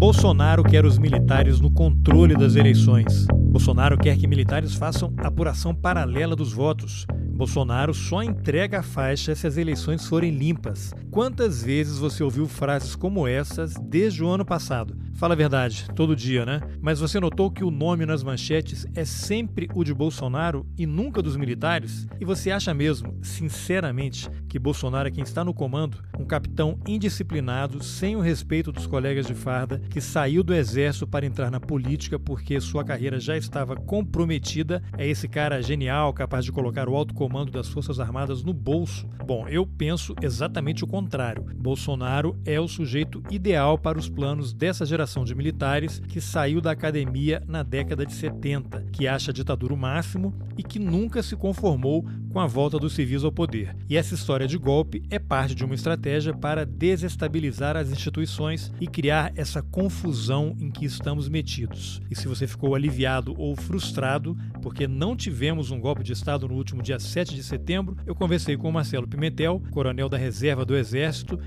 Bolsonaro quer os militares no controle das eleições. Bolsonaro quer que militares façam apuração paralela dos votos. Bolsonaro só entrega a faixa se as eleições forem limpas. Quantas vezes você ouviu frases como essas desde o ano passado? Fala a verdade, todo dia, né? Mas você notou que o nome nas manchetes é sempre o de Bolsonaro e nunca dos militares? E você acha mesmo, sinceramente, que Bolsonaro é quem está no comando? Um capitão indisciplinado, sem o respeito dos colegas de farda, que saiu do exército para entrar na política porque sua carreira já estava comprometida? É esse cara genial, capaz de colocar o alto comando das Forças Armadas no bolso? Bom, eu penso exatamente o contrário. Bolsonaro é o sujeito ideal para os planos dessa geração de militares que saiu da academia na década de 70, que acha a ditadura o máximo e que nunca se conformou com a volta dos civis ao poder. E essa história de golpe é parte de uma estratégia para desestabilizar as instituições e criar essa confusão em que estamos metidos. E se você ficou aliviado ou frustrado porque não tivemos um golpe de Estado no último dia 7 de setembro, eu conversei com Marcelo Pimentel, coronel da Reserva do Exército,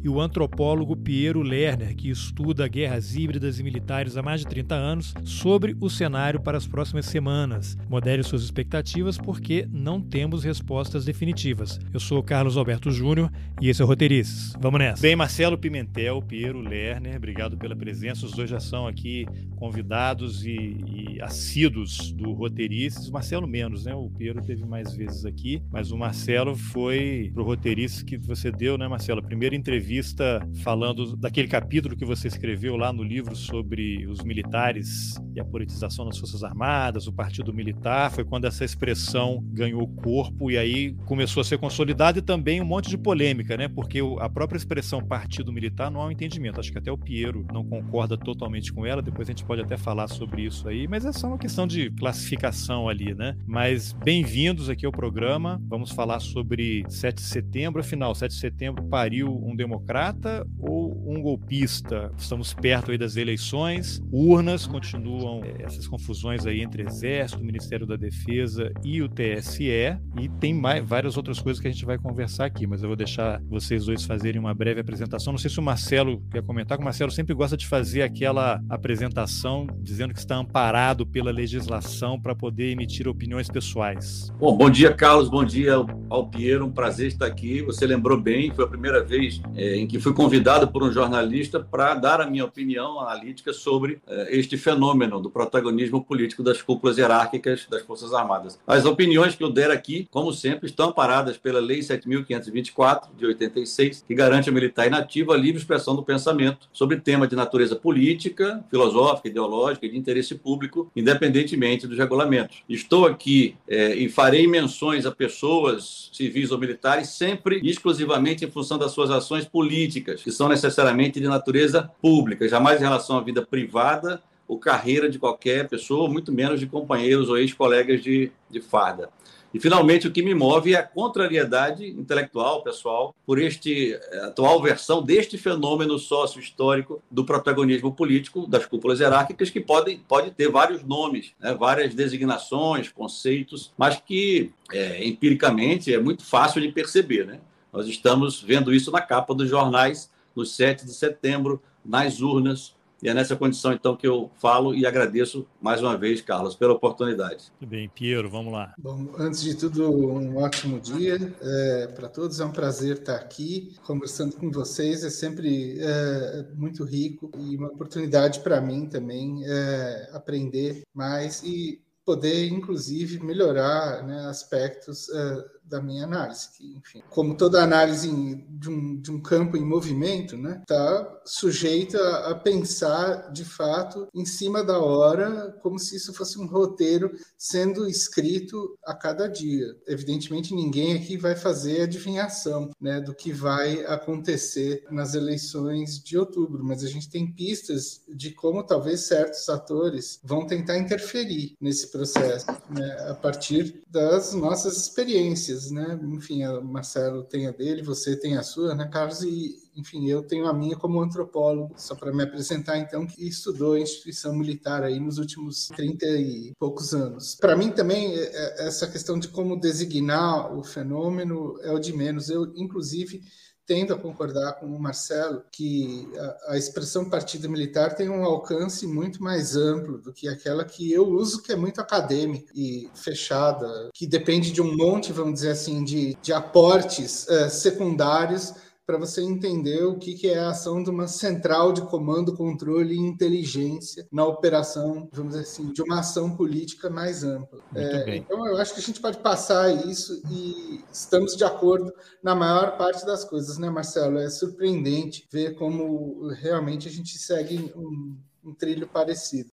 e o antropólogo Piero Lerner, que estuda guerras híbridas e militares há mais de 30 anos, sobre o cenário para as próximas semanas. Modere suas expectativas porque não temos respostas definitivas. Eu sou Carlos Alberto Júnior e esse é o Roteirices. Vamos nessa. Bem, Marcelo Pimentel, Piero Lerner, obrigado pela presença. Os dois já são aqui convidados e, e assíduos do Roteirices Marcelo menos, né? O Piero teve mais vezes aqui, mas o Marcelo foi pro roteirista que você deu, né, Marcelo? Primeira entrevista falando daquele capítulo que você escreveu lá no livro sobre os militares e a politização das Forças Armadas, o Partido Militar, foi quando essa expressão ganhou corpo e aí começou a ser consolidada e também um monte de polêmica, né? Porque a própria expressão Partido Militar não há um entendimento. Acho que até o Piero não concorda totalmente com ela, depois a gente pode até falar sobre isso aí, mas é só uma questão de classificação ali, né? Mas bem-vindos aqui ao programa. Vamos falar sobre 7 de setembro. Afinal, 7 de setembro pariu um democrata ou um golpista? Estamos perto aí das eleições, urnas continuam é, essas confusões aí entre Exército, Ministério da Defesa e o TSE, e tem mais, várias outras coisas que a gente vai conversar aqui, mas eu vou deixar vocês dois fazerem uma breve apresentação. Não sei se o Marcelo quer comentar, que o Marcelo sempre gosta de fazer aquela apresentação dizendo que está amparado pela legislação para poder emitir emitir opiniões pessoais. Bom, bom dia, Carlos. Bom dia ao Piero. Um prazer estar aqui. Você lembrou bem, foi a primeira vez é, em que fui convidado por um jornalista para dar a minha opinião analítica sobre é, este fenômeno do protagonismo político das cúpulas hierárquicas das Forças Armadas. As opiniões que eu der aqui, como sempre, estão amparadas pela Lei 7.524 de 86, que garante a militar inativa a livre expressão do pensamento sobre tema de natureza política, filosófica, ideológica e de interesse público, independentemente dos regulamentos. Estou aqui é, e farei menções a pessoas civis ou militares sempre exclusivamente em função das suas ações políticas, que são necessariamente de natureza pública, jamais em relação à vida privada ou carreira de qualquer pessoa, muito menos de companheiros ou ex-colegas de, de farda. E, finalmente, o que me move é a contrariedade intelectual, pessoal, por este eh, atual versão deste fenômeno sócio-histórico do protagonismo político das cúpulas hierárquicas, que pode, pode ter vários nomes, né, várias designações, conceitos, mas que, é, empiricamente, é muito fácil de perceber. Né? Nós estamos vendo isso na capa dos jornais, no 7 de setembro, nas urnas, e é nessa condição, então, que eu falo e agradeço mais uma vez, Carlos, pela oportunidade. Muito bem, Piero, vamos lá. Bom, antes de tudo, um ótimo dia é, para todos. É um prazer estar aqui conversando com vocês. É sempre é, muito rico e uma oportunidade para mim também é, aprender mais e poder, inclusive, melhorar né, aspectos uh, da minha análise. Que, enfim, como toda análise de um, de um campo em movimento, está né, tá sujeita a pensar, de fato, em cima da hora, como se isso fosse um roteiro sendo escrito a cada dia. Evidentemente, ninguém aqui vai fazer adivinhação né, do que vai acontecer nas eleições de outubro, mas a gente tem pistas de como talvez certos atores vão tentar interferir nesse processo, né, a partir das nossas experiências né? Enfim, o Marcelo tem a dele, você tem a sua, né, Carlos? E, enfim, eu tenho a minha como antropólogo, só para me apresentar, então, que estudou a instituição militar aí nos últimos 30 e poucos anos. Para mim também, é, é, essa questão de como designar o fenômeno é o de menos. Eu, inclusive, tendo a concordar com o Marcelo que a, a, expressão partido militar tem um alcance muito mais amplo do que aquela que eu uso, que é muito acadêmica e fechada, que depende de um monte, vamos dizer assim, de, de aportes uh, secundários para você entender o que, que é a ação de uma central de comando, controle e inteligência na operação, vamos dizer assim, de uma ação política mais ampla. É, então, eu acho que a gente pode passar isso e estamos de acordo na maior parte das coisas, né, Marcelo? É surpreendente ver como realmente a gente segue um, um trilho parecido.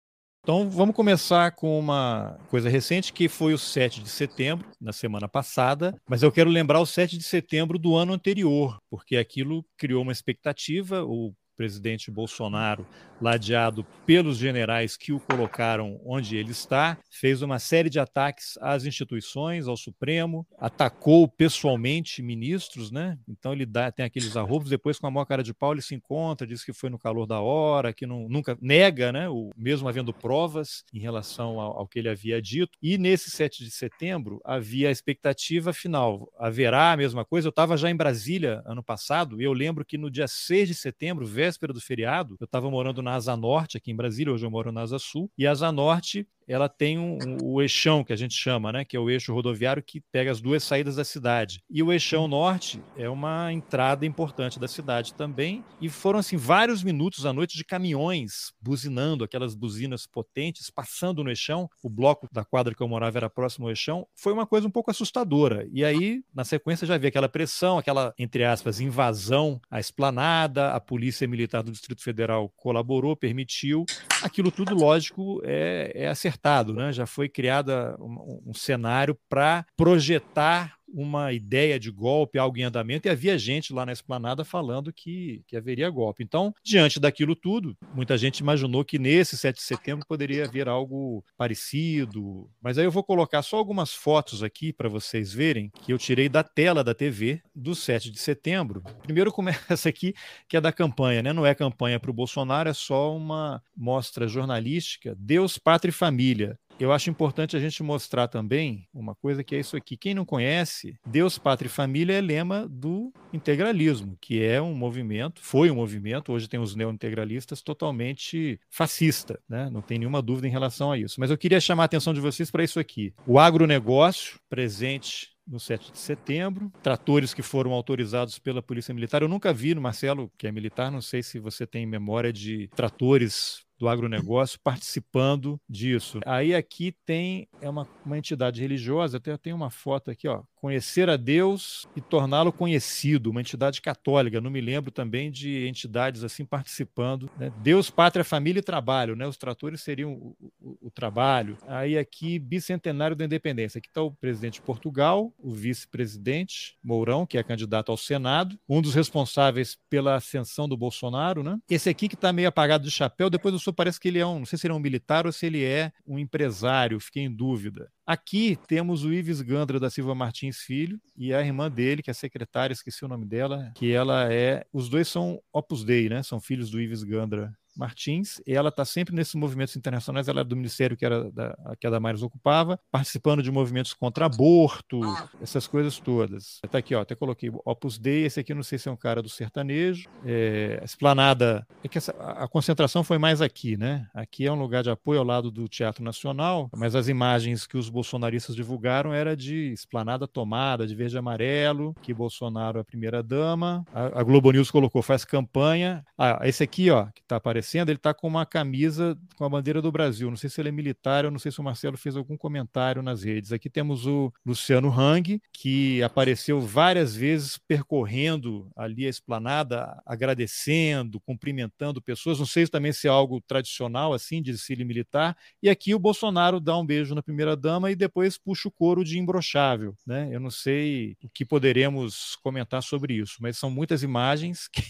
Então vamos começar com uma coisa recente que foi o 7 de setembro, na semana passada, mas eu quero lembrar o 7 de setembro do ano anterior, porque aquilo criou uma expectativa, o presidente Bolsonaro, ladeado pelos generais que o colocaram onde ele está, fez uma série de ataques às instituições, ao Supremo, atacou pessoalmente ministros, né? Então ele dá, tem aqueles arrobos, depois com a maior cara de pau ele se encontra, diz que foi no calor da hora, que não, nunca nega, né? O, mesmo havendo provas em relação ao, ao que ele havia dito. E nesse 7 de setembro havia a expectativa final, haverá a mesma coisa. Eu estava já em Brasília ano passado e eu lembro que no dia 6 de setembro, véspera do feriado, eu estava morando na Asa Norte, aqui em Brasília, hoje eu moro na Asa Sul, e a Asa Norte ela tem um, um, o eixão que a gente chama, né, que é o eixo rodoviário que pega as duas saídas da cidade. E o eixão norte é uma entrada importante da cidade também. E foram assim vários minutos à noite de caminhões buzinando, aquelas buzinas potentes, passando no eixão. O bloco da quadra que eu morava era próximo ao eixão. Foi uma coisa um pouco assustadora. E aí, na sequência, já havia aquela pressão, aquela, entre aspas, invasão à esplanada. A Polícia Militar do Distrito Federal colaborou, permitiu. Aquilo tudo, lógico, é, é acertado né? já foi criado um, um cenário para projetar uma ideia de golpe, algo em andamento, e havia gente lá na esplanada falando que, que haveria golpe. Então, diante daquilo tudo, muita gente imaginou que nesse 7 de setembro poderia haver algo parecido. Mas aí eu vou colocar só algumas fotos aqui para vocês verem, que eu tirei da tela da TV do 7 de setembro. Primeiro começa aqui, que é da campanha, né? Não é campanha para o Bolsonaro, é só uma mostra jornalística. Deus, Pátria e Família eu acho importante a gente mostrar também uma coisa que é isso aqui. Quem não conhece, Deus, Pátria e Família é lema do integralismo, que é um movimento, foi um movimento, hoje tem os neointegralistas, totalmente fascista, né? não tem nenhuma dúvida em relação a isso. Mas eu queria chamar a atenção de vocês para isso aqui. O agronegócio presente no 7 de setembro, tratores que foram autorizados pela Polícia Militar. Eu nunca vi, Marcelo, que é militar, não sei se você tem memória de tratores do agronegócio participando disso. Aí aqui tem é uma, uma entidade religiosa, até tem uma foto aqui, ó, conhecer a Deus e torná-lo conhecido, uma entidade católica. Não me lembro também de entidades assim participando. Né? Deus, pátria, família e trabalho, né? Os tratores seriam o, o, o trabalho. Aí aqui bicentenário da independência. Aqui está o presidente de Portugal, o vice-presidente Mourão, que é candidato ao Senado, um dos responsáveis pela ascensão do Bolsonaro, né? Esse aqui que está meio apagado de chapéu, depois eu parece que ele é um, não sei se ele é um militar ou se ele é um empresário, fiquei em dúvida. Aqui temos o Ives Gandra da Silva Martins Filho e a irmã dele, que é secretária, esqueci o nome dela, que ela é, os dois são Opus Dei, né? São filhos do Ives Gandra Martins, e ela está sempre nesses movimentos internacionais, ela é do ministério que, era da, que a Damares ocupava, participando de movimentos contra aborto, essas coisas todas. Está aqui, ó, até coloquei Opus Dei, esse aqui não sei se é um cara do sertanejo, é, Esplanada, é que essa, a concentração foi mais aqui, né? Aqui é um lugar de apoio ao lado do Teatro Nacional, mas as imagens que os bolsonaristas divulgaram era de Esplanada tomada, de verde e amarelo, que Bolsonaro é a primeira dama, a, a Globo News colocou, faz campanha, ah, esse aqui, ó, que está aparecendo aparecendo, ele está com uma camisa com a bandeira do Brasil. Não sei se ele é militar, eu não sei se o Marcelo fez algum comentário nas redes. Aqui temos o Luciano Hang, que apareceu várias vezes percorrendo ali a esplanada, agradecendo, cumprimentando pessoas. Não sei também se é algo tradicional assim de desfile militar. E aqui o Bolsonaro dá um beijo na primeira dama e depois puxa o couro de imbrochável, né? Eu não sei o que poderemos comentar sobre isso, mas são muitas imagens que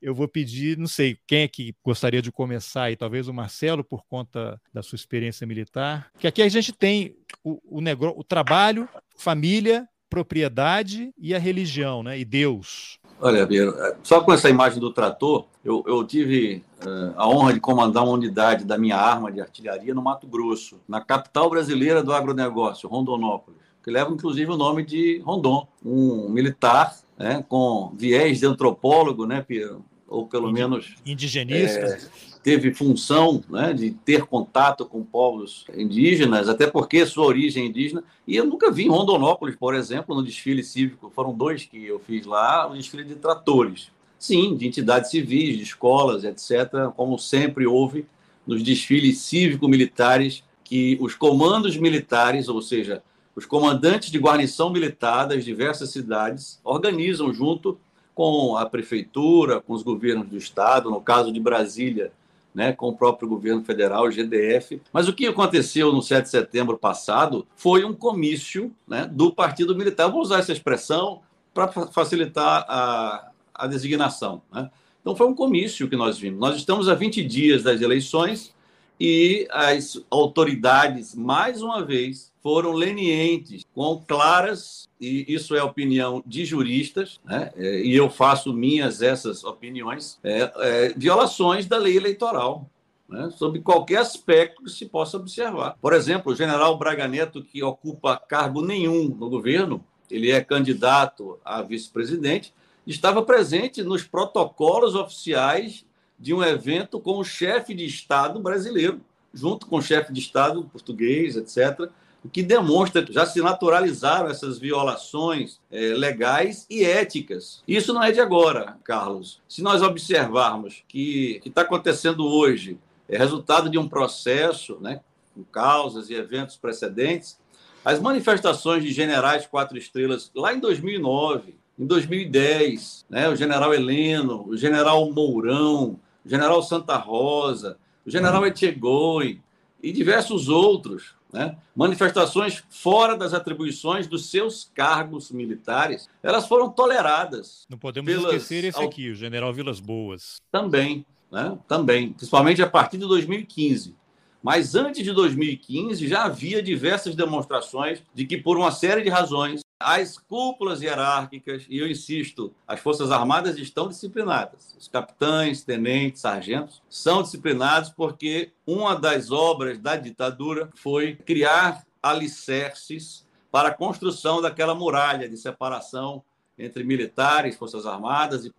eu vou pedir, não sei quem é que gostaria de começar, e talvez o Marcelo, por conta da sua experiência militar, que aqui a gente tem o, o, negócio, o trabalho, família, propriedade e a religião, né? e Deus. Olha, Biro, só com essa imagem do trator, eu, eu tive uh, a honra de comandar uma unidade da minha arma de artilharia no Mato Grosso, na capital brasileira do agronegócio, Rondonópolis, que leva inclusive o nome de Rondon, um militar né, com viés de antropólogo, né, Piero? Ou pelo menos. Indigenista. É, teve função né, de ter contato com povos indígenas, até porque sua origem é indígena. E eu nunca vi em Rondonópolis, por exemplo, no desfile cívico, foram dois que eu fiz lá, o desfile de tratores. Sim, de entidades civis, de escolas, etc., como sempre houve nos desfiles cívico-militares que os comandos militares, ou seja, os comandantes de guarnição militar das diversas cidades, organizam junto com a prefeitura, com os governos do estado, no caso de Brasília, né, com o próprio governo federal, o GDF. Mas o que aconteceu no 7 de setembro passado foi um comício né, do Partido Militar. Eu vou usar essa expressão para facilitar a, a designação. Né? Então, foi um comício que nós vimos. Nós estamos a 20 dias das eleições e as autoridades, mais uma vez, foram lenientes, com claras, e isso é opinião de juristas, né? É, e eu faço minhas essas opiniões, é, é, violações da lei eleitoral. Né? Sobre qualquer aspecto que se possa observar. Por exemplo, o general Braga Neto, que ocupa cargo nenhum no governo, ele é candidato a vice-presidente, estava presente nos protocolos oficiais de um evento com o chefe de Estado brasileiro, junto com o chefe de Estado português, etc., o que demonstra que já se naturalizaram essas violações é, legais e éticas. Isso não é de agora, Carlos. Se nós observarmos que o que está acontecendo hoje é resultado de um processo, né, com causas e eventos precedentes, as manifestações de generais quatro estrelas lá em 2009, em 2010, né, o general Heleno, o general Mourão, o general Santa Rosa, o general Etchegoi e diversos outros, né? manifestações fora das atribuições dos seus cargos militares, elas foram toleradas. Não podemos pelas... esquecer esse aqui, o general Vilas Boas. Também, né? também, principalmente a partir de 2015. Mas antes de 2015 já havia diversas demonstrações de que, por uma série de razões, as cúpulas hierárquicas, e eu insisto, as Forças Armadas estão disciplinadas. Os capitães, tenentes, sargentos são disciplinados porque uma das obras da ditadura foi criar alicerces para a construção daquela muralha de separação entre militares, forças armadas e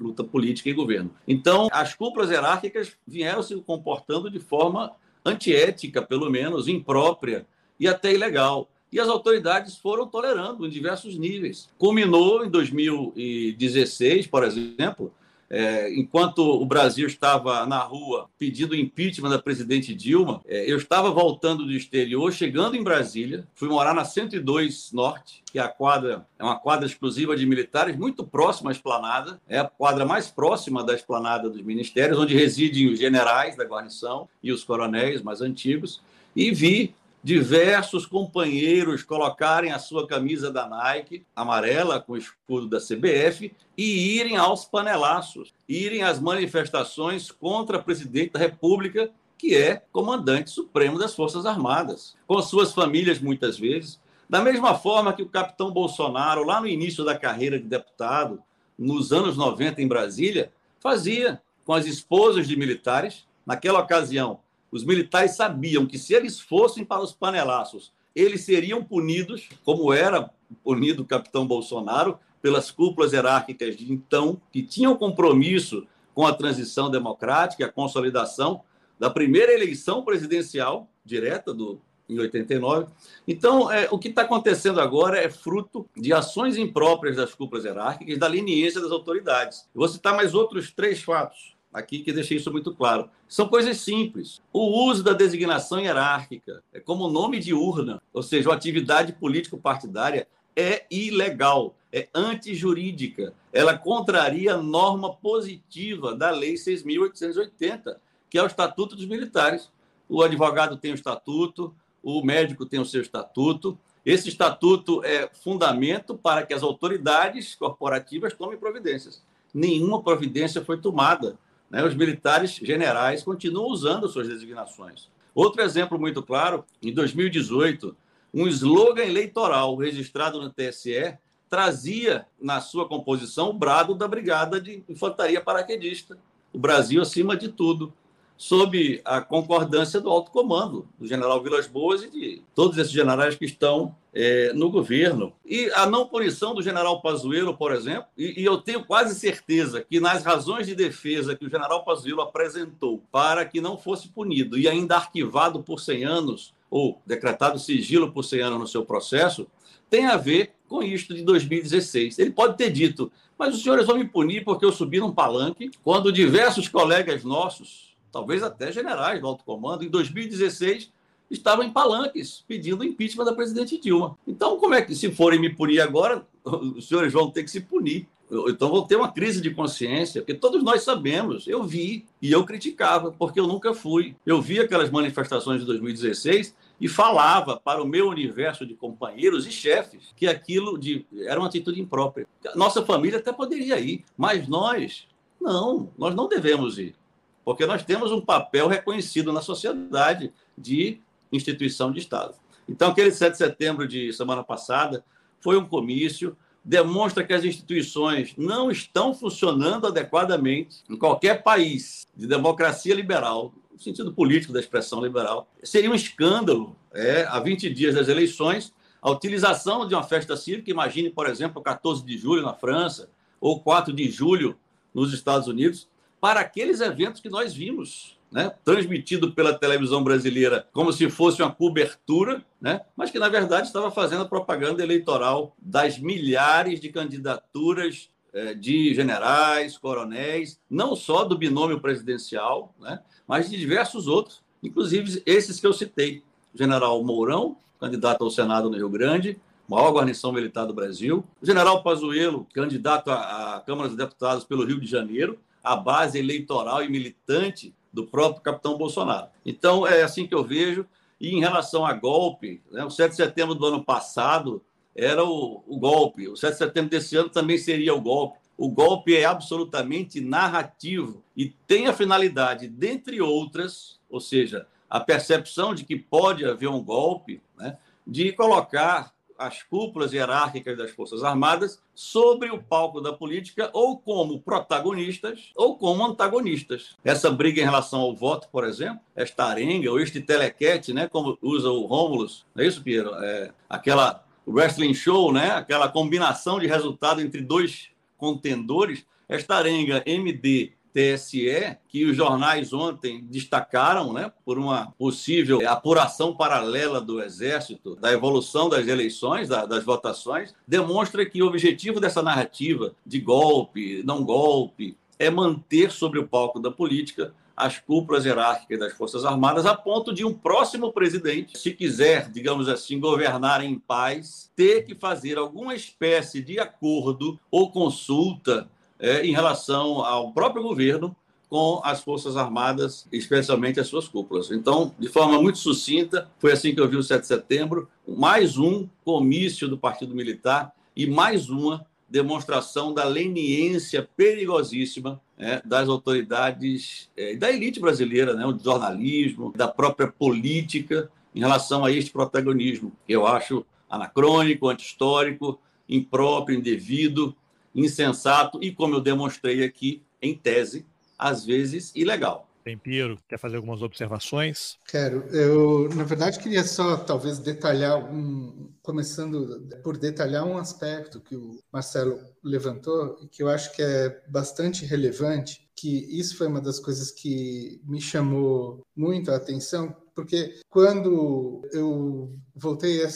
luta política e governo. Então, as cúpulas hierárquicas vieram se comportando de forma antiética, pelo menos imprópria e até ilegal e as autoridades foram tolerando em diversos níveis. Culminou em 2016, por exemplo, é, enquanto o Brasil estava na rua pedindo impeachment da presidente Dilma, é, eu estava voltando do exterior, chegando em Brasília, fui morar na 102 Norte, que é a quadra, é uma quadra exclusiva de militares, muito próxima à esplanada, é a quadra mais próxima da esplanada dos ministérios, onde residem os generais da guarnição e os coronéis mais antigos, e vi diversos companheiros colocarem a sua camisa da Nike, amarela, com o escudo da CBF, e irem aos panelaços, irem às manifestações contra o presidente da República, que é comandante supremo das Forças Armadas, com suas famílias, muitas vezes. Da mesma forma que o capitão Bolsonaro, lá no início da carreira de deputado, nos anos 90 em Brasília, fazia com as esposas de militares. Naquela ocasião, os militares sabiam que se eles fossem para os panelaços, eles seriam punidos, como era punido o capitão Bolsonaro, pelas cúpulas hierárquicas de então, que tinham compromisso com a transição democrática, a consolidação da primeira eleição presidencial direta do em 89. Então, é, o que está acontecendo agora é fruto de ações impróprias das cúpulas hierárquicas, da leniência das autoridades. Vou citar mais outros três fatos aqui que deixei isso muito claro. São coisas simples. O uso da designação hierárquica é como nome de urna, ou seja, uma atividade político-partidária é ilegal, é antijurídica. Ela contraria a norma positiva da Lei 6.880, que é o Estatuto dos Militares. O advogado tem o estatuto, o médico tem o seu estatuto. Esse estatuto é fundamento para que as autoridades corporativas tomem providências. Nenhuma providência foi tomada né, os militares generais continuam usando suas designações. Outro exemplo muito claro, em 2018, um slogan eleitoral registrado no TSE trazia na sua composição o brado da Brigada de Infantaria Paraquedista, o Brasil acima de tudo. Sob a concordância do alto comando, do general Vilas Boas e de todos esses generais que estão é, no governo. E a não punição do general Pazuello, por exemplo, e, e, eu tenho quase certeza que nas razões de defesa que o general Pazuello apresentou para que não fosse punido e ainda arquivado por 100 anos, ou decretado sigilo por 100 anos no seu processo, tem a ver com isto de 2016. Ele pode ter dito, mas os senhores vão me punir porque eu subi num palanque quando diversos colegas nossos talvez até generais do alto comando, em 2016 estavam em palanques pedindo impeachment da presidente Dilma. Então, como é que, se forem me punir agora, os senhores vão ter que se punir? Então, vou ter uma crise de consciência, porque todos nós sabemos, eu vi e eu criticava, porque eu nunca fui. Eu vi aquelas manifestações de 2016 e falava para o meu universo de companheiros e chefes que aquilo de, era uma atitude imprópria. Nossa família até poderia ir, mas nós, não, nós não devemos ir porque nós temos um papel reconhecido na sociedade de instituição de Estado. Então, aquele 7 de setembro de semana passada foi um comício, demonstra que as instituições não estão funcionando adequadamente em qualquer país de democracia liberal, no sentido político da expressão liberal. Seria um escândalo, é, há 20 dias das eleições, a utilização de uma festa cívica, imagine, por exemplo, 14 de julho na França, ou 4 de julho nos Estados Unidos, para aqueles eventos que nós vimos, né? transmitido pela televisão brasileira como se fosse uma cobertura, né? mas que, na verdade, estava fazendo a propaganda eleitoral das milhares de candidaturas eh, de generais, coronéis, não só do binômio presidencial, né? mas de diversos outros, inclusive esses que eu citei. O general Mourão, candidato ao Senado no Rio Grande, maior guarnição militar do Brasil. O general Pazuello, candidato à Câmara dos Deputados pelo Rio de Janeiro, a base eleitoral e militante do próprio capitão Bolsonaro. Então, é assim que eu vejo. E em relação a golpe, né, o 7 de setembro do ano passado era o, o golpe, o 7 de setembro desse ano também seria o golpe. O golpe é absolutamente narrativo e tem a finalidade, dentre outras, ou seja, a percepção de que pode haver um golpe, né, de colocar as cúpulas hierárquicas das Forças Armadas sobre o palco da política, ou como protagonistas, ou como antagonistas. Essa briga em relação ao voto, por exemplo, esta arenga, ou este telequete, né, como usa o Rômulus, não é isso, Piero? É, aquela wrestling show, né, aquela combinação de resultado entre dois contendores, esta arenga MD TSE, que os jornais ontem destacaram, né, por uma possível apuração paralela do Exército, da evolução das eleições, da, das votações, demonstra que o objetivo dessa narrativa de golpe, não golpe, é manter sobre o palco da política as cúpulas hierárquicas das Forças Armadas, a ponto de um próximo presidente, se quiser, digamos assim, governar em paz, ter que fazer alguma espécie de acordo ou consulta é, em relação ao próprio governo com as Forças Armadas, especialmente as suas cúpulas. Então, de forma muito sucinta, foi assim que eu vi o 7 de setembro, mais um comício do Partido Militar e mais uma demonstração da leniência perigosíssima é, das autoridades é, da elite brasileira, né, do jornalismo, da própria política, em relação a este protagonismo, que eu acho anacrônico, anti-histórico, impróprio, indevido, insensato e, como eu demonstrei aqui, em tese, às vezes ilegal. Tempiro, quer fazer algumas observações? Quero. Eu, na verdade, queria só talvez detalhar um, começando por detalhar um aspecto que o Marcelo levantou e que eu acho que é bastante relevante, que isso foi uma das coisas que me chamou muito a atenção, porque quando eu voltei a,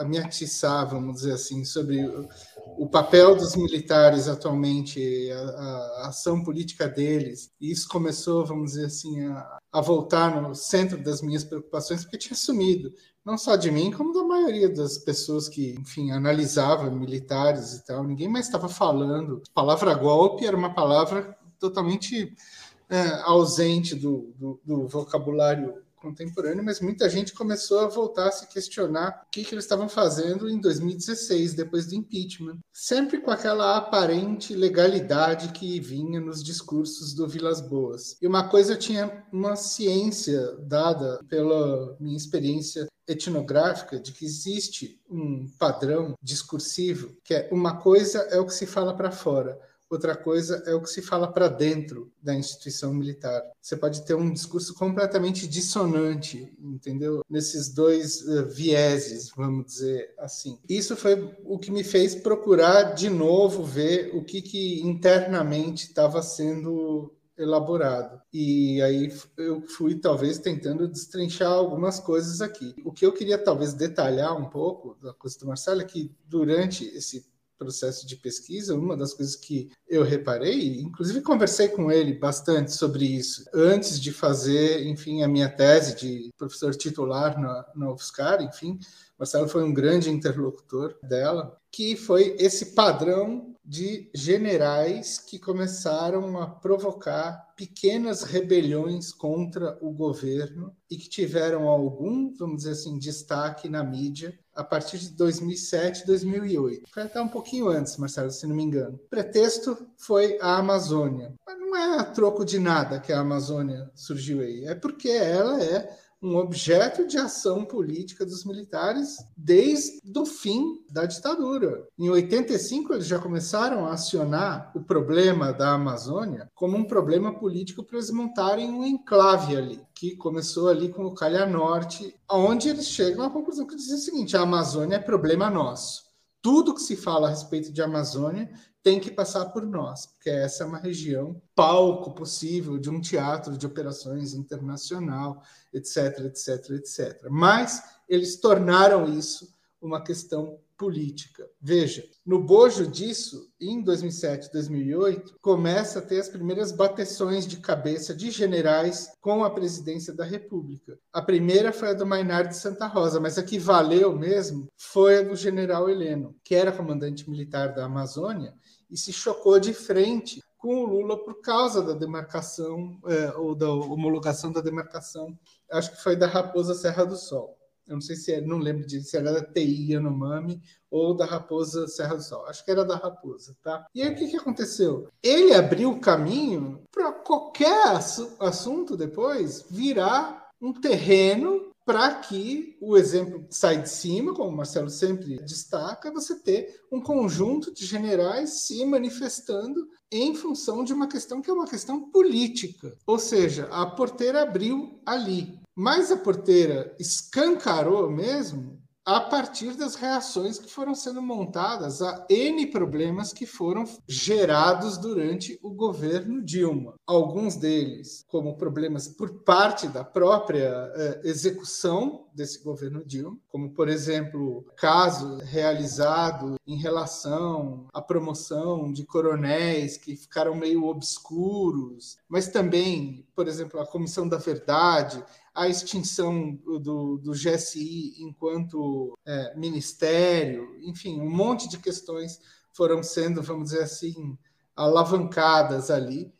a me atiçar, vamos dizer assim, sobre o, papel dos militares atualmente, a, a, ação política deles, isso começou, vamos dizer assim, a, a voltar no centro das minhas preocupações, porque tinha sumido, não só de mim, como da maioria das pessoas que, enfim, analisava militares e tal, ninguém mais estava falando. A palavra golpe era uma palavra totalmente é, ausente do, do, do vocabulário contemporâneo, mas muita gente começou a voltar a se questionar o que, que eles estavam fazendo em 2016, depois do impeachment. Sempre com aquela aparente legalidade que vinha nos discursos do Vilas Boas. E uma coisa eu tinha uma ciência dada pela minha experiência etnográfica de que existe um padrão discursivo que é uma coisa é o que se fala para fora, outra coisa é o que se fala para dentro da instituição militar. Você pode ter um discurso completamente dissonante, entendeu? Nesses dois uh, vieses, vamos dizer assim. Isso foi o que me fez procurar de novo ver o que, que internamente estava sendo elaborado. E aí eu fui talvez tentando destrinchar algumas coisas aqui. O que eu queria talvez detalhar um pouco da coisa do Marcelo é que durante esse processo de pesquisa, uma das coisas que eu reparei, inclusive conversei com ele bastante sobre isso, antes de fazer, enfim, a minha tese de professor titular na, na UFSCar, enfim, Marcelo foi um grande interlocutor dela, que foi esse padrão de generais que começaram a provocar pequenas rebeliões contra o governo e que tiveram algum, vamos dizer assim, destaque na mídia a partir de 2007, 2008. Foi até um pouquinho antes, Marcelo, se não me engano. O pretexto foi a Amazônia. Mas não é a troco de nada que a Amazônia surgiu aí. É porque ela é um objeto de ação política dos militares desde o fim da ditadura. Em 85, eles já começaram a acionar o problema da Amazônia como um problema político para eles montarem um enclave ali, que começou ali com o Calha Norte, onde eles chegam à conclusão que dizem o seguinte: a Amazônia é problema nosso. Tudo que se fala a respeito de Amazônia tem que passar por nós, porque essa é uma região palco possível de um teatro de operações internacional, etc, etc, etc. Mas eles tornaram isso uma questão política. Veja, no bojo disso, em 2007, 2008, começa a ter as primeiras bateções de cabeça de generais com a presidência da República. A primeira foi a do Mainar de Santa Rosa, mas a que valeu mesmo foi a do general Heleno, que era comandante militar da Amazônia e se chocou de frente com o Lula por causa da demarcação, é, ou da homologação da demarcação, acho que foi da Raposa Serra do Sol. Eu não sei se é, não lembro de se era da TI Yanomami ou da Raposa Serra do Sol. Acho que era da Raposa, tá? E aí o que, que aconteceu? Ele abriu o caminho para qualquer assunto depois virar um terreno para que o exemplo sai de cima, como o Marcelo sempre destaca, você ter um conjunto de generais se manifestando em função de uma questão que é uma questão política. Ou seja, a porteira abriu ali. Mas a porteira escancarou mesmo a partir das reações que foram sendo montadas a N problemas que foram gerados durante o governo Dilma. Alguns deles, como problemas por parte da própria eh, execução desse governo Dilma, como, por exemplo, caso realizado em relação à promoção de coronéis que ficaram meio obscuros, mas também, por exemplo, a Comissão da Verdade, a extinção do, do GSI enquanto é, ministério, enfim, um monte de questões foram sendo, vamos dizer assim, alavancadas ali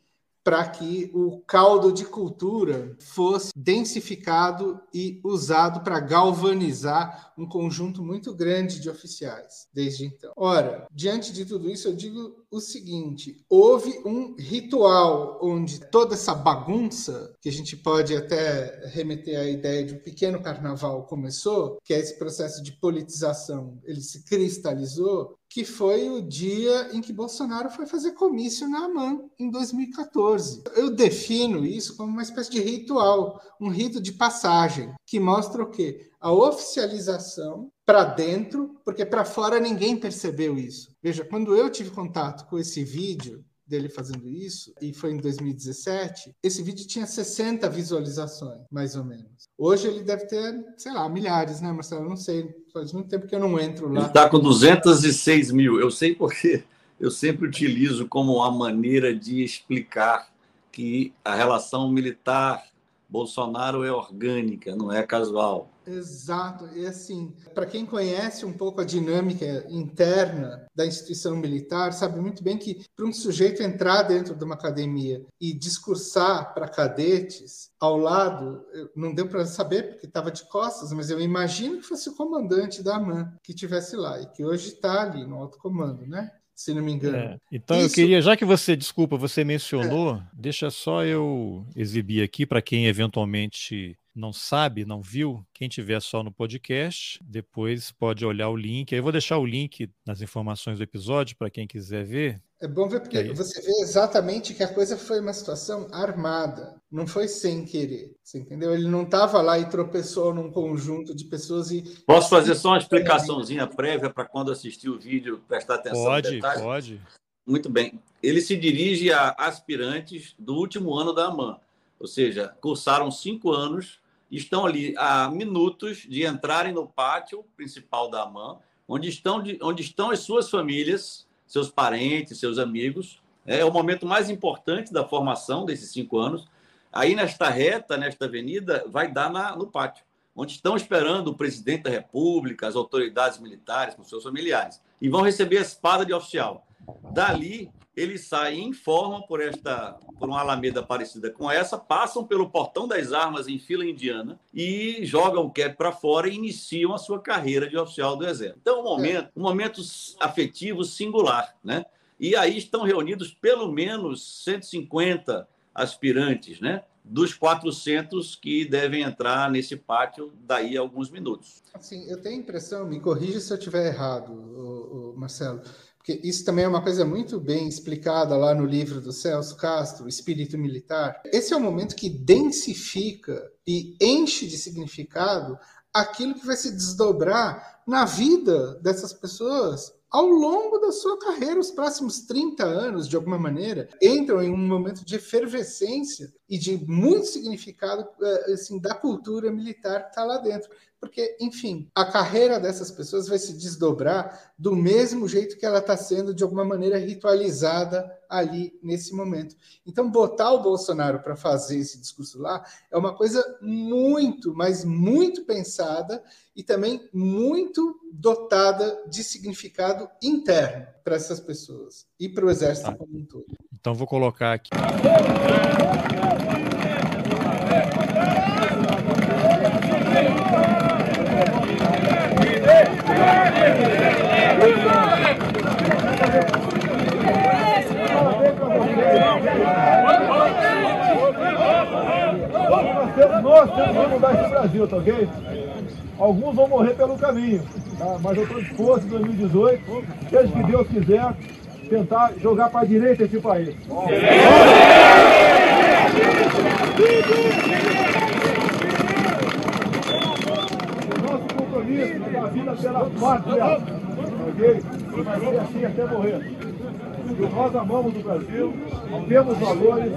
para que o caldo de cultura fosse densificado e usado para galvanizar um conjunto muito grande de oficiais desde então. Ora, diante de tudo isso, eu digo o seguinte: houve um ritual onde toda essa bagunça, que a gente pode até remeter à ideia de um pequeno carnaval, começou, que é esse processo de politização, ele se cristalizou que foi o dia em que Bolsonaro foi fazer comício na AMAN em 2014. Eu defino isso como uma espécie de ritual, um rito de passagem, que mostra o quê? A oficialização para dentro, porque para fora ninguém percebeu isso. Veja, quando eu tive contato com esse vídeo, dele fazendo isso, e foi em 2017, esse vídeo tinha 60 visualizações, mais ou menos. Hoje ele deve ter, sei lá, milhares, né, Marcelo? Eu não sei, faz muito tempo que eu não entro lá. Ele está com 206 mil. Eu sei porque eu sempre utilizo como uma maneira de explicar que a relação militar Bolsonaro é orgânica, não é casual. Exato. E assim, para quem conhece um pouco a dinâmica interna da instituição militar, sabe muito bem que para um sujeito entrar dentro de uma academia e discursar para cadetes ao lado, não deu para saber porque estava de costas, mas eu imagino que fosse o comandante da AMAN que tivesse lá e que hoje está ali no alto comando, né? se não me engano. É, então Isso... eu queria, já que você, desculpa, você mencionou, é. deixa só eu exibir aqui para quem eventualmente não sabe, não viu, quem tiver só no podcast, depois pode olhar o link. Aí eu vou deixar o link nas informações do episódio para quem quiser ver. É bom ver porque é você vê exatamente que a coisa foi uma situação armada, não foi sem querer, você entendeu? Ele não estava lá e tropeçou num conjunto de pessoas e. Posso fazer só uma explicaçãozinha prévia para quando assistir o vídeo prestar atenção? Pode, pode. Muito bem. Ele se dirige a aspirantes do último ano da AMAN, ou seja, cursaram cinco anos, estão ali a minutos de entrarem no pátio principal da AMAN, onde estão, de, onde estão as suas famílias seus parentes, seus amigos. É o momento mais importante da formação desses cinco anos. Aí, nesta reta, nesta avenida, vai dar na, no pátio, onde estão esperando o presidente da República, as autoridades militares com seus familiares, e vão receber a espada de oficial. Dali, eles saem em forma por esta por uma alameda parecida com essa, passam pelo portão das armas em fila indiana e jogam o cap para fora e iniciam a sua carreira de oficial do exército. Então, um momento, um momento afetivo singular, né? E aí estão reunidos pelo menos 150 aspirantes, né? Dos 400 que devem entrar nesse pátio daí a alguns minutos. Assim, eu tenho a impressão, me corrija se eu estiver errado, Marcelo, porque isso também é uma coisa muito bem explicada lá no livro do Celso Castro, Espírito Militar. Esse é o momento que densifica e enche de significado aquilo que vai se desdobrar na vida dessas pessoas ao longo da sua carreira, os próximos 30 anos, de alguma maneira, entram em um momento de efervescência e de muito significado eh, assim, da cultura militar que está lá dentro. Porque, enfim, a carreira dessas pessoas vai se desdobrar do mesmo jeito que ela está sendo, de alguma maneira, ritualizada ali nesse momento. Então, botar o Bolsonaro para fazer esse discurso lá é uma coisa muito, mas muito pensada e também muito dotada de significado interno para essas pessoas e para o exército tá. como um todo. Então, vou colocar aqui. Nós temos que mudar esse Brasil, tá ok? Alguns vão morrer pelo caminho, tá? mas eu estou disposto em 2018, desde que Deus quiser, tentar jogar para a direita esse país. Nosso compromisso é da vida pela pátria, ok? Vai ser assim até morrer. E nós amamos o Brasil, temos valores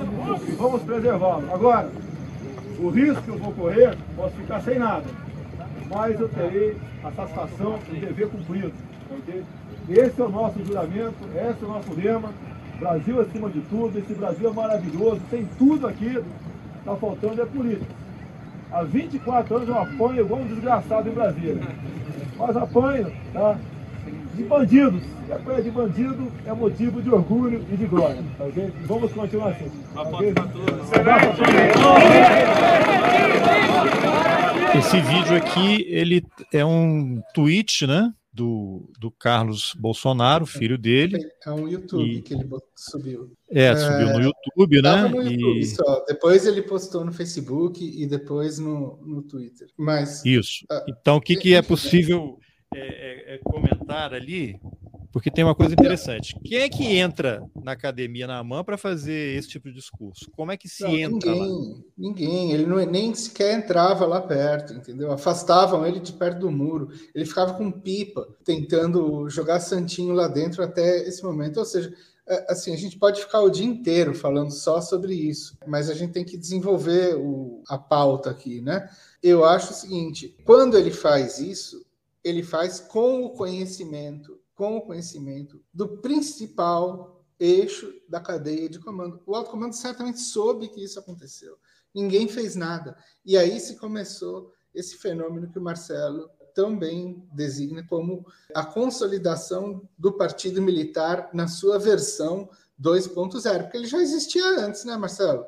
e vamos preservá-lo. Agora, o risco que eu vou correr, posso ficar sem nada, mas eu terei a satisfação do dever cumprido. Esse é o nosso juramento, esse é o nosso lema. Brasil acima de tudo, esse Brasil é maravilhoso, tem tudo aqui, está faltando é política. Há 24 anos eu apanho igual um desgraçado em Brasília. Mas apanho, tá? De bandidos. E apanha de bandido é motivo de orgulho e de glória. Tá okay? Vamos continuar assim. Tá okay? Esse vídeo aqui, ele é um tweet, né? do, do Carlos Bolsonaro, filho dele. É um YouTube e... que ele subiu. É, subiu no YouTube, né? No YouTube e... só. Depois ele postou no Facebook e depois no, no Twitter. Mas isso. Então, o que, que é possível é, é, é comentar ali? Porque tem uma coisa interessante. Quem é que entra na academia na mão para fazer esse tipo de discurso? Como é que se não, entra ninguém, lá? Ninguém. Ele não, nem sequer entrava lá perto, entendeu? Afastavam ele de perto do muro. Ele ficava com pipa, tentando jogar santinho lá dentro até esse momento. Ou seja, é, assim, a gente pode ficar o dia inteiro falando só sobre isso, mas a gente tem que desenvolver o, a pauta aqui, né? Eu acho o seguinte: quando ele faz isso, ele faz com o conhecimento com o conhecimento do principal eixo da cadeia de comando. O alto comando certamente soube que isso aconteceu. Ninguém fez nada. E aí se começou esse fenômeno que o Marcelo também designa como a consolidação do partido militar na sua versão 2.0, porque ele já existia antes, né, Marcelo?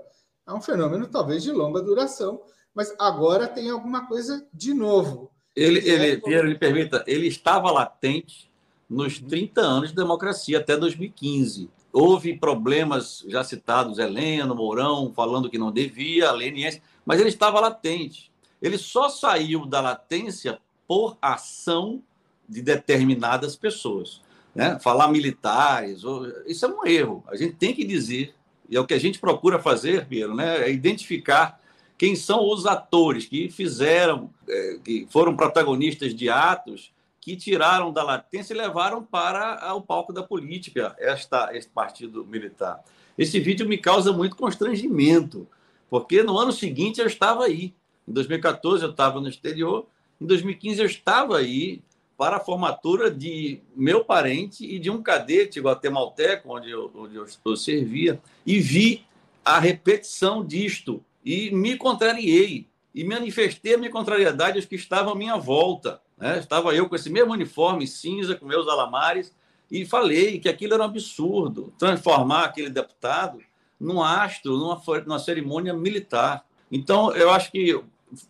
É um fenômeno talvez de longa duração, mas agora tem alguma coisa de novo. Ele, ele, Pierre, me permita, ele estava latente nos 30 anos de democracia, até 2015. Houve problemas já citados, Heleno, Mourão, falando que não devia, Leniense, mas ele estava latente. ele só saiu da latência por ação de determinadas pessoas. Né? Falar militares, isso é um erro. A gente tem que dizer, e é o que a gente procura fazer, Piero, né? é identificar quem são os atores que fizeram, é, que foram protagonistas de atos que tiraram da latência e levaram para o palco da política esta, este partido militar. Esse vídeo me causa muito constrangimento, porque no ano seguinte eu estava aí. Em 2014 eu estava no exterior, em 2015 eu estava aí para a formatura de meu parente e de um cadete guatemalteco, onde eu, onde eu, eu servia, e vi a repetição disto e me contrariei e manifestei a minha contrariedade aos que estavam à minha volta. Né? Estava eu com esse mesmo uniforme cinza, com meus alamares, e falei que aquilo era um absurdo transformar aquele deputado num astro, numa, numa cerimônia militar. Então, eu acho que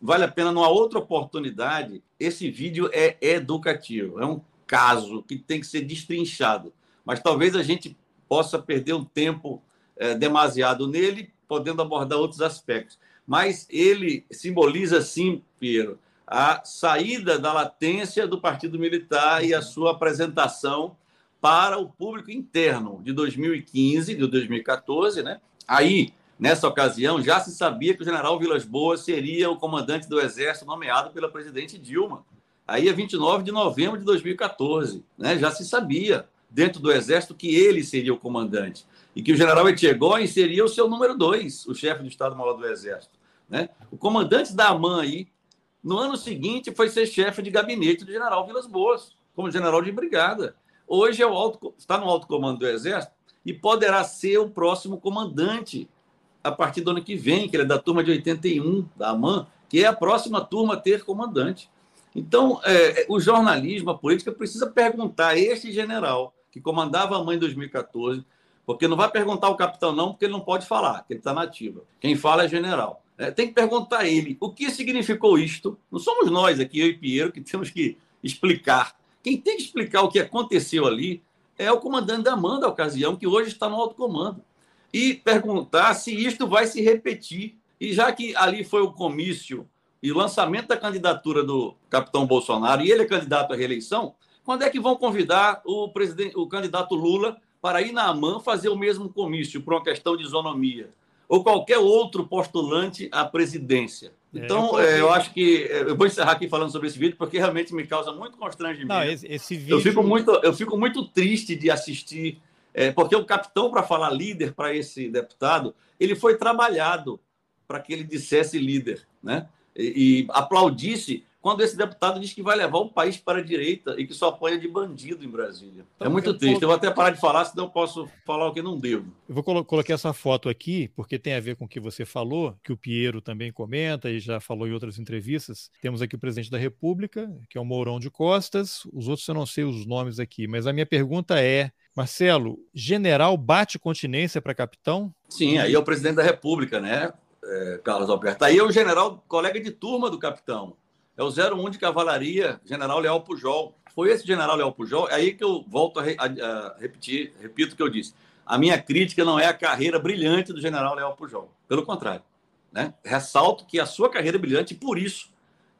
vale a pena, numa outra oportunidade, esse vídeo é educativo, é um caso que tem que ser destrinchado. Mas talvez a gente possa perder um tempo é, demasiado nele, podendo abordar outros aspectos. Mas ele simboliza, sim, Piero, a saída da latência do Partido Militar e a sua apresentação para o público interno de 2015, de 2014, né? Aí, nessa ocasião, já se sabia que o general Vilas Boas seria o comandante do Exército nomeado pela presidente Dilma. Aí é 29 de novembro de 2014, né? Já se sabia dentro do Exército que ele seria o comandante e que o general Etchegóin seria o seu número dois, o chefe do Estado-Maior do Exército. Né? O comandante da AMAN aí, no ano seguinte, foi ser chefe de gabinete do general Vilas Boas, como general de brigada. Hoje é o alto, está no alto comando do Exército e poderá ser o próximo comandante a partir do ano que vem, que ele é da turma de 81 da AMAN, que é a próxima turma a ter comandante. Então, é, é, o jornalismo, a política, precisa perguntar a este general que comandava a AMAN em 2014, porque não vai perguntar ao capitão, não, porque ele não pode falar, que ele está nativa. Quem fala é general. É, tem que perguntar a ele o que significou isto. Não somos nós aqui, eu e Pinheiro, que temos que explicar quem tem que explicar o que aconteceu ali é o comandante da AMAN da ocasião, que hoje está no alto comando. E perguntar se isto vai se repetir. E já que ali foi o comício e o lançamento da candidatura do capitão Bolsonaro, e ele é candidato à reeleição, quando é que vão convidar o, presidente, o candidato Lula para ir na AMAN fazer o mesmo comício por uma questão de isonomia? Ou qualquer outro postulante à presidência? É, então, é, eu, eu, acho que é, eu vou encerrar aqui falando sobre esse vídeo porque realmente me causa muito constrangimento. Não, esse, esse vídeo... eu, fico muito, eu fico muito triste de assistir, é, porque o capitão, para falar líder para esse deputado, ele foi trabalhado para que ele dissesse líder, né? E, e aplaudisse quando esse deputado diz que vai levar o país para a direita e que só apoia de bandido em Brasília. Então, é muito eu triste. Eu vou até parar de falar, senão eu posso falar o que não devo. Eu vou colo colocar essa foto aqui, porque tem a ver com o que você falou, que o Piero também comenta e já falou em outras entrevistas. Temos aqui o presidente da República, que é o Mourão de Costas. Os outros eu não sei os nomes aqui, mas a minha pergunta é: Marcelo, general bate continência para capitão? Sim, aí é o presidente da República, né? É, Carlos Alberto. Aí é o general, colega de turma do capitão é o 01 de Cavalaria, General Leal Pujol. Foi esse General Leal Pujol, é aí que eu volto a, a, a repetir, repito o que eu disse. A minha crítica não é a carreira brilhante do General Leal Pujol. Pelo contrário. Né? Ressalto que a sua carreira é brilhante, por isso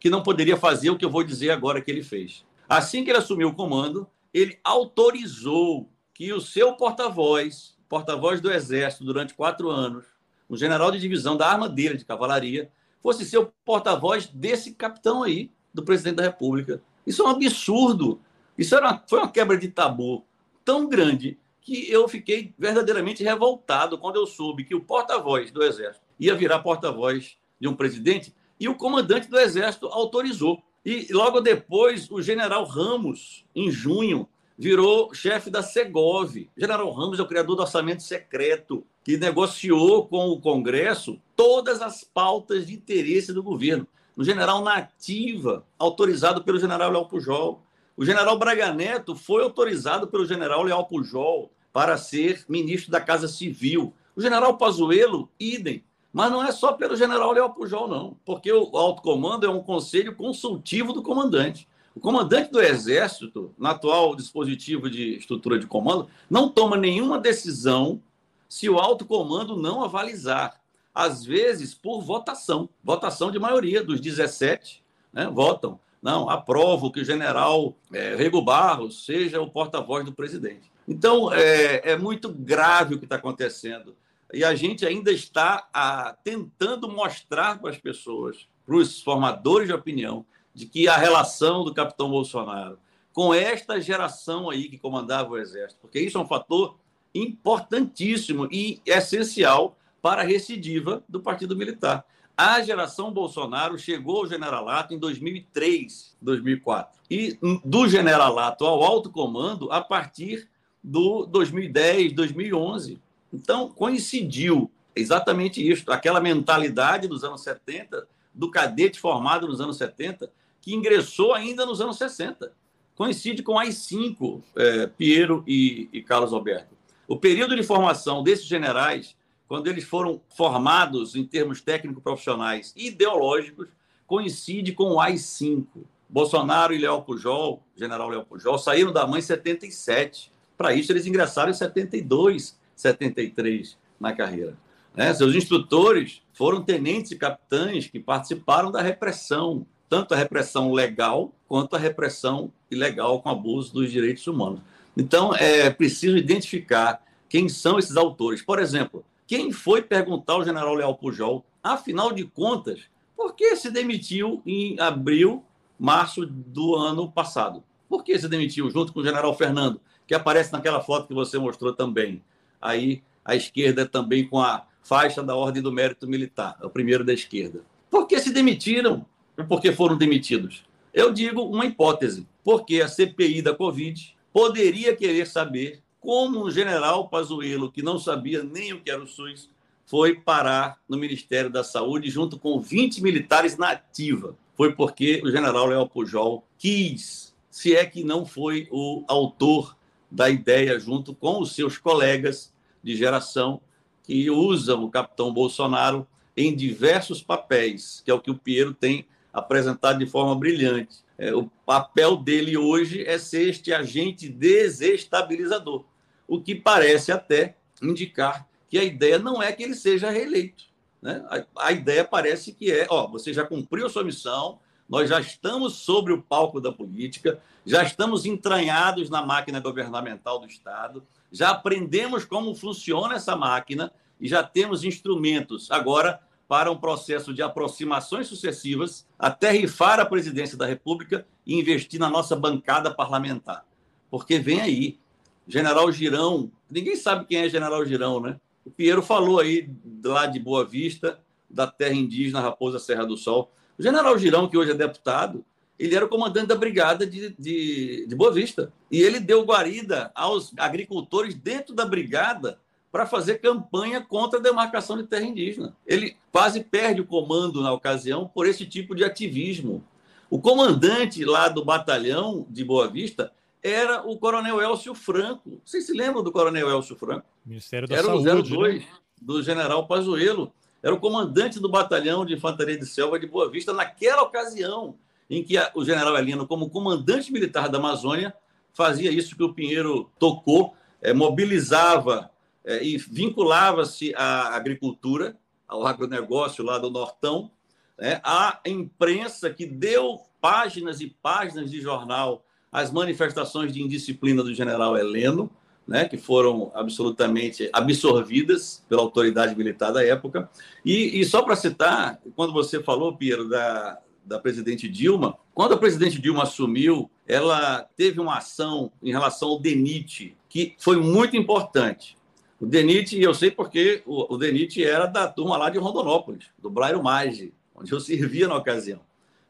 que não poderia fazer o que eu vou dizer agora que ele fez. Assim que ele assumiu o comando, ele autorizou que o seu porta-voz, porta-voz do Exército durante quatro anos, um general de divisão da armadilha de cavalaria, fosse ser o porta-voz desse capitão aí, do presidente da República. Isso é um absurdo. Isso era, foi uma quebra de tabu tão grande que eu fiquei verdadeiramente revoltado quando eu soube que o porta-voz do Exército ia virar porta-voz de um presidente e o comandante do Exército autorizou. E logo depois, o general Ramos, em junho, virou chefe da Segov. General Ramos é o criador do orçamento secreto, que negociou com o Congresso todas as pautas de interesse do governo. O general Nativa, autorizado pelo general Leal Pujol. O general Braga Neto foi autorizado pelo general Leal Pujol para ser ministro da Casa Civil. O general Pazuello, idem. Mas não é só pelo general Leal Pujol, não, porque o alto comando é um conselho consultivo do comandante. O comandante do Exército, no atual dispositivo de estrutura de comando, não toma nenhuma decisão se o alto comando não avalizar. às vezes por votação, votação de maioria, dos 17 né, votam. Não, aprovo que o general é, Rego Barros seja o porta-voz do presidente. Então, é, é muito grave o que está acontecendo. E a gente ainda está a, tentando mostrar para as pessoas, para os formadores de opinião, de que a relação do capitão Bolsonaro com esta geração aí que comandava o Exército, porque isso é um fator importantíssimo e essencial para a recidiva do Partido Militar. A geração Bolsonaro chegou ao generalato em 2003, 2004. E do generalato ao alto comando a partir do 2010, 2011. Então, coincidiu exatamente isso, aquela mentalidade dos anos 70, do cadete formado nos anos 70, que ingressou ainda nos anos 60. Coincide com as cinco, é, Piero e, e Carlos Alberto. O período de formação desses generais quando eles foram formados em termos técnico-profissionais e ideológicos, coincide com o AI-5. Bolsonaro e Léo Pujol, general Léo Pujol, saíram da mãe em 77. Para isso, eles ingressaram em 72, 73 na carreira. Né? Seus instrutores foram tenentes e capitães que participaram da repressão, tanto a repressão legal quanto a repressão ilegal com abuso dos direitos humanos. Então, é preciso identificar quem são esses autores. Por exemplo, quem foi perguntar ao general Leal Pujol, afinal de contas, por que se demitiu em abril, março do ano passado? Por que se demitiu junto com o general Fernando, que aparece naquela foto que você mostrou também? Aí, à esquerda também com a faixa da Ordem do Mérito Militar, o primeiro da esquerda. Por que se demitiram? Ou por que foram demitidos? Eu digo uma hipótese, porque a CPI da Covid poderia querer saber como um general Pazuello, que não sabia nem o que era o SUS, foi parar no Ministério da Saúde junto com 20 militares na ativa. Foi porque o general Léo Pujol quis, se é que não foi o autor da ideia, junto com os seus colegas de geração, que usam o capitão Bolsonaro em diversos papéis, que é o que o Piero tem apresentado de forma brilhante. É, o papel dele hoje é ser este agente desestabilizador, o que parece até indicar que a ideia não é que ele seja reeleito. Né? A, a ideia parece que é: ó, você já cumpriu a sua missão, nós já estamos sobre o palco da política, já estamos entranhados na máquina governamental do Estado, já aprendemos como funciona essa máquina e já temos instrumentos. Agora, para um processo de aproximações sucessivas até rifar a presidência da República e investir na nossa bancada parlamentar. Porque vem aí, General Girão, ninguém sabe quem é General Girão, né? O Piero falou aí lá de Boa Vista, da terra indígena Raposa Serra do Sol. O General Girão, que hoje é deputado, ele era o comandante da brigada de, de, de Boa Vista. E ele deu guarida aos agricultores dentro da brigada para fazer campanha contra a demarcação de terra indígena. Ele quase perde o comando na ocasião por esse tipo de ativismo. O comandante lá do batalhão de Boa Vista era o coronel Elcio Franco. Vocês se lembram do coronel Elcio Franco? Ministério da era Saúde. Era o 02 né? do general Pazuello. Era o comandante do batalhão de infantaria de selva de Boa Vista naquela ocasião em que o general Elino, como comandante militar da Amazônia, fazia isso que o Pinheiro tocou, é, mobilizava é, e vinculava-se à agricultura, ao agronegócio lá do Nortão, né, à imprensa que deu páginas e páginas de jornal às manifestações de indisciplina do general Heleno, né, que foram absolutamente absorvidas pela autoridade militar da época. E, e só para citar, quando você falou, Piero, da, da presidente Dilma, quando a presidente Dilma assumiu, ela teve uma ação em relação ao DENIT, que foi muito importante. O Denit, eu sei porque o, o Denit era da turma lá de Rondonópolis, do Blairo Maggi, onde eu servia na ocasião.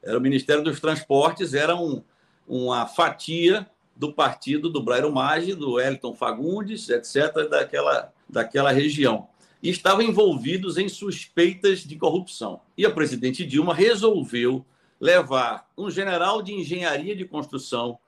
Era o Ministério dos Transportes, era um, uma fatia do partido do Blairo Maggi, do Elton Fagundes, etc., daquela, daquela região. E estavam envolvidos em suspeitas de corrupção. E a presidente Dilma resolveu levar um general de engenharia de construção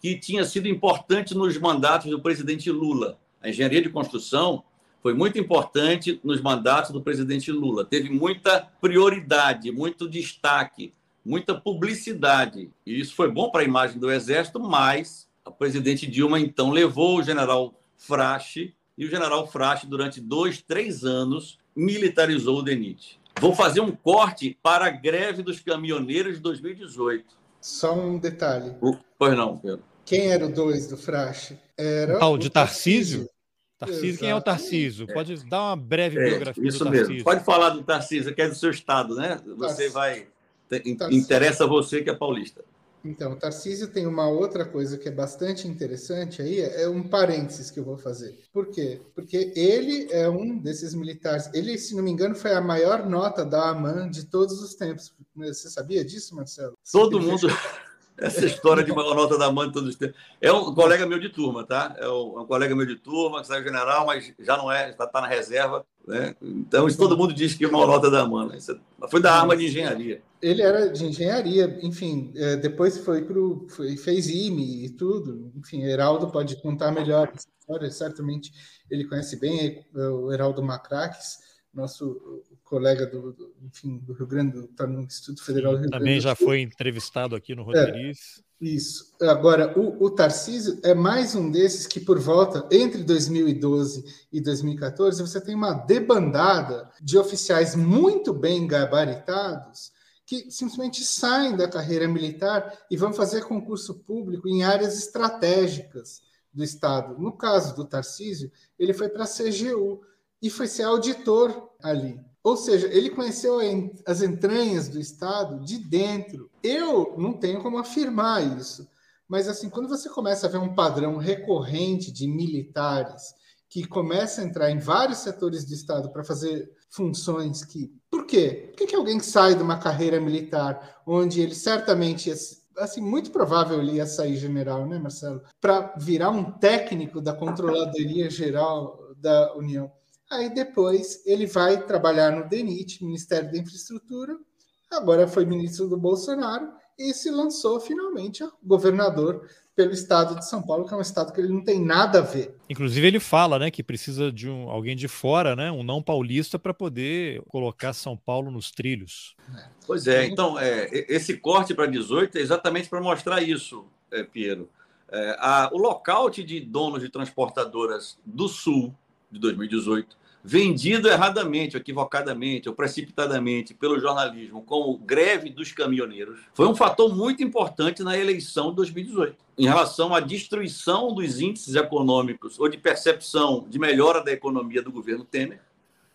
que tinha sido importante nos mandatos do presidente Lula, a engenharia de construção foi muito importante nos mandatos do presidente Lula. Teve muita prioridade, muito destaque, muita publicidade. E isso foi bom para a imagem do Exército, mas a presidente Dilma então levou o general Frache, e o general Frache, durante dois, três anos, militarizou o DENIT. Vou fazer um corte para a greve dos caminhoneiros de 2018. Só um detalhe. Pois não, Pedro. Quem era o dois do Frache? Era o de Tarcísio? Tarcísio, quem é o Tarcísio? Pode dar uma breve é, biografia isso do Tarcísio. Mesmo. Pode falar do Tarcísio, que é do seu estado, né? Você Tarcísio. vai. Tarcísio. Interessa você que é paulista. Então, o Tarcísio tem uma outra coisa que é bastante interessante aí, é um parênteses que eu vou fazer. Por quê? Porque ele é um desses militares. Ele, se não me engano, foi a maior nota da AMAN de todos os tempos. Você sabia disso, Marcelo? Todo mundo. Essa história de maior nota da mãe todos os tempos. É um colega meu de turma, tá? É um, colega meu de turma, que saiu general, mas já não é, está tá na reserva. Né? Então, isso todo mundo diz que é maior nota da mãe. Isso foi da arma de engenharia. Ele era de engenharia, enfim, é, depois foi para foi, fez IME e tudo. Enfim, Heraldo pode contar melhor essa história, certamente ele conhece bem, é, o Heraldo Macraques, nosso colega do, do, enfim, do Rio Grande, está no Instituto Federal do Rio Também Grande já foi entrevistado aqui no Roteiriz. É, isso. Agora, o, o Tarcísio é mais um desses que, por volta, entre 2012 e 2014, você tem uma debandada de oficiais muito bem gabaritados que simplesmente saem da carreira militar e vão fazer concurso público em áreas estratégicas do Estado. No caso do Tarcísio, ele foi para a CGU e foi ser auditor ali. Ou seja, ele conheceu as entranhas do Estado de dentro. Eu não tenho como afirmar isso, mas assim, quando você começa a ver um padrão recorrente de militares que começa a entrar em vários setores do Estado para fazer funções que. Por quê? Por que, que alguém sai de uma carreira militar onde ele certamente assim, muito provável ele ia sair general, né, Marcelo? Para virar um técnico da Controladoria Geral da União. Aí depois ele vai trabalhar no DENIT, Ministério da Infraestrutura, agora foi ministro do Bolsonaro e se lançou finalmente a governador pelo estado de São Paulo, que é um estado que ele não tem nada a ver. Inclusive ele fala, né, que precisa de um, alguém de fora, né, um não paulista para poder colocar São Paulo nos trilhos. Pois é, então é, esse corte para 18 é exatamente para mostrar isso, é, Piero. É, a, o lockout de donos de transportadoras do Sul de 2018 vendido erradamente, equivocadamente ou precipitadamente pelo jornalismo como greve dos caminhoneiros, foi um fator muito importante na eleição de 2018, em relação à destruição dos índices econômicos ou de percepção de melhora da economia do governo Temer,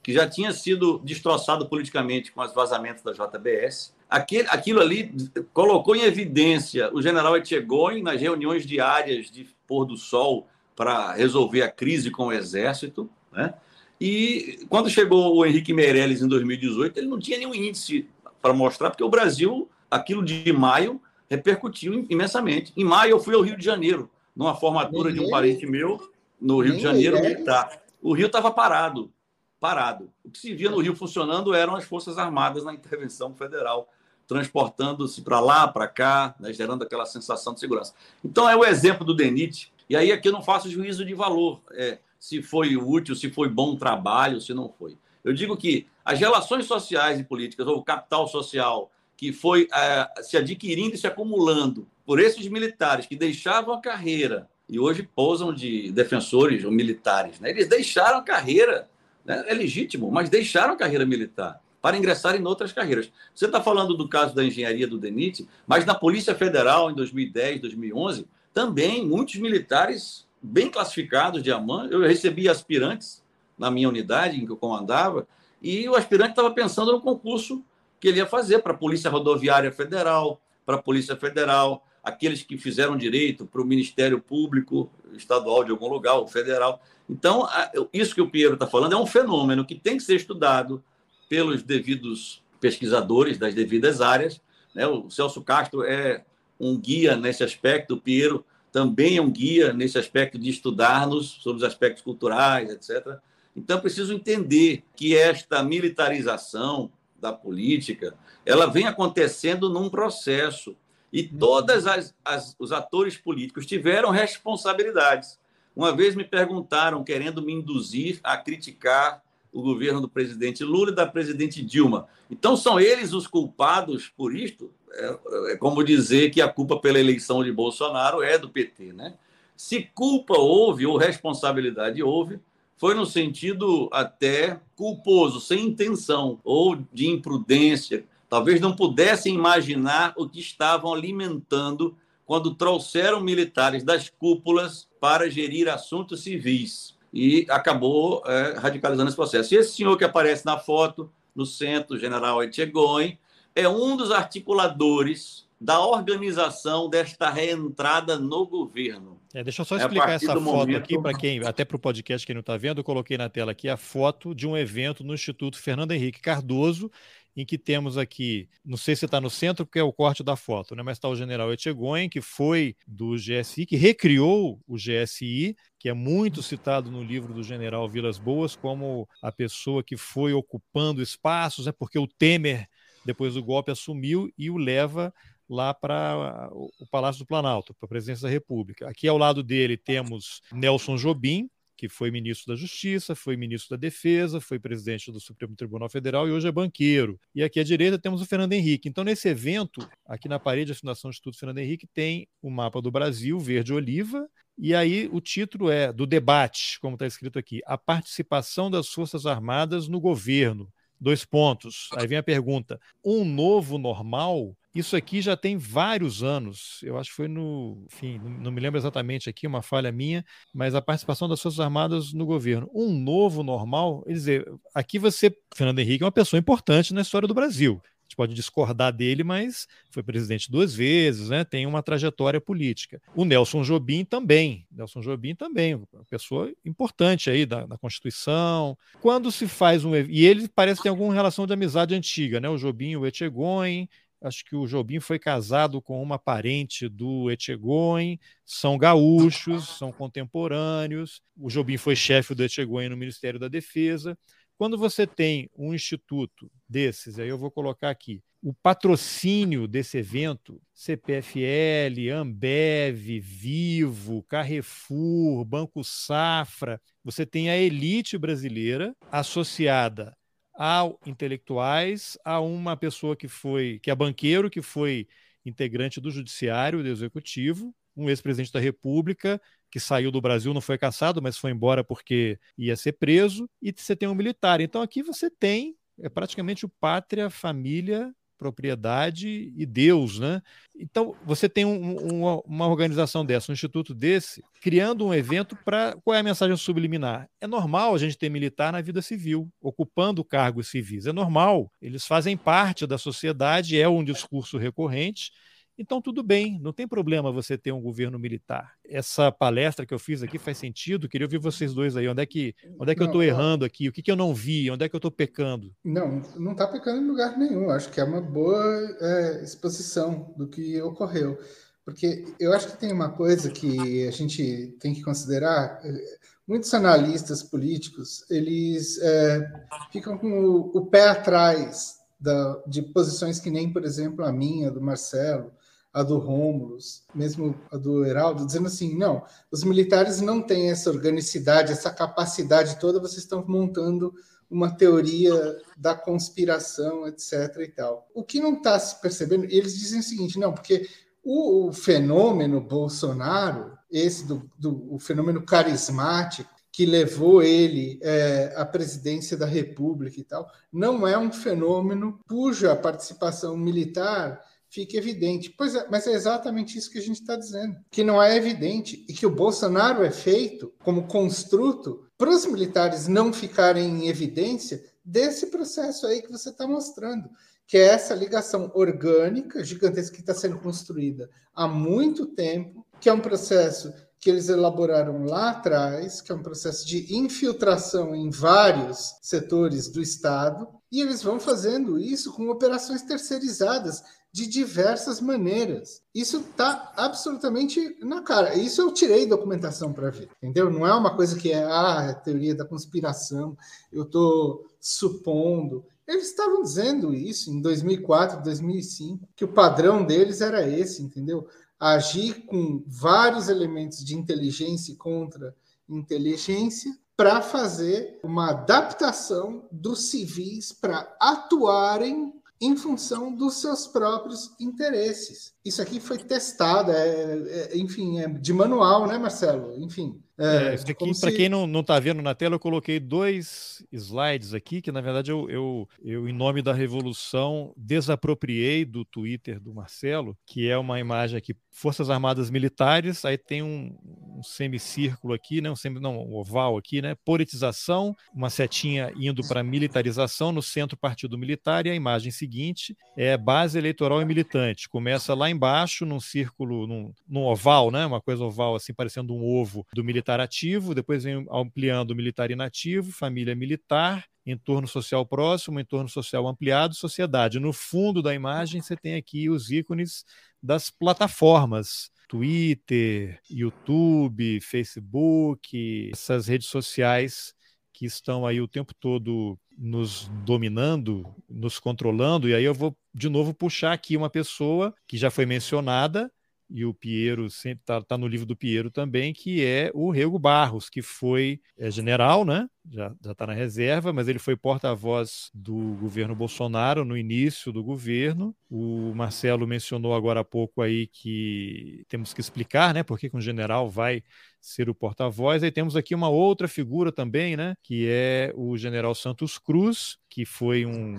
que já tinha sido destroçado politicamente com os vazamentos da JBS. Aquele, aquilo ali colocou em evidência o general Etchegóin nas reuniões diárias de pôr do sol para resolver a crise com o Exército, né? E quando chegou o Henrique Meirelles em 2018, ele não tinha nenhum índice para mostrar, porque o Brasil, aquilo de maio, repercutiu imensamente. Em maio, eu fui ao Rio de Janeiro, numa formatura de um parente meu, no Rio de Janeiro, militar. O Rio estava parado, parado. O que se via no Rio funcionando eram as Forças Armadas na intervenção federal, transportando-se para lá, para cá, né, gerando aquela sensação de segurança. Então, é o exemplo do DENIT. E aí aqui eu não faço juízo de valor. É, se foi útil, se foi bom trabalho, se não foi. Eu digo que as relações sociais e políticas, ou o capital social, que foi é, se adquirindo e se acumulando por esses militares que deixavam a carreira e hoje pousam de defensores ou militares, né? eles deixaram a carreira, né? é legítimo, mas deixaram a carreira militar para ingressar em outras carreiras. Você está falando do caso da engenharia do DENIT, mas na Polícia Federal, em 2010, 2011, também muitos militares bem classificados de AMAN. Eu recebi aspirantes na minha unidade em que eu comandava, e o aspirante estava pensando no concurso que ele ia fazer para a Polícia Rodoviária Federal, para a Polícia Federal, aqueles que fizeram direito para o Ministério Público Estadual de algum lugar, o federal. Então, isso que o Piero está falando é um fenômeno que tem que ser estudado pelos devidos pesquisadores das devidas áreas. Né? O Celso Castro é um guia nesse aspecto, o Piero também é um guia nesse aspecto de estudarmos sobre os aspectos culturais, etc. Então, preciso entender que esta militarização da política, ela vem acontecendo num processo e todas as, as, os atores políticos tiveram responsabilidades. Uma vez me perguntaram, querendo me induzir a criticar o governo do presidente Lula e da presidente Dilma. Então, são eles os culpados por isto? É, é como dizer que a culpa pela eleição de Bolsonaro é do PT, né? Se culpa houve ou responsabilidade houve, foi no sentido até culposo, sem intenção ou de imprudência. Talvez não pudessem imaginar o que estavam alimentando quando trouxeram militares das cúpulas para gerir assuntos civis. E acabou é, radicalizando esse processo. E esse senhor que aparece na foto, no centro, general Etchegoin, é um dos articuladores da organização desta reentrada no governo. É, deixa eu só é explicar é essa foto momento... aqui para quem, até para o podcast que não está vendo, eu coloquei na tela aqui a foto de um evento no Instituto Fernando Henrique Cardoso, em que temos aqui, não sei se está no centro, porque é o corte da foto, né? mas está o general Etchegoin, que foi do GSI, que recriou o GSI, que é muito citado no livro do general Vilas Boas como a pessoa que foi ocupando espaços, é porque o Temer, depois do golpe, assumiu e o leva lá para o Palácio do Planalto, para a presidência da República. Aqui ao lado dele temos Nelson Jobim, que foi ministro da Justiça, foi ministro da Defesa, foi presidente do Supremo Tribunal Federal e hoje é banqueiro. E aqui à direita temos o Fernando Henrique. Então, nesse evento, aqui na parede da Fundação Instituto Fernando Henrique, tem o mapa do Brasil, verde-oliva, e aí o título é do debate, como está escrito aqui, a participação das Forças Armadas no governo. Dois pontos. Aí vem a pergunta: um novo normal isso aqui já tem vários anos. Eu acho que foi no. Enfim, não me lembro exatamente aqui, uma falha minha, mas a participação das Forças Armadas no governo. Um novo normal. Quer dizer, aqui você, Fernando Henrique, é uma pessoa importante na história do Brasil. Gente pode discordar dele, mas foi presidente duas vezes, né? tem uma trajetória política. O Nelson Jobim também. Nelson Jobim também, uma pessoa importante aí da, da Constituição. Quando se faz um. E ele parece ter alguma relação de amizade antiga, né? O Jobim o Etchegoin acho que o Jobim foi casado com uma parente do Etchegoin, são gaúchos, são contemporâneos. O Jobim foi chefe do Etchegoin no Ministério da Defesa. Quando você tem um instituto desses, aí eu vou colocar aqui, o patrocínio desse evento, CPFL, Ambev, Vivo, Carrefour, Banco Safra, você tem a elite brasileira associada a intelectuais, a uma pessoa que foi, que é banqueiro, que foi integrante do judiciário, do executivo, um ex-presidente da República que saiu do Brasil, não foi caçado, mas foi embora porque ia ser preso, e você tem um militar. Então aqui você tem é praticamente o pátria, família propriedade e Deus, né? Então, você tem um, um, uma organização dessa, um instituto desse, criando um evento para. Qual é a mensagem subliminar? É normal a gente ter militar na vida civil, ocupando cargos civis. É normal. Eles fazem parte da sociedade, é um discurso recorrente. Então, tudo bem, não tem problema você ter um governo militar. Essa palestra que eu fiz aqui faz sentido? Queria ouvir vocês dois aí. Onde é que, onde é que não, eu estou errando aqui? O que, que eu não vi? Onde é que eu estou pecando? Não, não está pecando em lugar nenhum. Acho que é uma boa é, exposição do que ocorreu. Porque eu acho que tem uma coisa que a gente tem que considerar. É, muitos analistas políticos eles é, ficam com o, o pé atrás da, de posições que nem, por exemplo, a minha, do Marcelo, a do Rômulus, mesmo a do Heraldo, dizendo assim: não, os militares não têm essa organicidade, essa capacidade toda, vocês estão montando uma teoria da conspiração, etc. e tal. O que não está se percebendo, eles dizem o seguinte: não, porque o, o fenômeno Bolsonaro, esse do, do o fenômeno carismático, que levou ele é, à presidência da República e tal, não é um fenômeno cuja participação militar fique evidente. Pois é, mas é exatamente isso que a gente está dizendo, que não é evidente e que o Bolsonaro é feito como construto para os militares não ficarem em evidência desse processo aí que você está mostrando, que é essa ligação orgânica gigantesca que está sendo construída há muito tempo, que é um processo que eles elaboraram lá atrás, que é um processo de infiltração em vários setores do Estado, e eles vão fazendo isso com operações terceirizadas de diversas maneiras. Isso está absolutamente na cara. Isso eu tirei documentação para ver, entendeu? Não é uma coisa que é ah, é teoria da conspiração, eu estou supondo. Eles estavam dizendo isso em 2004, 2005, que o padrão deles era esse, entendeu? Agir com vários elementos de inteligência e contra-inteligência para fazer uma adaptação dos civis para atuarem em função dos seus próprios interesses. Isso aqui foi testado, é, é, enfim, é de manual, né, Marcelo? Enfim. É, é, se... para quem não está vendo na tela, eu coloquei dois slides aqui, que na verdade eu, eu, eu, em nome da revolução, desapropriei do Twitter do Marcelo, que é uma imagem aqui, Forças Armadas Militares, aí tem um, um semicírculo aqui, né, um, semi, não, um oval aqui, né, politização, uma setinha indo para militarização, no centro Partido Militar, e a imagem seguinte é base eleitoral e militante. Começa lá embaixo, num círculo, num, num oval, né, uma coisa oval assim, parecendo um ovo do militar ativo, depois vem ampliando militar inativo, família militar, entorno social próximo, entorno social ampliado, sociedade. No fundo da imagem, você tem aqui os ícones das plataformas. Twitter, YouTube, Facebook, essas redes sociais que estão aí o tempo todo nos dominando, nos controlando. E aí eu vou de novo puxar aqui uma pessoa que já foi mencionada, e o Piero sempre está tá no livro do Piero também, que é o Rego Barros, que foi é, general, né? Já está na reserva, mas ele foi porta-voz do governo Bolsonaro no início do governo. O Marcelo mencionou agora há pouco aí que temos que explicar, né? Por que um general vai ser o porta-voz. Aí temos aqui uma outra figura também, né? Que é o general Santos Cruz, que foi um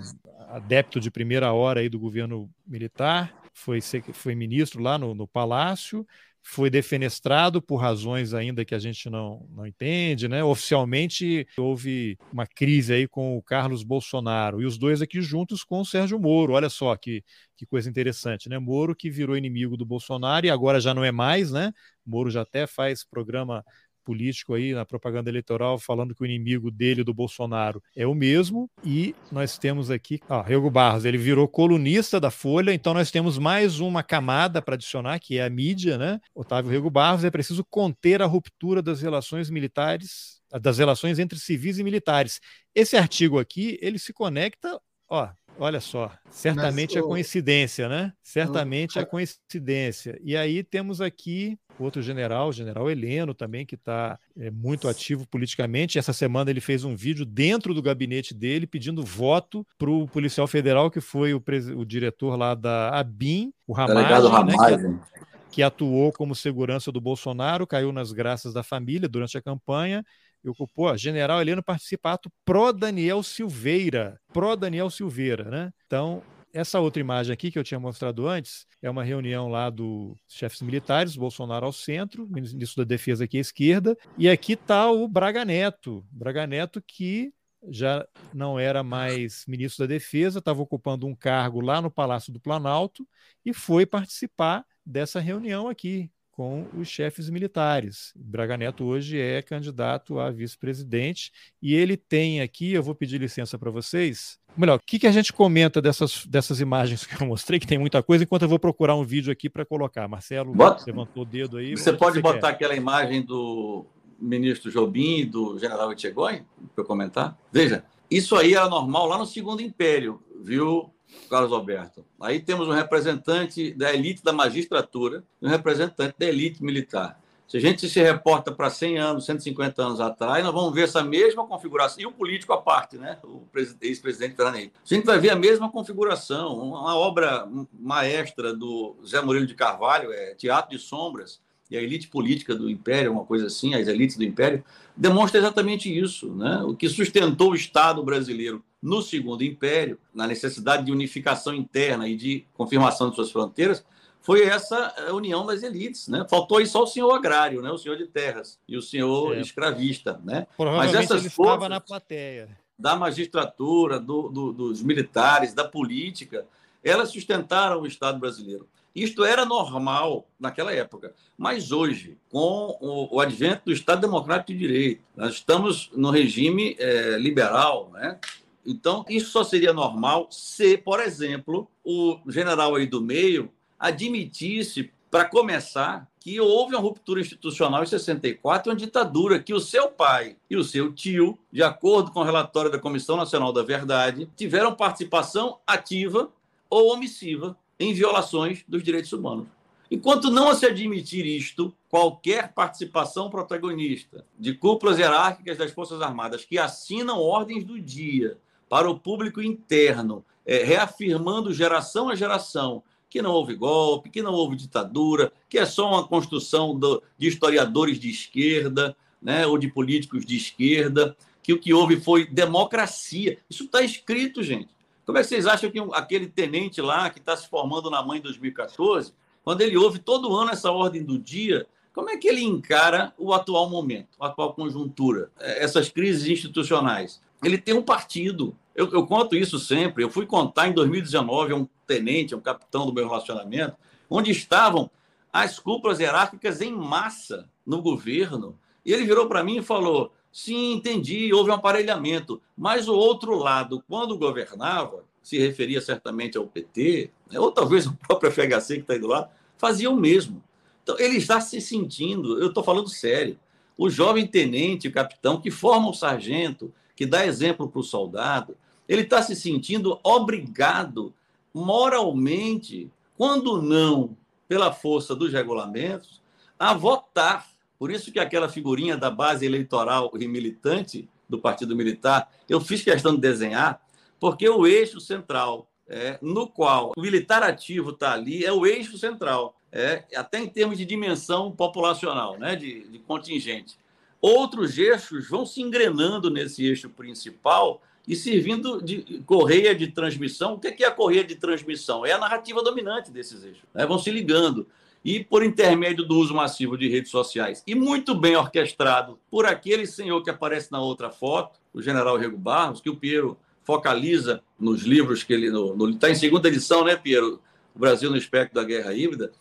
adepto de primeira hora aí do governo militar foi, foi ministro lá no, no Palácio, foi defenestrado por razões ainda que a gente não, não entende, né? Oficialmente houve uma crise aí com o Carlos Bolsonaro e os dois aqui juntos com o Sérgio Moro. Olha só que, que coisa interessante, né? Moro que virou inimigo do Bolsonaro e agora já não é mais, né? Moro já até faz programa político aí na propaganda eleitoral falando que o inimigo dele, do Bolsonaro, é o mesmo. E nós temos aqui, ó, Rego Barros, ele virou colunista da Folha, então nós temos mais uma camada para adicionar, que é a mídia, né? Otávio Rego Barros, é preciso conter a ruptura das relações militares, das relações entre civis e militares. Esse artigo aqui, ele se conecta, ó, Olha só, certamente Mas, é coincidência, né? Certamente é coincidência. E aí temos aqui outro general, o general Heleno também, que está é, muito ativo politicamente. Essa semana ele fez um vídeo dentro do gabinete dele pedindo voto para o policial federal, que foi o, o, diretor lá da ABIN, o Ramagem, né, que, que atuou como segurança do Bolsonaro, caiu nas graças da família durante a campanha e ocupou, general Heleno participa ato pró Daniel Silveira, pró Daniel Silveira, né? Então, essa outra imagem aqui que eu tinha mostrado antes é uma reunião lá dos chefes militares, Bolsonaro ao centro, ministro da Defesa aqui à esquerda, e aqui está o Braga Neto, Braga Neto que já não era mais ministro da Defesa, estava ocupando um cargo lá no Palácio do Planalto e foi participar dessa reunião aqui com os chefes militares. Braga Neto hoje é candidato a vice-presidente e ele tem aqui, eu vou pedir licença para vocês. Melhor, o que, que a gente comenta dessas, dessas imagens que eu mostrei, que tem muita coisa, enquanto eu vou procurar um vídeo aqui para colocar. Marcelo Bota. levantou o dedo aí. Você pode você botar quer? aquela imagem do ministro Jobim e do general Etchegói para eu comentar? Veja, isso aí era normal lá no Segundo Império, viu, Carlos Alberto. Aí temos um representante da elite da magistratura e um representante da elite militar. Se a gente se reporta para 100 anos, 150 anos atrás, nós vamos ver essa mesma configuração, e o político à parte, né? o ex-presidente Fernando A gente vai ver a mesma configuração, uma obra maestra do Zé Murilo de Carvalho, é Teatro de Sombras, e a elite política do Império, uma coisa assim, as elites do Império, demonstra exatamente isso. Né? O que sustentou o Estado brasileiro no Segundo Império, na necessidade de unificação interna e de confirmação de suas fronteiras, foi essa eh, união das elites. Né? Faltou aí só o senhor agrário, né? o senhor de terras e o senhor é. escravista. Né? Mas essas ele forças na plateia. da magistratura, do, do, dos militares, da política, elas sustentaram o Estado brasileiro. Isto era normal naquela época. Mas hoje, com o, o advento do Estado Democrático de Direito, nós estamos no regime é, liberal, né? Então, isso só seria normal se, por exemplo, o general aí do meio admitisse, para começar, que houve uma ruptura institucional em 64 uma ditadura que o seu pai e o seu tio, de acordo com o relatório da Comissão Nacional da Verdade, tiveram participação ativa ou omissiva em violações dos direitos humanos. Enquanto não se admitir isto, qualquer participação protagonista de cúpulas hierárquicas das Forças Armadas que assinam ordens do dia para o público interno é, reafirmando geração a geração que não houve golpe, que não houve ditadura, que é só uma construção do, de historiadores de esquerda, né, ou de políticos de esquerda, que o que houve foi democracia. Isso está escrito, gente. Como é que vocês acham que aquele tenente lá, que está se formando na mãe em 2014, quando ele ouve todo ano essa ordem do dia, como é que ele encara o atual momento, a atual conjuntura, é, essas crises institucionais? Ele tem um partido. Eu, eu conto isso sempre. Eu fui contar em 2019 a um tenente, a um capitão do meu relacionamento, onde estavam as cúpulas hierárquicas em massa no governo. E ele virou para mim e falou: sim, entendi, houve um aparelhamento. Mas o outro lado, quando governava, se referia certamente ao PT, né, ou talvez o próprio FHC que está aí do lado, fazia o mesmo. Então, ele está se sentindo, eu estou falando sério, o jovem tenente, o capitão, que forma o sargento, que dá exemplo para o soldado, ele está se sentindo obrigado moralmente, quando não pela força dos regulamentos, a votar. Por isso que aquela figurinha da base eleitoral e militante do Partido Militar, eu fiz questão de desenhar, porque o eixo central, é, no qual o militar ativo está ali, é o eixo central, é, até em termos de dimensão populacional, né, de, de contingente. Outros eixos vão se engrenando nesse eixo principal e servindo de correia de transmissão. O que é a correia de transmissão? É a narrativa dominante desses eixos. Né? Vão se ligando. E por intermédio do uso massivo de redes sociais, e muito bem orquestrado por aquele senhor que aparece na outra foto, o general Rego Barros, que o Piero focaliza nos livros que ele. Está em segunda edição, né, Piero? O Brasil no espectro da guerra híbrida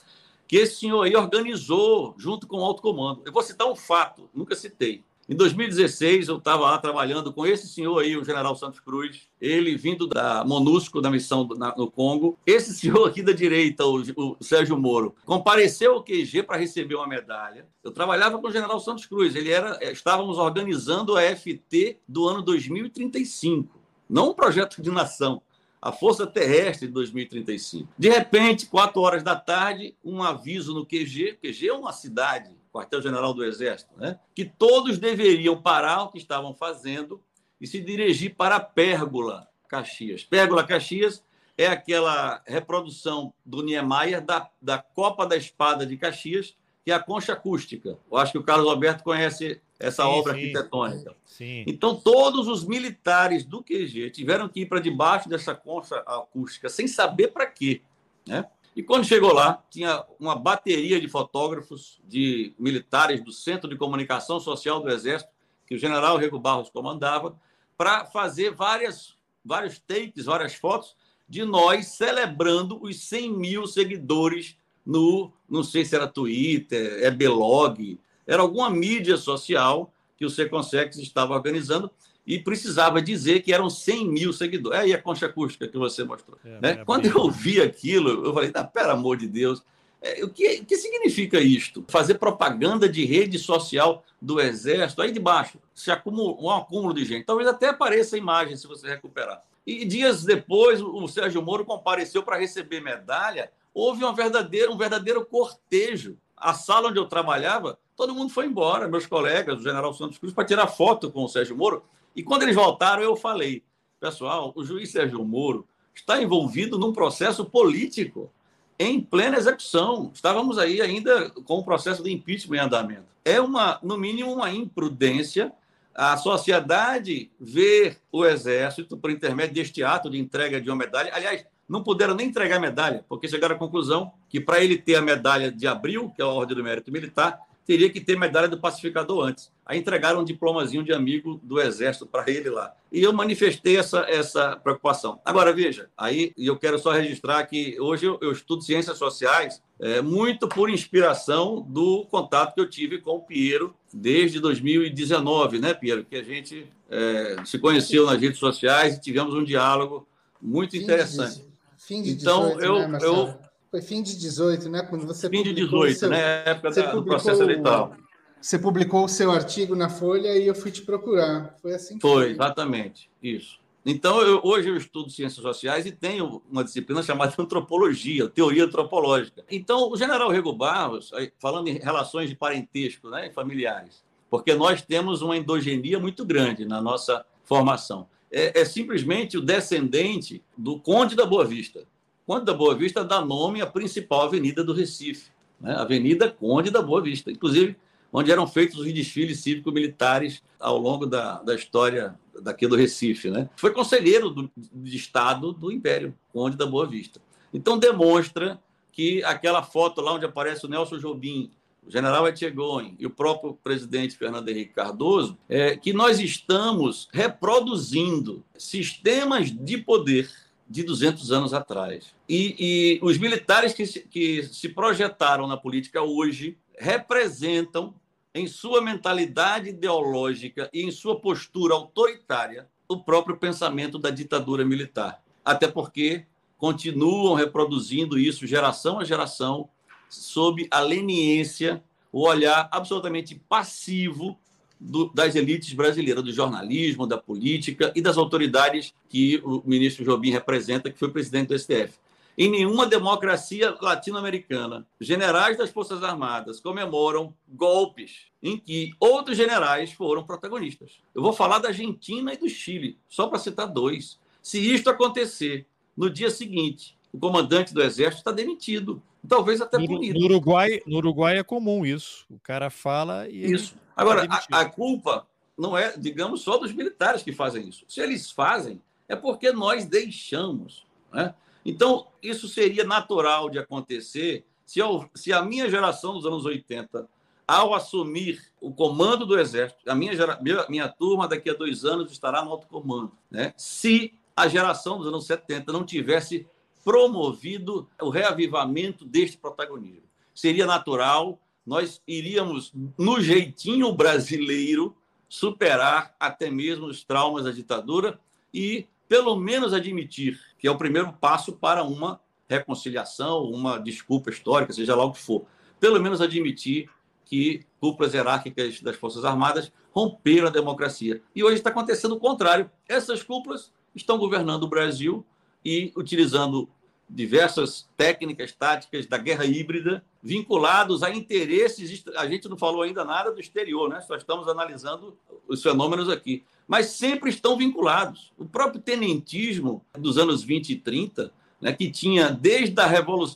que esse senhor aí organizou junto com o alto comando. Eu vou citar um fato, nunca citei. Em 2016, eu estava lá trabalhando com esse senhor aí, o general Santos Cruz, ele vindo da MONUSCO, da missão no Congo. Esse senhor aqui da direita, o, o Sérgio Moro, compareceu ao QG para receber uma medalha. Eu trabalhava com o general Santos Cruz, ele era, eh, estávamos organizando a FT do ano 2035, não um projeto de nação a Força Terrestre de 2035. De repente, quatro horas da tarde, um aviso no QG, QG é uma cidade, quartel-general do Exército, né? que todos deveriam parar o que estavam fazendo e se dirigir para a Pérgola, Caxias. Pérgola, Caxias é aquela reprodução do Niemeyer da, da Copa da Espada de Caxias, que é a concha acústica. Eu acho que o Carlos Alberto conhece essa sim, obra sim, arquitetônica. Sim. Então, todos os militares do QG tiveram que ir para debaixo dessa concha acústica, sem saber para quê. Né? E quando chegou lá, tinha uma bateria de fotógrafos, de militares do Centro de Comunicação Social do Exército, que o general Rego Barros comandava, para fazer várias, vários takes, várias fotos de nós celebrando os 100 mil seguidores no, não sei se era Twitter, é Blog, era alguma mídia social que o Seconsex estava organizando e precisava dizer que eram 100 mil seguidores. É aí a concha acústica que você mostrou. É, né? É Quando eu vi aquilo, eu falei, ah, pelo amor de Deus, é, o, que, que significa isto? Fazer propaganda de rede social do Exército, aí debaixo, se acumula, um acúmulo de gente. Talvez até apareça a imagem se você recuperar. E dias depois, o Sérgio Moro compareceu para receber medalha houve uma verdadeira, um verdadeiro cortejo. A sala onde eu trabalhava, todo mundo foi embora, meus colegas, o general Santos Cruz, para tirar foto com o Sérgio Moro. E quando eles voltaram, eu falei: pessoal, o juiz Sérgio Moro está envolvido num processo político em plena execução. Estávamos aí ainda com o processo de impeachment em andamento. É uma, no mínimo, uma imprudência a sociedade ver o exército por intermédio deste ato de entrega de uma medalha. Aliás, não puderam nem entregar medalha, porque chegaram à conclusão que para ele ter a medalha de abril, que é a Ordem do Mérito Militar, teria que ter medalha do pacificador antes. Aí entregaram um diplomazinho de amigo do Exército para ele lá. E eu manifestei essa, essa preocupação. Agora, veja, aí eu quero só registrar que hoje eu, eu estudo ciências sociais é, muito por inspiração do contato que eu tive com o Piero desde 2019, né, Piero? Que a gente é, se conheceu nas redes sociais e tivemos um diálogo muito interessante. Fim de então, 18, eu, né, eu Foi fim de 18, né? Quando você fim de 18, seu, né? Época da, do processo eleitoral. Você publicou o seu artigo na Folha e eu fui te procurar. Foi assim foi, foi, exatamente. Isso. Então, eu, hoje eu estudo ciências sociais e tenho uma disciplina chamada antropologia, teoria antropológica. Então, o general Rego Barros, falando em relações de parentesco, né, familiares, porque nós temos uma endogenia muito grande na nossa formação. é, é simplesmente o descendente do Conde da Boa Vista. Conde da Boa Vista dá nome à principal avenida do Recife, né? Avenida Conde da Boa Vista, inclusive onde eram feitos os desfiles cívico-militares ao longo da, da história daqui do Recife. Né? Foi conselheiro do, de Estado do Império, Conde da Boa Vista. Então demonstra que aquela foto lá onde aparece o Nelson Jobim, o general Etchegoyen e o próprio presidente Fernando Henrique Cardoso, é que nós estamos reproduzindo sistemas de poder de 200 anos atrás. E, e os militares que se, que se projetaram na política hoje representam, em sua mentalidade ideológica e em sua postura autoritária, o próprio pensamento da ditadura militar. Até porque continuam reproduzindo isso geração a geração, sob a leniência, o olhar absolutamente passivo do, das elites brasileiras, do jornalismo, da política e das autoridades que o ministro Jobim representa, que foi presidente do STF. Em nenhuma democracia latino-americana, generais das Forças Armadas comemoram golpes em que outros generais foram protagonistas. Eu vou falar da Argentina e do Chile, só para citar dois. Se isto acontecer no dia seguinte, o comandante do exército está demitido, talvez até no, punido. No Uruguai, no Uruguai é comum isso. O cara fala e. Isso. Agora, a, a, culpa não é, digamos, só dos militares que fazem isso. Se eles fazem, é porque nós deixamos. Né? Então, isso seria natural de acontecer se, eu, se a minha geração dos anos 80, ao assumir o comando do Exército, a minha, gera, minha, minha turma daqui a dois anos estará no alto comando. Né? Se a geração dos anos 70 não tivesse promovido o reavivamento deste protagonismo. Seria natural, nós iríamos, no jeitinho brasileiro, superar até mesmo os traumas da ditadura e, pelo menos, admitir que é o primeiro passo para uma reconciliação, uma desculpa histórica, seja lá o que for. Pelo menos admitir que cúpulas hierárquicas das Forças Armadas romperam a democracia. E hoje está acontecendo o contrário. Essas cúpulas estão governando o Brasil e utilizando diversas técnicas táticas da guerra híbrida vinculados a interesses. A gente não falou ainda nada do exterior, né? Só estamos analisando os fenômenos aqui. Mas sempre estão vinculados. O próprio tenentismo dos anos 20 e 30, né, que tinha desde a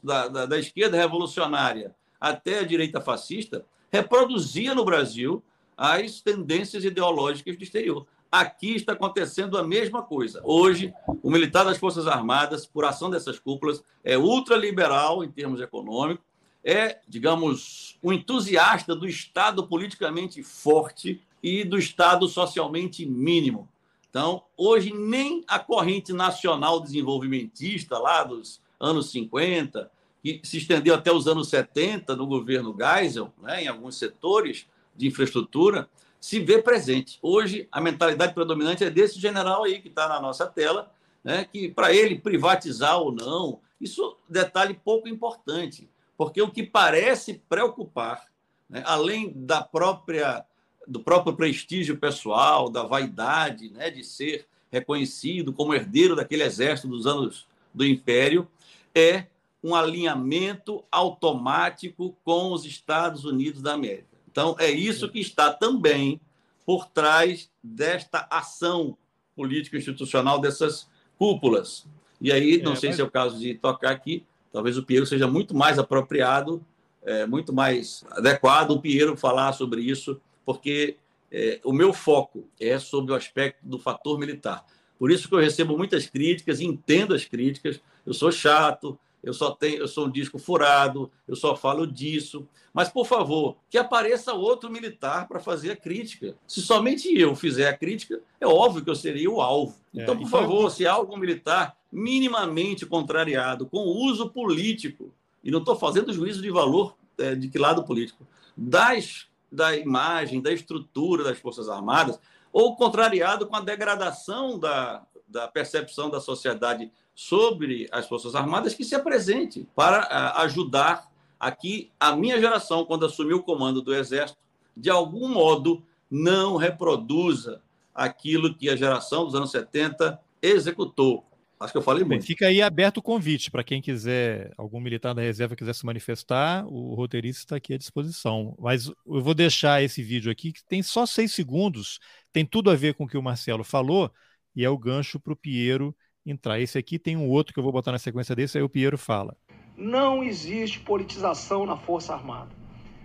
da, da, da esquerda revolucionária até a direita fascista, reproduzia no Brasil as tendências ideológicas do exterior. Aqui está acontecendo a mesma coisa. Hoje, o militar das Forças Armadas, por ação dessas cúpulas, é ultraliberal em termos econômicos, é, digamos, um entusiasta do Estado politicamente forte e do Estado socialmente mínimo. Então, hoje, nem a corrente nacional desenvolvimentista, lá dos anos 50, que se estendeu até os anos 70 no governo Geisel, né, em alguns setores de infraestrutura, se vê presente. Hoje, a mentalidade predominante é desse general aí que está na nossa tela, né, que para ele privatizar ou não, isso é detalhe pouco importante, porque o que parece preocupar, né, além da própria do próprio prestígio pessoal, da vaidade, né, de ser reconhecido como herdeiro daquele exército dos anos do Império, é um alinhamento automático com os Estados Unidos da América. Então, é isso que está também por trás desta ação político-institucional dessas cúpulas. E aí, não é, sei mas... se é o caso de tocar aqui, talvez o Piero seja muito mais apropriado, é, muito mais adequado o Piero falar sobre isso, porque é, o meu foco é sobre o aspecto do fator militar. Por isso que eu recebo muitas críticas, entendo as críticas, eu sou chato, eu só tenho, eu sou um disco furado, eu só falo disso. Mas, por favor, que apareça outro militar para fazer a crítica. Se somente eu fizer a crítica, é óbvio que eu seria o alvo. É, então, por então... favor, se há algum militar minimamente contrariado com o uso político, e não estou fazendo juízo de valor é, de que lado político, das, da imagem, da estrutura das Forças Armadas, ou contrariado com a degradação da, da percepção da sociedade sobre as Forças Armadas que se apresente para uh, ajudar a que a minha geração, quando assumiu o comando do Exército, de algum modo não reproduza aquilo que a geração dos anos 70 executou. Acho que eu falei muito. Fica aí aberto o convite para quem quiser, algum militar da reserva quiser se manifestar, o roteirista está aqui à disposição. Mas eu vou deixar esse vídeo aqui, que tem só seis segundos, tem tudo a ver com o que o Marcelo falou, e é o gancho para o Piero entrar. Esse aqui tem um outro que eu vou botar na sequência desse, aí o Piero fala. Não existe politização na Força Armada.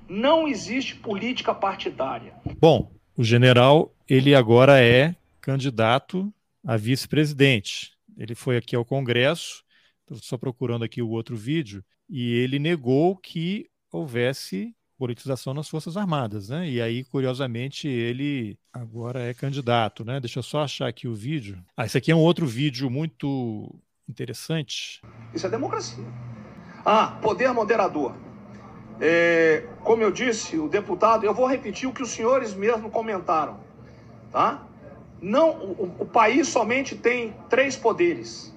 Não existe política partidária. Bom, o general, ele agora é candidato a vice-presidente. Ele foi aqui ao Congresso, estou só procurando aqui o outro vídeo, e ele negou que houvesse politização nas Forças Armadas, né? E aí, curiosamente, ele agora é candidato, né? Deixa eu só achar aqui o vídeo. Ah, esse aqui é um outro vídeo muito interessante. Isso é democracia. Ah, poder moderador. É, como eu disse, o deputado, eu vou repetir o que os senhores mesmo comentaram, tá? Não, o, o país somente tem três poderes.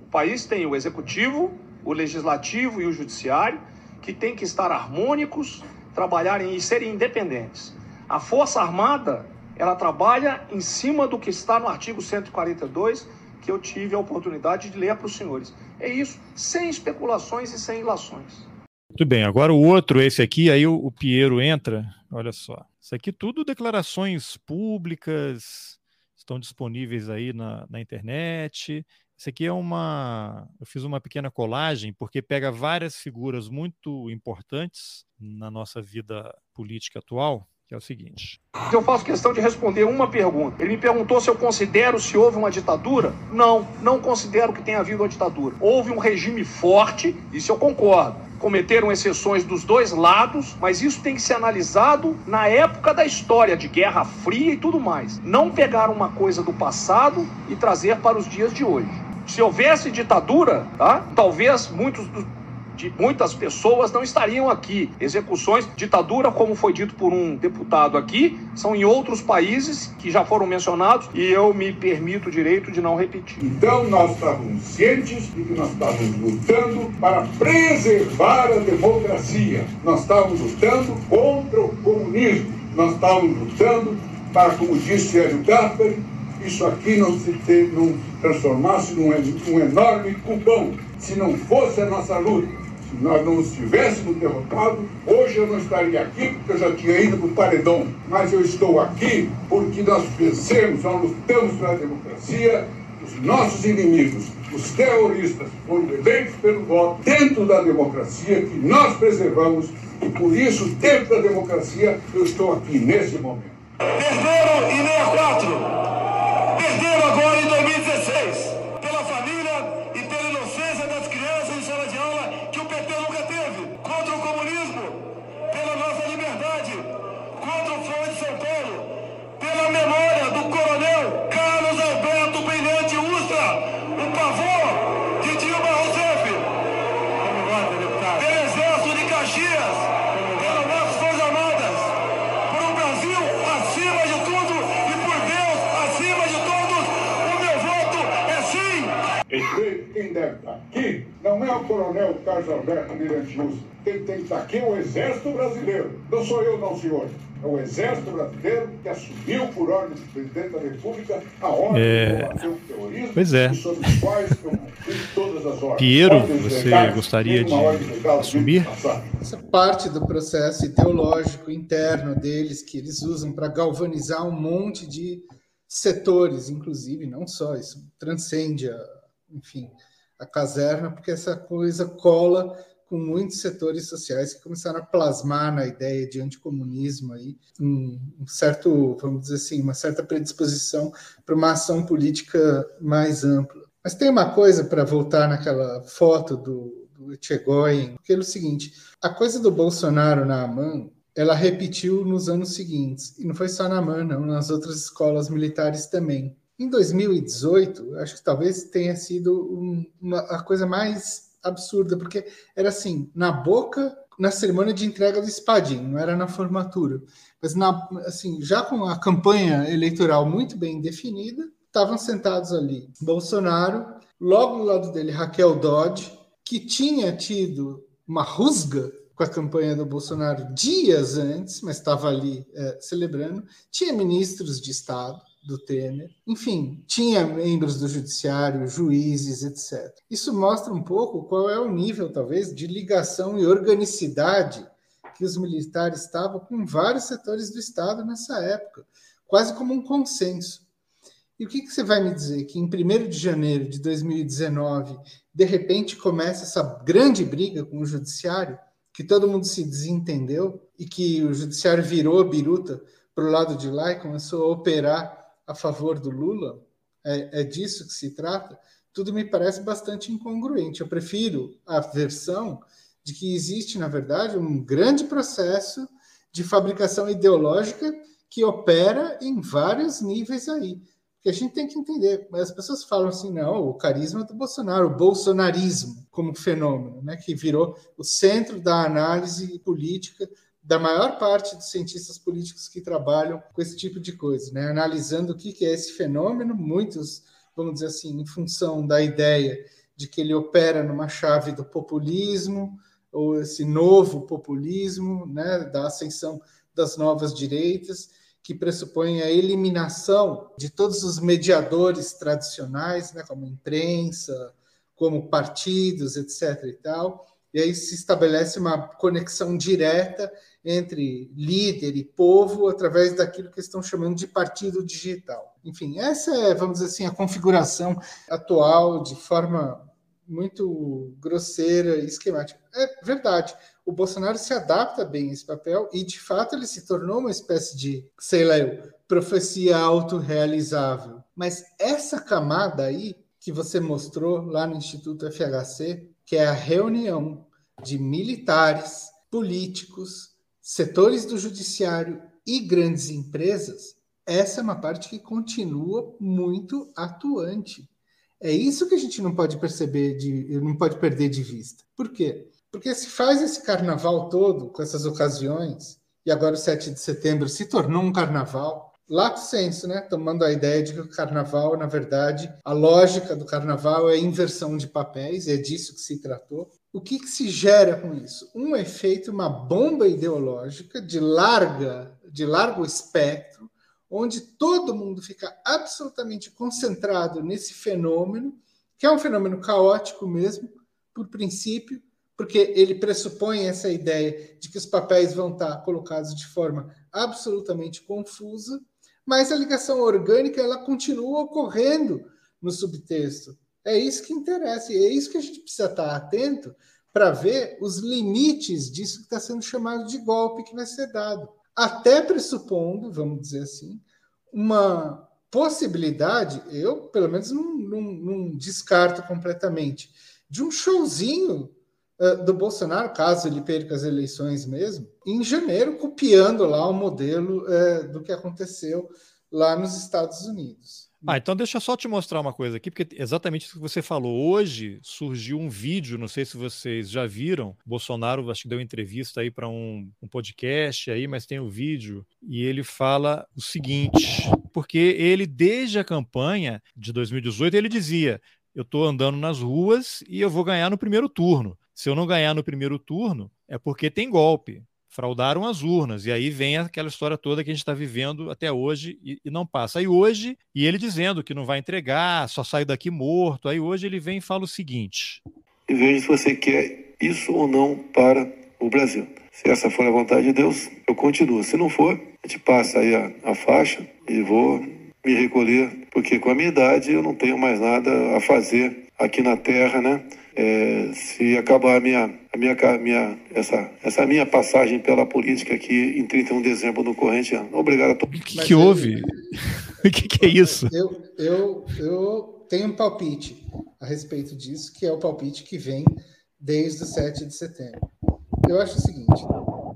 O país tem o executivo, o legislativo e o judiciário que têm que estar harmônicos, trabalharem e serem independentes. A Força Armada, ela trabalha em cima do que está no artigo 142, que eu tive a oportunidade de ler para os senhores. É isso, sem especulações e sem ilações. Muito bem, agora o outro, esse aqui, aí o, o Piero entra, olha só. Isso aqui tudo declarações públicas, estão disponíveis aí na, na internet. Isso aqui é uma. Eu fiz uma pequena colagem, porque pega várias figuras muito importantes na nossa vida política atual, que é o seguinte. Eu faço questão de responder uma pergunta. Ele me perguntou se eu considero se houve uma ditadura. Não, não considero que tenha havido uma ditadura. Houve um regime forte, isso eu concordo. Cometeram exceções dos dois lados, mas isso tem que ser analisado na época da história, de Guerra Fria e tudo mais. Não pegar uma coisa do passado e trazer para os dias de hoje. Se houvesse ditadura, tá? talvez muitos de muitas pessoas não estariam aqui. Execuções, ditadura, como foi dito por um deputado aqui, são em outros países que já foram mencionados e eu me permito o direito de não repetir. Então nós estávamos cientes de que nós estávamos lutando para preservar a democracia. Nós estávamos lutando contra o comunismo. Nós estávamos lutando para, como disse Hélio Gaspar, isso aqui não se, ter, não se transformasse num, enorme cupão. Se não fosse a nossa luta, se nós não os tivéssemos hoje eu não estaria aqui porque eu já tinha ido para o paredão. Mas eu estou aqui porque nós vencemos, nós lutamos pela democracia, os nossos inimigos, os terroristas, foram eleitos pelo voto dentro da democracia que nós preservamos e por isso, dentro da democracia, eu estou aqui nesse momento. Perderam em 64 perderam agora em 2016 quem deve estar aqui não é o coronel Carlos Alberto Mirante Quem tem que estar aqui é o Exército Brasileiro. Não sou eu, não, senhor. É o Exército Brasileiro que assumiu por ordem do presidente da República a ordem é... de combater o terrorismo pois é. sobre os quais eu cumpri todas as ordens. Piero, você legais, gostaria de assumir? Essa parte do processo ideológico interno deles que eles usam para galvanizar um monte de setores, inclusive, não só isso, transcende a, enfim, a caserna, porque essa coisa cola com muitos setores sociais que começaram a plasmar na ideia de anticomunismo aí um, certo, vamos dizer assim, uma certa predisposição para uma ação política mais ampla. Mas tem uma coisa para voltar naquela foto do, do Etchegoyen, que é o seguinte: a coisa do Bolsonaro na AMAN, ela repetiu nos anos seguintes, e não foi só na AMAN, não, nas outras escolas militares também. Em 2018, acho que talvez tenha sido um, uma, a coisa mais absurda, porque era assim, na boca, na cerimônia de entrega do espadinho, não era na formatura. Mas na, assim, já com a campanha eleitoral muito bem definida, estavam sentados ali Bolsonaro, logo do lado dele Raquel Dodge, que tinha tido uma rusga com a campanha do Bolsonaro dias antes, mas estava ali é, celebrando, tinha ministros de Estado, do Temer. Enfim, tinha membros do judiciário, juízes, etc. Isso mostra um pouco qual é o nível, talvez, de ligação e organicidade que os militares estavam com vários setores do Estado nessa época, quase como um consenso. E o que, que você vai me dizer? Que em 1 de janeiro de 2019, de repente começa essa grande briga com o judiciário, que todo mundo se desentendeu e que o judiciário virou biruta para o lado de lá e começou a operar a favor do Lula? É, é disso que se trata? Tudo me parece bastante incongruente. Eu prefiro a versão de que existe, na verdade, um grande processo de fabricação ideológica que opera em vários níveis aí. Porque a gente tem que entender, as pessoas falam assim, não, o carisma do Bolsonaro, o bolsonarismo como fenômeno, né, que virou o centro da análise política da maior parte dos cientistas políticos que trabalham com esse tipo de coisa, né, analisando o que, é esse fenômeno, muitos, vamos dizer assim, em função da ideia de que ele opera numa chave do populismo, ou esse novo populismo, né, da ascensão das novas direitas, que pressupõe a eliminação de todos os mediadores tradicionais, né, como imprensa, como partidos, etc. e tal. E aí se estabelece uma conexão direta entre líder e povo através daquilo que estão chamando de partido digital. Enfim, essa é, vamos dizer assim, a configuração atual de forma muito grosseira e esquemática. É verdade. O Bolsonaro se adapta bem a esse papel e, de fato, ele se tornou uma espécie de, sei lá eu, profecia autorrealizável. Mas essa camada aí que você mostrou lá no Instituto FHC, que é a reunião de militares, políticos, setores do judiciário e grandes empresas, essa é uma parte que continua muito atuante. É isso que a gente não pode perceber, de, não pode perder de vista. Por quê? Porque se faz esse carnaval todo, com essas ocasiões, e agora o 7 de setembro se tornou um carnaval, lato né? Tomando a ideia de que o carnaval, na verdade, a lógica do carnaval é inversão de papéis, é disso que se tratou. O que, que se gera com isso? Um efeito, uma bomba ideológica de larga, de largo espectro, onde todo mundo fica absolutamente concentrado nesse fenômeno, que é um fenômeno caótico mesmo, por princípio, porque ele pressupõe essa ideia de que os papéis vão estar colocados de forma absolutamente confusa, mas a ligação orgânica ela continua ocorrendo no subtexto. É isso que interessa, e é isso que a gente precisa estar atento para ver os limites disso que está sendo chamado de golpe que vai ser dado até pressupondo, vamos dizer assim, uma possibilidade, eu pelo menos não, não, não descarto completamente, de um showzinho uh, do Bolsonaro, caso ele perca as eleições mesmo, em janeiro, copiando lá o modelo uh, do que aconteceu lá nos Estados Unidos. Ah, então deixa só te mostrar uma coisa aqui, porque exatamente isso que você falou. Hoje surgiu um vídeo, não sei se vocês já viram. Bolsonaro acho que deu entrevista aí para um, um, podcast aí, mas tem o um vídeo e ele fala o seguinte, porque ele desde a campanha de 2018 ele dizia: eu estou andando nas ruas e eu vou ganhar no primeiro turno. Se eu não ganhar no primeiro turno, é porque tem golpe fraudaram as urnas. E aí vem aquela história toda que a gente está vivendo até hoje e, e, não passa. Aí hoje, e ele dizendo que não vai entregar, só sai daqui morto. Aí hoje ele vem e fala o seguinte: E veja se você quer isso ou não para o Brasil. Se essa for a vontade de Deus, eu continuo. Se não for, a gente passa aí a, a faixa e vou me recolher, porque com a minha idade eu não tenho mais nada a fazer aqui na Terra, né? É, se acabar a minha, a minha, minha, essa, essa minha passagem pela política aqui em 31 de dezembro no corrente ano. Obrigado a todos. O que, que houve? O que, que, é isso? Eu, eu, eu tenho um palpite a respeito disso, que é o palpite que vem desde o 7 de setembro. Eu acho o seguinte: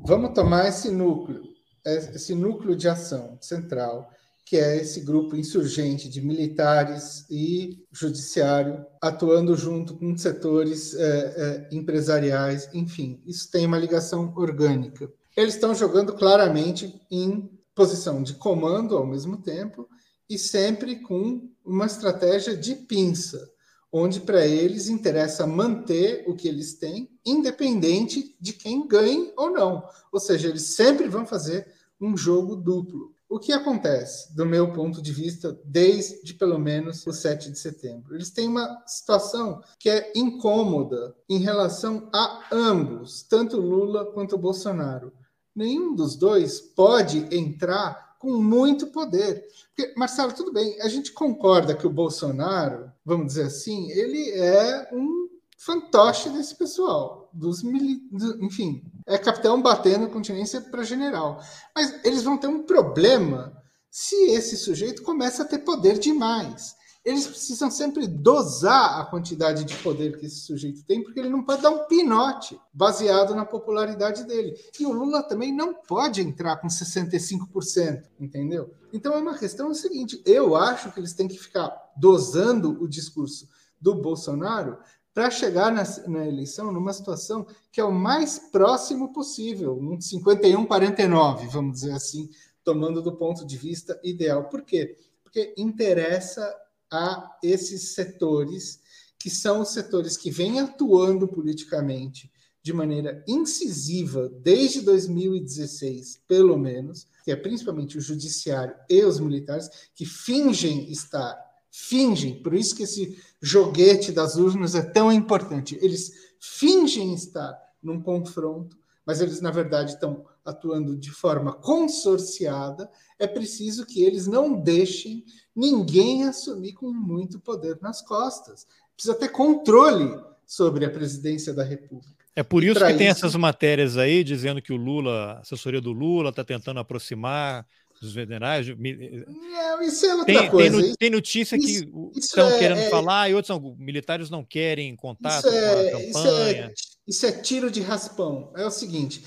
vamos tomar esse núcleo, esse núcleo de ação central que é esse grupo insurgente de militares e judiciário atuando junto com setores é, é, empresariais, enfim, isso tem uma ligação orgânica. Eles estão jogando claramente em posição de comando ao mesmo tempo e sempre com uma estratégia de pinça, onde para eles interessa manter o que eles têm, independente de quem ganhe ou não. Ou seja, eles sempre vão fazer um jogo duplo. O que acontece, do meu ponto de vista, desde pelo menos o 7 de setembro? Eles têm uma situação que é incômoda em relação a ambos, tanto Lula quanto Bolsonaro. Nenhum dos dois pode entrar com muito poder. Porque, Marcelo, tudo bem, a gente concorda que o Bolsonaro, vamos dizer assim, ele é um fantoche desse pessoal, dos mili... enfim, é capitão batendo continência para general. Mas eles vão ter um problema se esse sujeito começa a ter poder demais eles precisam sempre dosar a quantidade de poder que esse sujeito tem, porque ele não pode dar um pinote baseado na popularidade dele. E o Lula também não pode entrar com 65%, entendeu? Então é uma questão seguinte: eu acho que eles têm que ficar dosando o discurso do Bolsonaro para chegar na, na, eleição numa situação que é o mais próximo possível, um 51-49, vamos dizer assim, tomando do ponto de vista ideal. Por quê? Porque interessa a esses setores, que são os setores que vêm atuando politicamente de maneira incisiva desde 2016, pelo menos, que é principalmente o judiciário e os militares, que fingem estar, fingem, por isso que esse joguete das urnas é tão importante. Eles fingem estar num confronto, mas eles, na verdade, estão atuando de forma consorciada. É preciso que eles não deixem ninguém assumir com muito poder nas costas. Precisa ter controle sobre a presidência da República. É por isso que tem essas matérias aí dizendo que o Lula, a assessoria do Lula, está tentando aproximar dos generais. Não, isso é outra tem, coisa. Tem, tem notícia isso, que estão é, querendo é, falar e outros são militares não querem contato é, com a campanha. Isso é, isso é tiro de raspão. É o seguinte: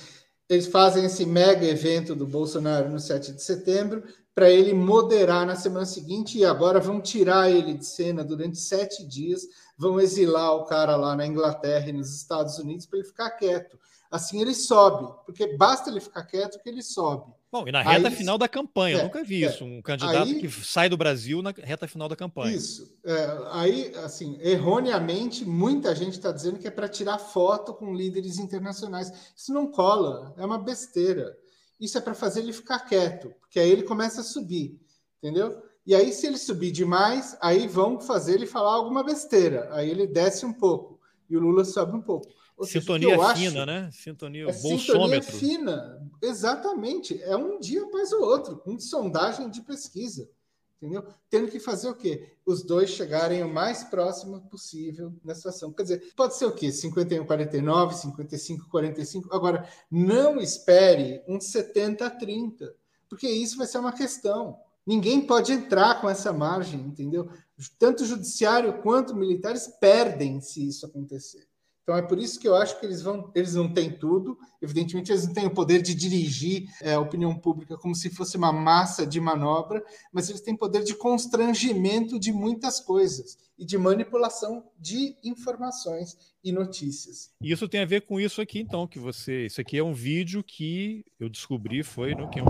eles fazem esse mega evento do Bolsonaro no 7 de setembro, para ele moderar na semana seguinte e agora vão tirar ele de cena durante sete dias, vão exilar o cara lá na Inglaterra e nos Estados Unidos para ele ficar quieto. Assim ele sobe, porque basta ele ficar quieto que ele sobe. Bom, e na reta aí, final da campanha, é, eu nunca vi é, isso, um candidato aí, que sai do Brasil na reta final da campanha. Isso. É, aí, assim, erroneamente, muita gente está dizendo que é para tirar foto com líderes internacionais. Isso não cola, é uma besteira isso é para fazer ele ficar quieto, porque aí ele começa a subir, entendeu? E aí, se ele subir demais, aí vão fazer ele falar alguma besteira. Aí ele desce um pouco e o Lula sobe um pouco. Ou sintonia seja, fina, né? Sintonia, é bolsômetro. Sintonia fina, exatamente. É um dia após o outro, com sondagem de pesquisa entendeu? Tendo que fazer o quê? Os dois chegarem o mais próximo possível na situação. Quer dizer, pode ser o quê? 51, 49, 55, 45. Agora, não espere um 70 30, porque isso vai ser uma questão. Ninguém pode entrar com essa margem, entendeu? Tanto o judiciário quanto militares perdem se isso acontecer. Então é por isso que eu acho que eles vão, eles não têm tudo. Evidentemente, eles não têm o poder de dirigir é, a opinião pública como se fosse uma massa de manobra, mas eles têm poder de constrangimento de muitas coisas e de manipulação de informações e notícias. E isso tem a ver com isso aqui, então, que você. Isso aqui é um vídeo que eu descobri, foi no que é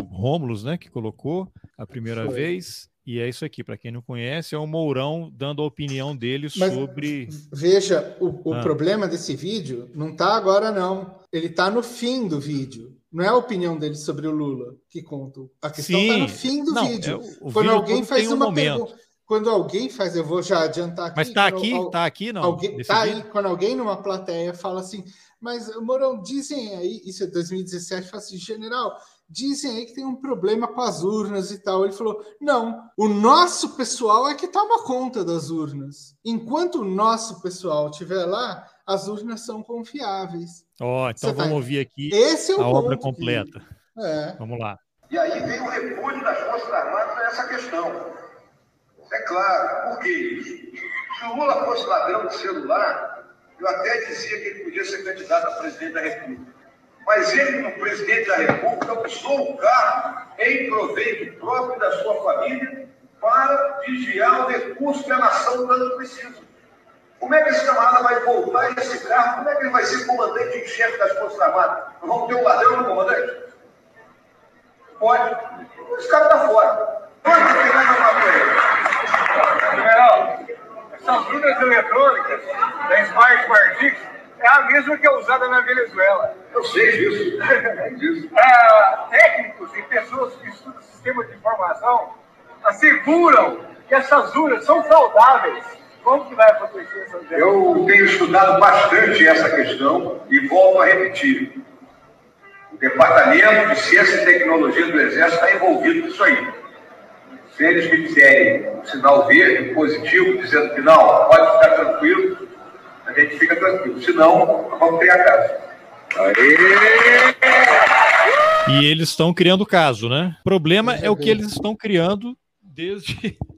né, que colocou a primeira foi. vez. E é isso aqui, para quem não conhece, é o Mourão dando a opinião dele Mas, sobre. Veja, o, o ah. problema desse vídeo não está agora, não. Ele está no fim do vídeo. Não é a opinião dele sobre o Lula que conta. A questão está no fim do não, vídeo. É, quando vídeo alguém faz um uma pergunta. Quando alguém faz, eu vou já adiantar aqui. Mas está aqui? Está aqui, não? Alguém, tá aí, quando alguém numa plateia fala assim, mas, Mourão, dizem aí, isso é 2017, fala assim, general, dizem aí que tem um problema com as urnas e tal. Ele falou: não, o nosso pessoal é que toma conta das urnas. Enquanto o nosso pessoal estiver lá, as urnas são confiáveis. Ó, oh, então Você vamos tá... ouvir aqui Esse é o a obra completa. É. Vamos lá. E aí vem o repúdio das Forças Armadas a essa questão. É claro, por que isso? Se o Lula fosse ladrão de celular, eu até dizia que ele podia ser candidato a presidente da República. Mas ele, como presidente da República, usou o carro em proveito próprio da sua família para desviar o recurso que a nação tanto precisa. Como é que esse camarada vai voltar esse carro? Como é que ele vai ser comandante em chefe das Forças Armadas? Nós vamos ter um ladrão no comandante? Pode. Esse cara está fora. Você vai jogar ele? General, essas urnas eletrônicas da Smart Parties é a mesma que é usada na Venezuela. Eu sei disso. disso. Ah, técnicos e pessoas que estudam sistema de informação asseguram que essas urnas são saudáveis. Como que vai acontecer essa Eu tenho estudado bastante essa questão e volto a repetir. O Departamento de Ciência e Tecnologia do Exército está envolvido nisso aí. Se eles me disserem um sinal verde, positivo, dizendo que não, pode ficar tranquilo, a gente fica tranquilo. Se não, vamos a casa. Aê! E eles estão criando caso, né? O problema é o que eles estão criando desde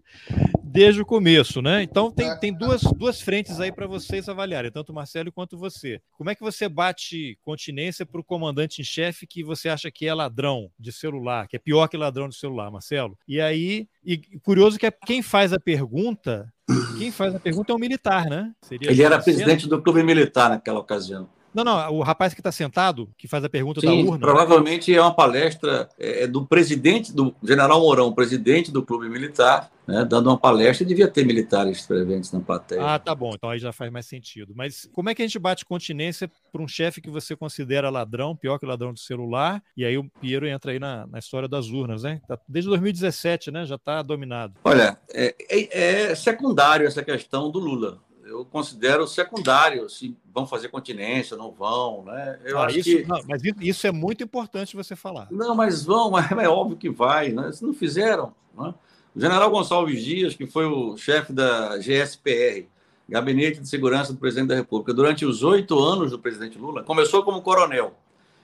desde o começo, né? Então tem, tem duas, duas frentes aí para vocês avaliarem, tanto o Marcelo quanto você. Como é que você bate continência para o comandante em chefe que você acha que é ladrão de celular, que é pior que ladrão de celular, Marcelo? E aí, e curioso que é quem faz a pergunta, quem faz a pergunta é um militar, né? Seria Ele era presidente do clube militar naquela ocasião. Não, não, o rapaz que está sentado, que faz a pergunta Sim, da urna. Provavelmente é uma palestra é, é, do presidente, do general Mourão, presidente do clube militar, né, dando uma palestra, devia ter militares presentes na plateia. Ah, tá bom, então aí já faz mais sentido. Mas como é que a gente bate continência para um chefe que você considera ladrão, pior que o ladrão do celular? E aí o Piero entra aí na, na história das urnas, né? Tá, desde 2017, né? Já está dominado. Olha, é, é, é secundário essa questão do Lula eu considero secundário se vão fazer continência, não vão, né? Eu ah, acho isso, que... Não, mas isso é muito importante você falar. Não, mas vão, mas é óbvio que vai, né? Se não fizeram, né? O general Gonçalves Dias, que foi o chefe da GSPR, Gabinete de Segurança do Presidente da República, durante os oito anos do presidente Lula, começou como coronel.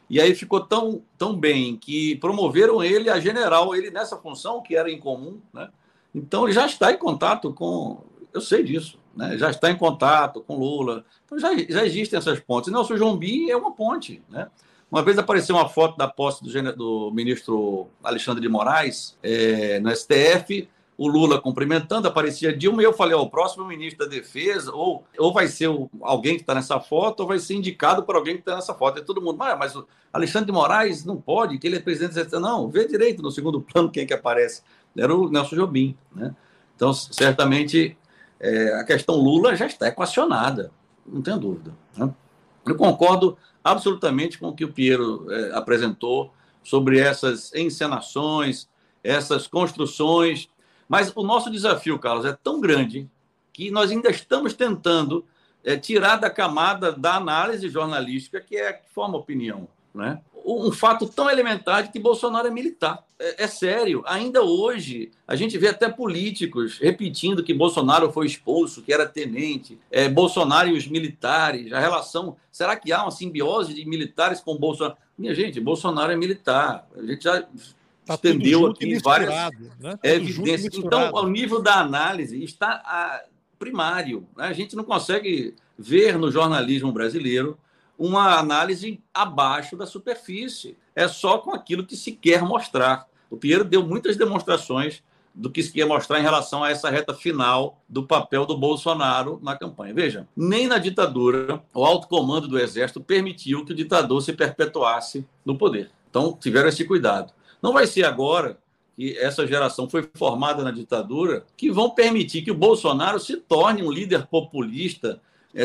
E aí ficou tão, tão bem que promoveram ele a general, ele nessa função que era incomum, né? Então ele já está em contato com. Eu sei disso né, já está em contato com Lula. Então já, já existem essas pontes. Nelson Jombi é uma ponte. Né? Uma vez apareceu uma foto da posse do, do ministro Alexandre de Moraes é, no STF, o Lula cumprimentando, aparecia Dilma, e eu falei: ó, o próximo ministro da Defesa, ou, ou vai ser o, alguém que está nessa foto, ou vai ser indicado por alguém que está nessa foto. E todo mundo, mas, mas o Alexandre de Moraes não pode, que ele é presidente. Não, vê direito no segundo plano quem é que aparece. Era o Nelson Jobim. Né? Então, certamente, é, a questão Lula já está equacionada, não tenho dúvida. Né? Eu concordo absolutamente com o que o Piero é, apresentou sobre essas encenações, essas construções, mas o nosso desafio, Carlos, é tão grande que nós ainda estamos tentando é, tirar da camada da análise jornalística que é que forma opinião. Né? Um fato tão elementar de que Bolsonaro é militar. É, é, sério, ainda hoje a gente vê até políticos repetindo que Bolsonaro foi expulso, que era tenente, é, Bolsonaro e os militares, a relação. Será que há uma simbiose de militares com Bolsonaro? Minha gente, Bolsonaro é militar. A gente já tá estendeu aqui várias né? evidências. Então, ao nível da análise, está a, primário. Né? A gente não consegue ver no jornalismo brasileiro uma análise abaixo da superfície. É só com aquilo que se quer mostrar. O Pinheiro deu muitas demonstrações do que se quer mostrar em relação a essa reta final do papel do Bolsonaro na campanha. Veja, nem na ditadura o alto comando do Exército permitiu que o ditador se perpetuasse no poder. Então, tiveram esse cuidado. Não vai ser agora que essa geração foi formada na ditadura que vão permitir que o Bolsonaro se torne um líder populista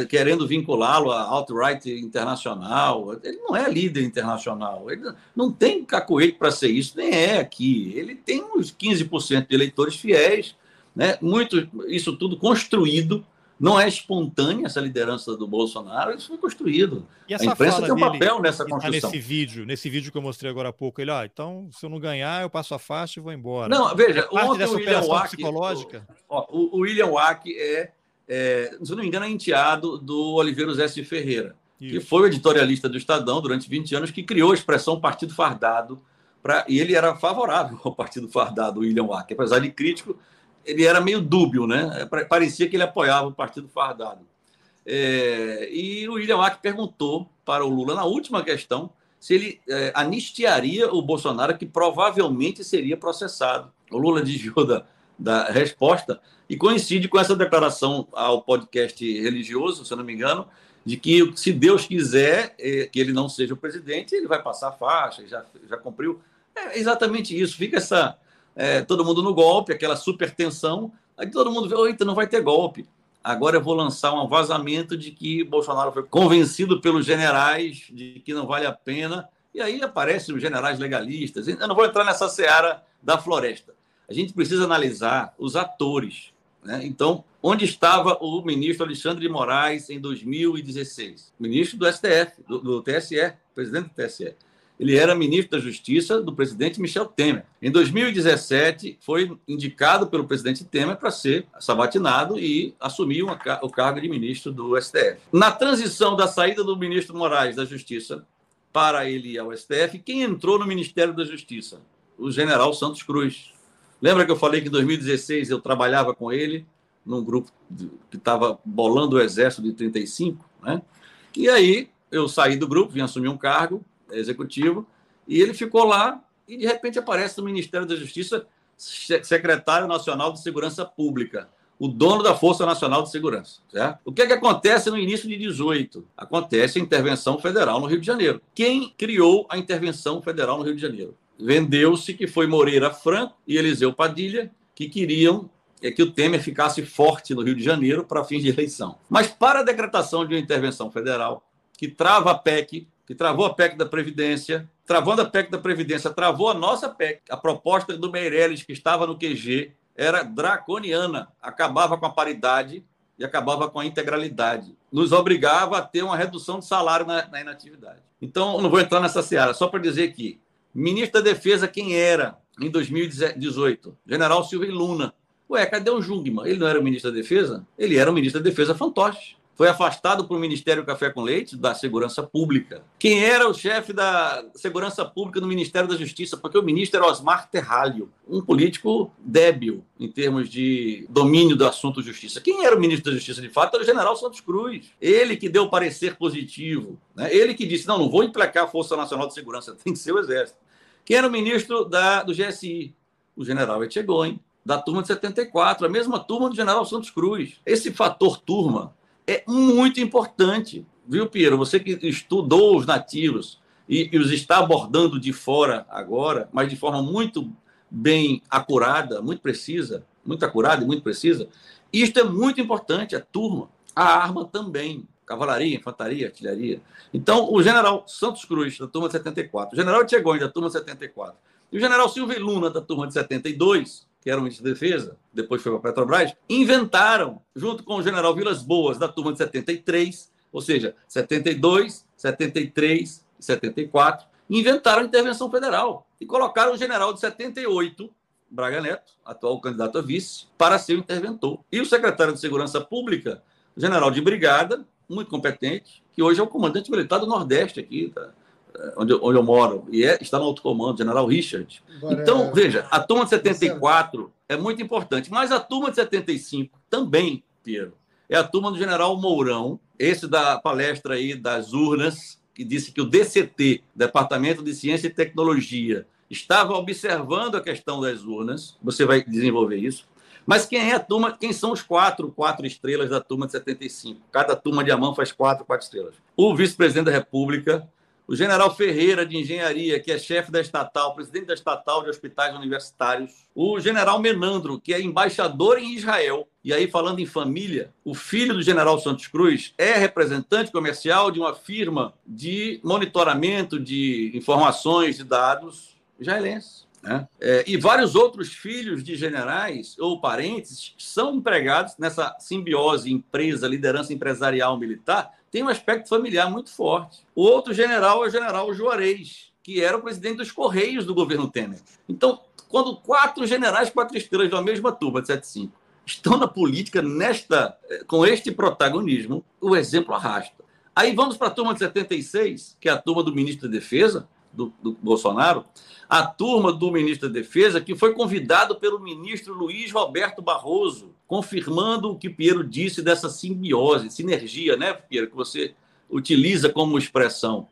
querendo vinculá-lo à alt-right internacional. Ele não é líder internacional, ele não tem cacoete para ser isso, nem é aqui. Ele tem uns 15% de eleitores fiéis, né? Muito, isso tudo construído. Não é espontânea essa liderança do Bolsonaro, isso foi construído. a imprensa tem um papel nessa tá construção. nesse vídeo, nesse vídeo que eu mostrei agora há pouco, ele, ó, então, se eu não ganhar, eu passo a faixa e vou embora. Não, veja, é ontem o William Wack, psicológica. O, o William Wack é é, se não me engano, é enteado do Oliveira Zé de Ferreira, Isso. que foi o editorialista do Estadão durante 20 anos, que criou a expressão partido fardado, pra, e ele era favorável ao partido fardado, o William Wack. Apesar de crítico, ele era meio dúbio, né? Parecia que ele apoiava o partido fardado. É, e o William Wack perguntou para o Lula, na última questão, se ele é, anistiaria o Bolsonaro, que provavelmente seria processado. O Lula desviou da, da resposta, e coincide com essa declaração ao podcast religioso, se não me engano, de que se Deus quiser é, que ele não seja o presidente, ele vai passar a faixa, já, já cumpriu. É exatamente isso, fica essa. É, todo mundo no golpe, aquela super tensão, aí todo mundo vê, eita, não vai ter golpe. Agora eu vou lançar um vazamento de que Bolsonaro foi convencido pelos generais de que não vale a pena, e aí aparecem os generais legalistas. Eu não vou entrar nessa seara da floresta a gente precisa analisar os atores. Né? Então, onde estava o ministro Alexandre de Moraes em 2016? Ministro do STF, do, do TSE, presidente do TSE. ele era ministro da Justiça do presidente Michel Temer. Em 2017, foi indicado pelo presidente Temer para ser sabatinado e assumir uma, o cargo de ministro do STF. Na transição da saída do ministro Moraes da Justiça para ele ao STF, quem entrou no Ministério da Justiça? O general Santos Cruz. Lembra que eu falei que em 2016 eu trabalhava com ele num grupo que estava bolando o exército de 35, né? E aí eu saí do grupo, vim assumir um cargo executivo, e ele ficou lá e de repente aparece no Ministério da Justiça secretário nacional de Segurança Pública, o dono da Força Nacional de Segurança. Certo? O que é que acontece no início de 18? Acontece a intervenção federal no Rio de Janeiro. Quem criou a intervenção federal no Rio de Janeiro? Vendeu-se que foi Moreira Franco e Eliseu Padilha que queriam é que o Temer ficasse forte no Rio de Janeiro para fins de eleição. Mas para a decretação de uma intervenção federal que trava a PEC, que travou a PEC da Previdência, travando a PEC da Previdência, travou a nossa PEC. A proposta do Meirelles, que estava no QG, era draconiana, acabava com a paridade e acabava com a integralidade. Nos obrigava a ter uma redução de salário na, na inatividade. Então, não vou entrar nessa seara, só para dizer que ministro da Defesa, quem era em 2018? General Silvio Luna. Ué, cadê o Jungmann? Ele não era o ministro da Defesa? Ele era o ministro da Defesa fantoche foi afastado por Ministério Café com Leite da Segurança Pública. Quem era o chefe da Segurança Pública no Ministério da Justiça? Porque o ministro era Osmar Terralho, um político débil em termos de domínio do assunto justiça. Quem era o ministro da Justiça de fato era o general Santos Cruz. Ele que deu parecer positivo. Né? Ele que disse: não, não vou implicar a Força Nacional de Segurança, tem que ser o Exército. Quem era o ministro da, do GSI? O general Etchegoni, da turma de 74, a mesma turma do general Santos Cruz. Esse fator turma é muito importante, viu, Piero? Você que estudou os nativos e, e, os está abordando de fora agora, mas de forma muito bem acurada, muito precisa, muito acurada e muito precisa. Isto é muito importante, a turma, a arma também, cavalaria, infantaria, artilharia. Então, o general Santos Cruz, da turma de 74, o general Tchegoni, da turma de 74, e o general Silvio Luna, da turma de 72, que era o ministro da Defesa, depois foi para a Petrobras, inventaram, junto com o general Vilas Boas, da turma de 73, ou seja, 72, 73 e 74, inventaram a intervenção federal e colocaram o general de 78, Braga Neto, atual candidato a vice, para ser o interventor. E o secretário de Segurança Pública, general de brigada, muito competente, que hoje é o comandante militar do Nordeste aqui, tá? Onde, onde eu moro, e é, está no alto comando, General Richard. Agora, então, é... veja, a turma de 74 é muito importante, mas a turma de 75 também, Piero, é a turma do General Mourão, esse da palestra aí das urnas, que disse que o DCT, Departamento de Ciência e Tecnologia, estava observando a questão das urnas. Você vai desenvolver isso. Mas quem é a turma? Quem são os quatro, quatro estrelas da turma de 75? Cada turma de Amã faz quatro, quatro estrelas. O vice-presidente da República, o general Ferreira, de Engenharia, que é chefe da estatal, presidente da estatal de hospitais universitários, o general Menandro, que é embaixador em Israel. E aí, falando em família, o filho do general Santos Cruz é representante comercial de uma firma de monitoramento de informações e dados israelense. Né? É, e vários outros filhos de generais ou parentes são empregados nessa simbiose empresa, liderança empresarial militar, tem um aspecto familiar muito forte. O outro general é o general Juarez, que era o presidente dos Correios do governo Temer. Então, quando quatro generais, quatro estrelas da mesma turma de 75 estão na política nesta, eh, com este protagonismo, o exemplo arrasta. Aí vamos para a turma de 76, que é a turma do ministro da Defesa, do, do, Bolsonaro, a turma do ministro da Defesa, que foi convidado pelo ministro Luiz Roberto Barroso, confirmando o que Piero disse dessa simbiose, sinergia, né, Piero, que você utiliza como expressão.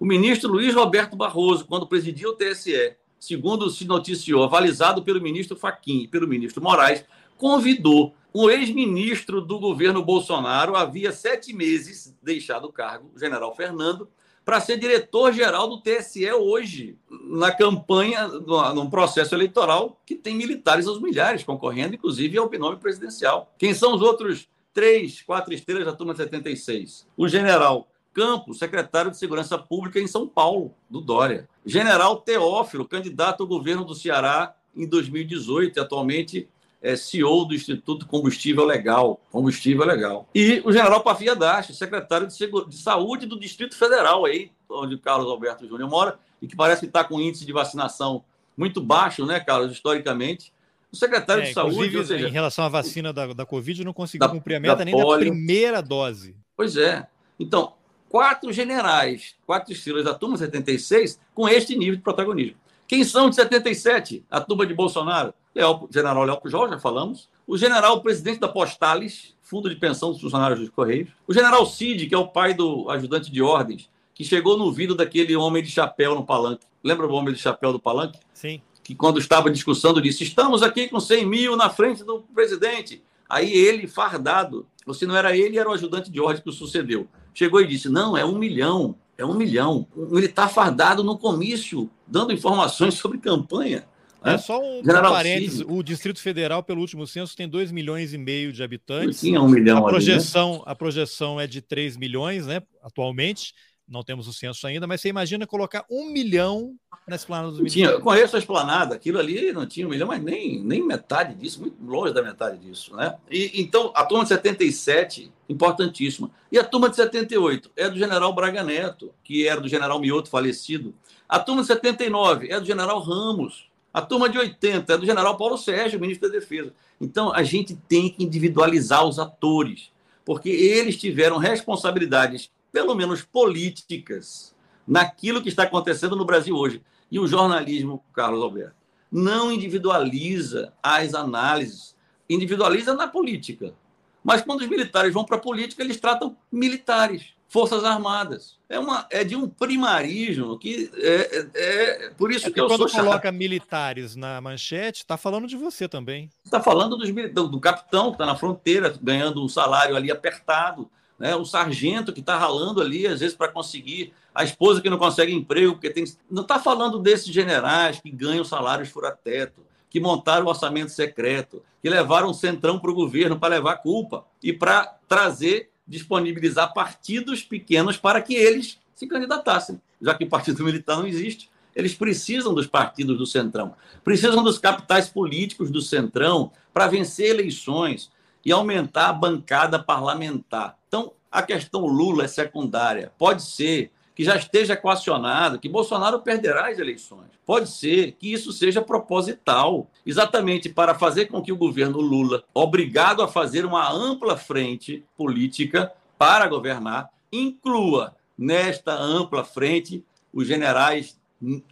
O ministro Luiz Roberto Barroso, quando presidia o TSE, segundo se noticiou, avalizado pelo ministro Faquim e pelo ministro Moraes, convidou um ex-ministro do governo Bolsonaro, havia sete meses deixado o cargo, o general Fernando, para ser diretor-geral do TSE hoje, na campanha, num processo eleitoral que tem militares aos milhares concorrendo, inclusive ao binômio presidencial. Quem são os outros três, quatro estrelas da turma 76? O general Campos, secretário de Segurança Pública em São Paulo, do Dória. General Teófilo, candidato ao governo do Ceará em 2018, atualmente é CEO do Instituto Combustível Legal, Combustível Legal. E o general Pafia Dache, secretário de, Seguro, de Saúde do Distrito Federal, aí, onde o Carlos Alberto Júnior mora, e que parece que está com índice de vacinação muito baixo, né, Carlos, historicamente. O secretário é, de Saúde. Ou seja, em relação à vacina da, da Covid, não conseguiu da, cumprir a meta nem polio. da primeira dose. Pois é. Então, quatro generais, quatro estrelas da turma 76, com este nível de protagonismo. Quem são de 77? A turma de Bolsonaro. Leal, general Léo Pujol, já falamos. O general presidente da Postales, Fundo de Pensão dos Funcionários dos Correios. O general Cid, que é o pai do ajudante de ordens, que chegou no ouvido daquele homem de chapéu no palanque. Lembra o homem de chapéu do palanque? Sim. Que quando estava discussando disse: Estamos aqui com 100 mil na frente do presidente. Aí ele, fardado, ou se não era ele, era o ajudante de ordem que o sucedeu. Chegou e disse: Não, é um milhão. É um milhão. Um militar fardado no comício, dando informações sobre campanha. É só um parênteses, Cid. o Distrito Federal, pelo último censo, tem 2 milhões e meio de habitantes. Tinha um milhão a projeção, ali, né? A projeção é de 3 milhões, né, atualmente. Não temos o censo ainda, mas você imagina colocar um milhão na esplanada dos militares. Tinha, eu conheço a esplanada, aquilo ali não tinha um milhão, mas nem, nem metade disso, muito longe da metade disso. Né? E, então, a turma de 77, importantíssima. E a turma de 78 é do general Braga Neto, que era do general Mioto, falecido. A turma de 79 é do general Ramos, a turma de 80 é do general Paulo Sérgio, ministro da Defesa. Então, a gente tem que individualizar os atores, porque eles tiveram responsabilidades, pelo menos políticas, naquilo que está acontecendo no Brasil hoje. E o jornalismo, Carlos Alberto, não individualiza as análises, individualiza na política. Mas quando os militares vão para a política, eles tratam militares. Forças Armadas. É, uma, é de um primarismo que é, é, é por isso é que, que eu quando sou coloca militares na manchete, está falando de você também. Está falando dos, do, do capitão que está na fronteira, ganhando um salário ali apertado, né? o sargento que está ralando ali, às vezes, para conseguir, a esposa que não consegue emprego, porque tem. Não está falando desses generais que ganham salários fura-teto, que montaram o orçamento secreto, que levaram o centrão para o governo para levar culpa e para trazer disponibilizar partidos pequenos para que eles se candidatassem. Já que o partido militar não existe, eles precisam dos partidos do Centrão, precisam dos capitais políticos do Centrão para vencer eleições e aumentar a bancada parlamentar. Então, a questão Lula é secundária. Pode ser que já esteja equacionado que Bolsonaro perderá as eleições. Pode ser que isso seja proposital, exatamente para fazer com que o governo Lula, obrigado a fazer uma ampla frente política para governar, inclua nesta ampla frente os generais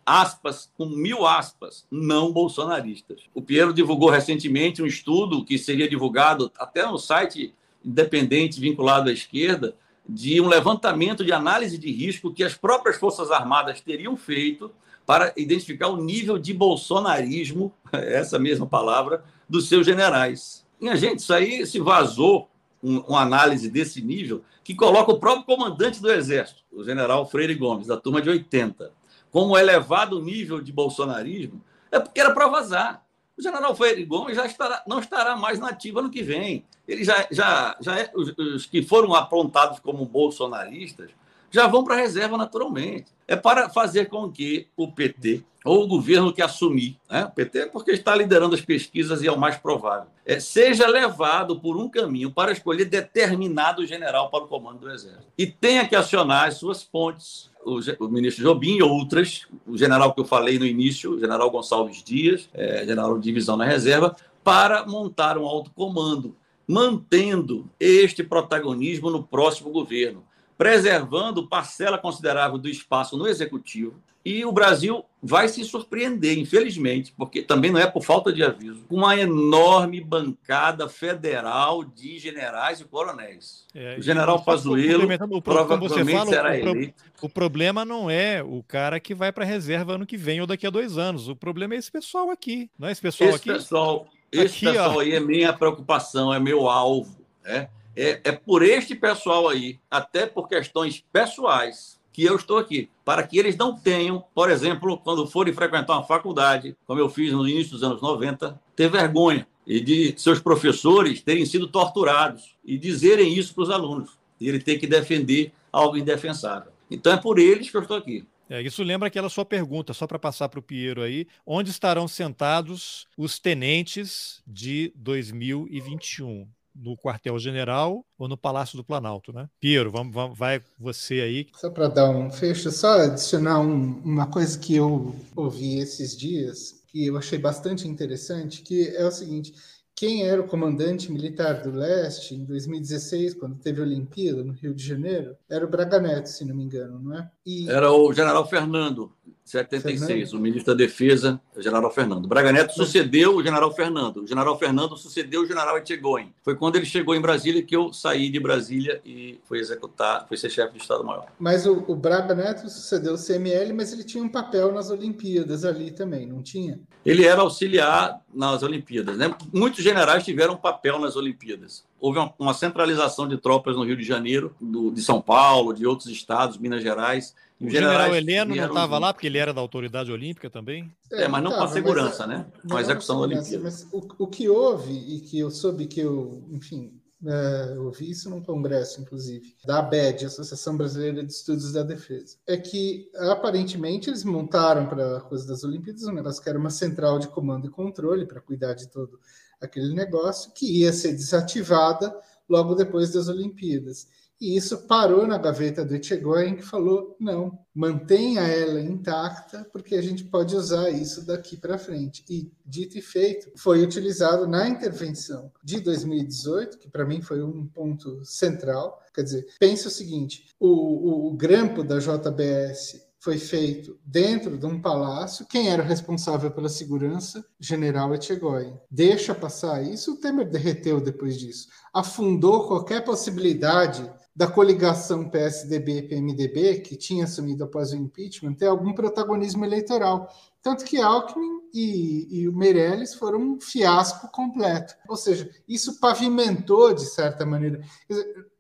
aspas, com mil aspas, não bolsonaristas. O Piero divulgou recentemente um estudo que seria divulgado até no site independente vinculado à esquerda, de um levantamento de análise de risco que as próprias Forças Armadas teriam feito para identificar o nível de bolsonarismo, essa mesma palavra, dos seus generais. Minha gente, isso aí se vazou um, uma análise desse nível que coloca o próprio comandante do Exército, o general Freire Gomes, da turma de 80, como elevado nível de bolsonarismo, é porque era para vazar. O general Freire Gomes já estará, não estará mais na ativa no que vem. Ele já, já, já é, os, os que foram aprontados como bolsonaristas já vão para a reserva naturalmente. É para fazer com que o PT, ou o governo que assumir, né? o PT é porque está liderando as pesquisas e é o mais provável, é, seja levado por um caminho para escolher determinado general para o comando do Exército. E tenha que acionar as suas pontes o, o, ministro Jobim e outras, o general que eu falei no início, o general Gonçalves Dias, é, general de divisão na reserva, para montar um alto comando, mantendo este protagonismo no próximo governo, preservando parcela considerável do espaço no executivo, e o Brasil vai se surpreender, infelizmente, porque também não é por falta de aviso, com uma enorme bancada federal de generais e coronéis. É, o general Pazuello provavelmente fala, será o, eleito. O problema não é o cara que vai para a reserva ano que vem ou daqui a dois anos. O problema é esse pessoal aqui. Não é esse pessoal esse aqui? Pessoal, esse aqui, pessoal ó. aí é minha preocupação, é meu alvo. É, é, é por este pessoal aí, até por questões pessoais, que eu estou aqui, para que eles não tenham, por exemplo, quando forem frequentar uma faculdade, como eu fiz no início dos anos 90, ter vergonha e de seus professores terem sido torturados e dizerem isso para os alunos. E ele tem que defender algo indefensável. Então é por eles que eu estou aqui. É, isso lembra aquela sua pergunta, só para passar para o Piero aí, onde estarão sentados os tenentes de 2021? no quartel-general ou no Palácio do Planalto, né? Piero, vamos, vamos vai você aí. Só para dar um fecho, só adicionar um, uma coisa que eu ouvi esses dias, que eu achei bastante interessante, que é o seguinte: quem era o comandante militar do leste em 2016, quando teve a Olimpíada no Rio de Janeiro, era o Braga Neto, se não me engano, não é? E... Era o general Fernando, 76, Fernando? o ministro da Defesa, o general Fernando. Braga Neto sucedeu o general Fernando. O general Fernando sucedeu o general Etchegoin. Foi quando ele chegou em Brasília que eu saí de Brasília e fui executar, fui ser chefe de Estado-Maior. Mas o, o, Braga Neto sucedeu o CML, mas ele tinha um papel nas Olimpíadas ali também, não tinha? Ele era auxiliar nas Olimpíadas. Né? Muitos generais tiveram papel nas Olimpíadas houve uma, uma, centralização de tropas no Rio de Janeiro, do, de São Paulo, de outros estados, Minas Gerais. O general Heleno não estava lá porque ele era da autoridade olímpica também? É, mas não tá, com a segurança, mas, né? Com a execução da Olimpíada. Mas o, o, que houve, e que eu soube que eu, enfim, é, eu vi isso num congresso, inclusive, da ABED, Associação Brasileira de Estudos da Defesa, é que aparentemente eles montaram para a coisa das Olimpíadas um negócio que era uma central de comando e controle para cuidar de todo aquele negócio, que ia ser desativada logo depois das Olimpíadas. E isso parou na gaveta do Etchegoyen, que falou: não, mantenha ela intacta, porque a gente pode usar isso daqui para frente. E, dito e feito, foi utilizado na intervenção de 2018, que para mim foi um ponto central. Quer dizer, pense o seguinte: o, o, o grampo da JBS foi feito dentro de um palácio. Quem era responsável pela segurança? General Etchegoyen. Deixa passar isso, o Temer derreteu depois disso. Afundou qualquer possibilidade da coligação PSDB-PMDB, que tinha assumido após o impeachment, ter algum protagonismo eleitoral. Tanto que Alckmin e, e o Meirelles foram um fiasco completo. Ou seja, isso pavimentou, de certa maneira.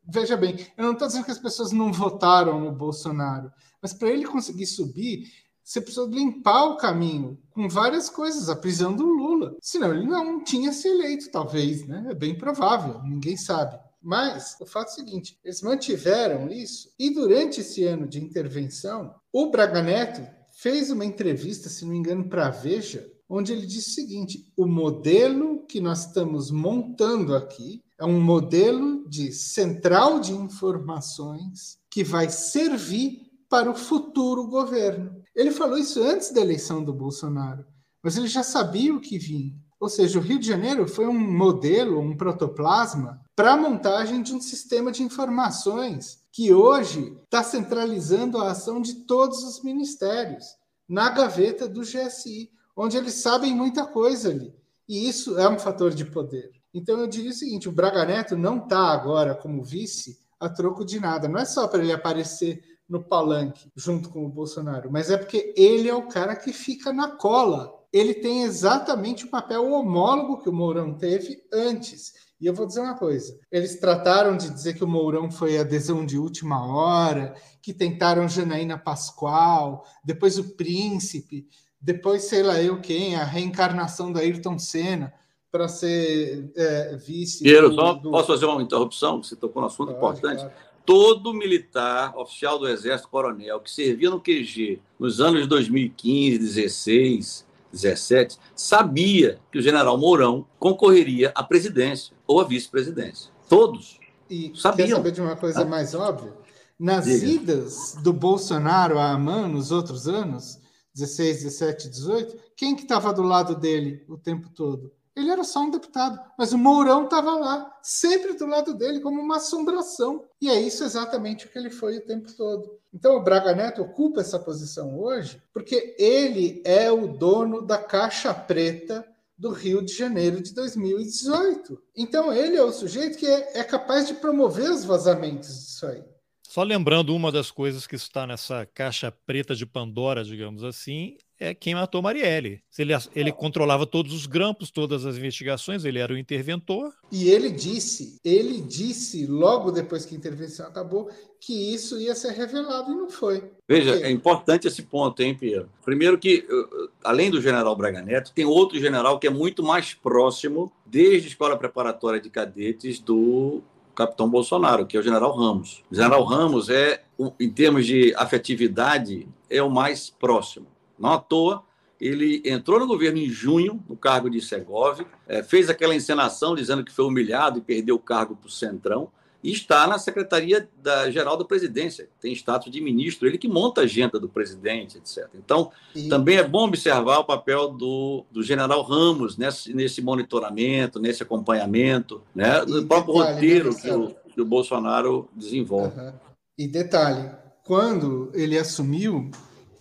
Veja bem, eu não estou dizendo que as pessoas não votaram no Bolsonaro, mas para ele conseguir subir, você precisa limpar o caminho com várias coisas, a prisão do Lula. Senão ele não tinha se eleito, talvez, né? É bem provável, ninguém sabe. Mas o fato é o seguinte: eles mantiveram isso, e durante esse ano de intervenção, o Braga Neto fez uma entrevista, se não me engano, para a Veja, onde ele disse o seguinte: o modelo que nós estamos montando aqui é um modelo de central de informações que vai servir para o futuro governo. Ele falou isso antes da eleição do Bolsonaro, mas ele já sabia o que vinha. Ou seja, o Rio de Janeiro foi um modelo, um protoplasma para a montagem de um sistema de informações que hoje está centralizando a ação de todos os ministérios na gaveta do GSI, onde eles sabem muita coisa ali. E isso é um fator de poder. Então eu diria o seguinte: o Braga Neto não está agora como vice a troco de nada. Não é só para ele aparecer no palanque junto com o Bolsonaro, mas é porque ele é o cara que fica na cola. Ele tem exatamente o papel homólogo que o Mourão teve antes. E eu vou dizer uma coisa: eles trataram de dizer que o Mourão foi adesão de última hora, que tentaram Janaína Pascoal, depois o Príncipe, depois sei lá eu quem, a reencarnação da Ayrton Senna para ser é, vice. Piero, só do... posso fazer uma interrupção? Você tocou no assunto Pode, importante. Claro todo militar, oficial do Exército, coronel, que servia no QG nos anos de 2015, 16, 17, sabia que o general Mourão concorreria à presidência ou à vice-presidência. Todos. E sabiam. quer saber de uma coisa ah. mais óbvia? Nas Diga. idas do Bolsonaro a Amman nos outros anos, 16, 17, 18, quem que estava do lado dele o tempo todo? Ele era só um deputado, mas o Mourão estava lá, sempre do lado dele, como uma assombração. E é isso exatamente o que ele foi o tempo todo. Então o Braga Neto ocupa essa posição hoje porque ele é o dono da caixa preta do Rio de Janeiro de 2018. Então ele é o sujeito que é, é capaz de promover os vazamentos disso aí. Só lembrando uma das coisas que está nessa caixa preta de Pandora, digamos assim, é quem matou Marielle. Ele, ele controlava todos os grampos, todas as investigações, ele era o interventor. E ele disse, ele disse logo depois que a intervenção acabou que isso ia ser revelado e não foi. Veja, é importante esse ponto, hein, Pierre? Primeiro que, além do general Braga Neto, tem outro general que é muito mais próximo, desde a escola preparatória de cadetes, do capitão Bolsonaro, que é o general Ramos. O general Ramos é, em termos de afetividade, é o mais próximo. Não à toa, ele entrou no governo em junho, no cargo de Segov, é, fez aquela encenação dizendo que foi humilhado e perdeu o cargo para o Centrão e está na Secretaria da Geral da Presidência, tem status de ministro, ele que monta a agenda do presidente, etc. Então, e... também é bom observar o papel do, do general Ramos nesse, nesse monitoramento, nesse acompanhamento, né, no próprio detalhe, roteiro né, que, o, que o Bolsonaro desenvolve. Uhum. E detalhe, quando ele assumiu,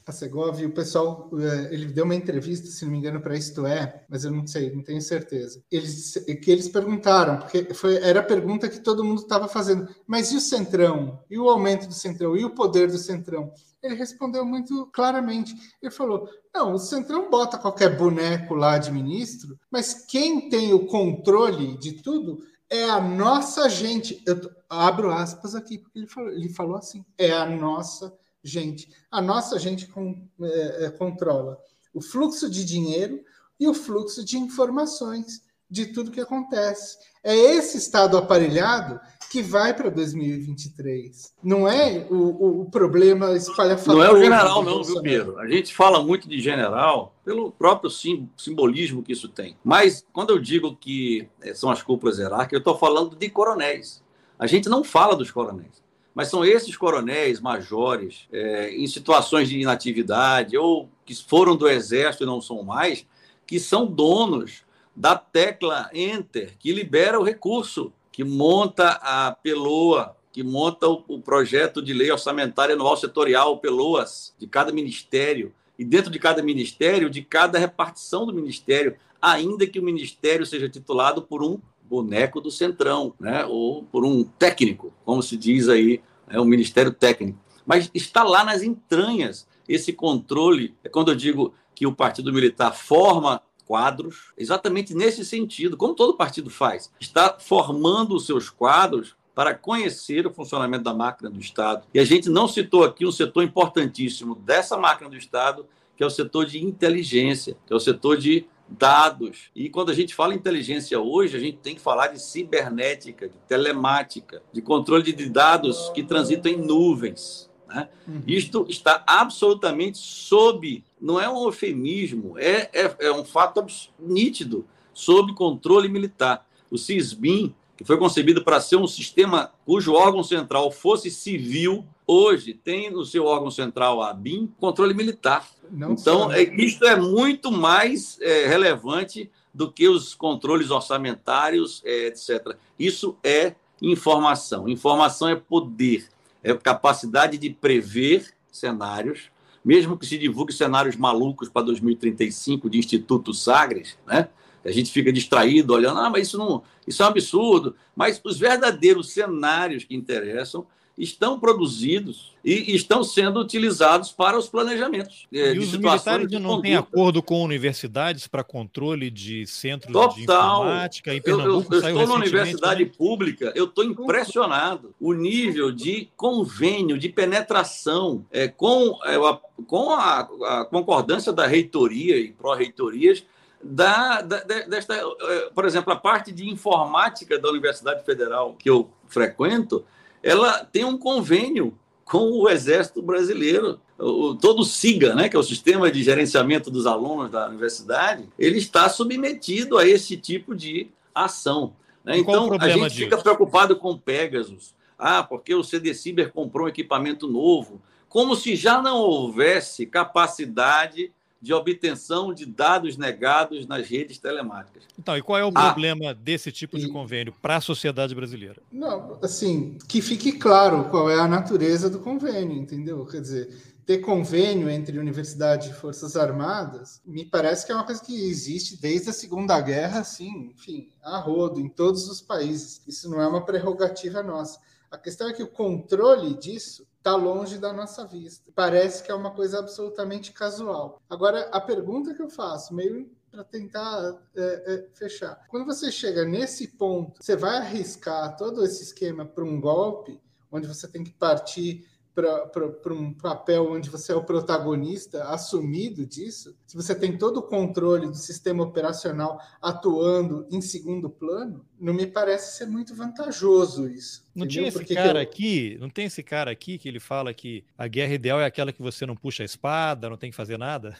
a Segovia, o pessoal, é, ele deu uma entrevista, se não me engano, para Isto É, mas eu não sei, não tenho certeza. Eles, que eles perguntaram, porque foi, era a pergunta que todo mundo estava fazendo, mas e o Centrão? E o aumento do Centrão? E o poder do Centrão? Ele respondeu muito claramente. Ele falou: não, o Centrão bota qualquer boneco lá de ministro, mas quem tem o controle de tudo é a nossa gente. Eu abro aspas aqui, porque ele falou, ele falou assim: é a nossa gente gente. A nossa gente com, é, é, controla o fluxo de dinheiro e o fluxo de informações de tudo que acontece. É esse estado aparelhado que vai para 2023. Não é o, o, o problema espalhafatoso. Não é o general, não, viu, Pedro? A gente fala muito de general pelo próprio sim, simbolismo que isso tem. Mas quando eu digo que é, são as cúpulas hierárquicas, eu estou falando de coronéis. A gente não fala dos coronéis mas são esses coronéis, majores, é, em situações de inatividade ou que foram do exército e não são mais, que são donos da tecla Enter, que libera o recurso, que monta a Peloa, que monta o, o projeto de lei orçamentária anual setorial, Peloas, de cada ministério, e dentro de cada ministério, de cada repartição do ministério, ainda que o ministério seja titulado por um boneco do centrão, né? ou por um técnico, como se diz aí é um ministério técnico. Mas está lá nas entranhas esse controle. É quando eu digo que o Partido Militar forma quadros, exatamente nesse sentido, como todo partido faz. Está formando os seus quadros para conhecer o funcionamento da máquina do Estado. E a gente não citou aqui um setor importantíssimo dessa máquina do Estado, que é o setor de inteligência, que é o setor de dados. E quando a gente fala inteligência hoje, a gente tem que falar de cibernética, de telemática, de controle de dados que transitam em nuvens. Né? Uhum. Isto está absolutamente sob, não é um eufemismo, é, é, é um fato nítido, sob controle militar. O CISBIM, que foi concebido para ser um sistema cujo órgão central fosse civil, hoje tem no seu órgão central, a BIM, controle militar. Não então, é, isto é muito mais é, relevante do que os controles orçamentários, é, etc. Isso é informação. Informação é poder, é capacidade de prever cenários, mesmo que se divulgue cenários malucos para 2035 de Instituto Sagres, né? A gente fica distraído olhando, ah, mas isso não, isso é um absurdo. Mas os verdadeiros cenários que interessam estão produzidos e estão sendo utilizados para os planejamentos. É, e os militares não têm acordo com universidades para controle de centros Total. de informática? Em Pernambuco, eu, eu, eu estou na universidade né? pública, eu estou impressionado. O nível de convênio, de penetração é, com, é, a, com a, a concordância da reitoria e pró-reitorias da, da, desta, é, por exemplo, a parte de informática da Universidade Federal que eu frequento, ela tem um convênio com o Exército Brasileiro. O, todo o SIGA, né, que é o Sistema de Gerenciamento dos Alunos da Universidade, ele está submetido a esse tipo de ação. Né? Então, a gente disso? fica preocupado com Pegasus. Ah, porque o CD Ciber comprou um equipamento novo. Como se já não houvesse capacidade de obtenção de dados negados nas redes telemáticas. Então, e qual é o ah, problema desse tipo de convênio para a sociedade brasileira? Não, assim, que fique claro qual é a natureza do convênio, entendeu? Quer dizer, ter convênio entre universidade e forças armadas, me parece que é uma coisa que existe desde a Segunda Guerra, assim, enfim, a rodo, em todos os países. Isso não é uma prerrogativa nossa. A questão é que o controle disso está longe da nossa vista. Parece que é uma coisa absolutamente casual. Agora, a pergunta que eu faço, meio para tentar é, é, fechar. Quando você chega nesse ponto, você vai arriscar todo esse esquema para um golpe, onde você tem que partir para um papel onde você é o protagonista assumido disso, se você tem todo o controle do sistema operacional atuando em segundo plano, não me parece ser muito vantajoso isso. Não entendeu? tinha esse Porque cara eu... aqui, não tem esse cara aqui que ele fala que a guerra ideal é aquela que você não puxa a espada, não tem que fazer nada?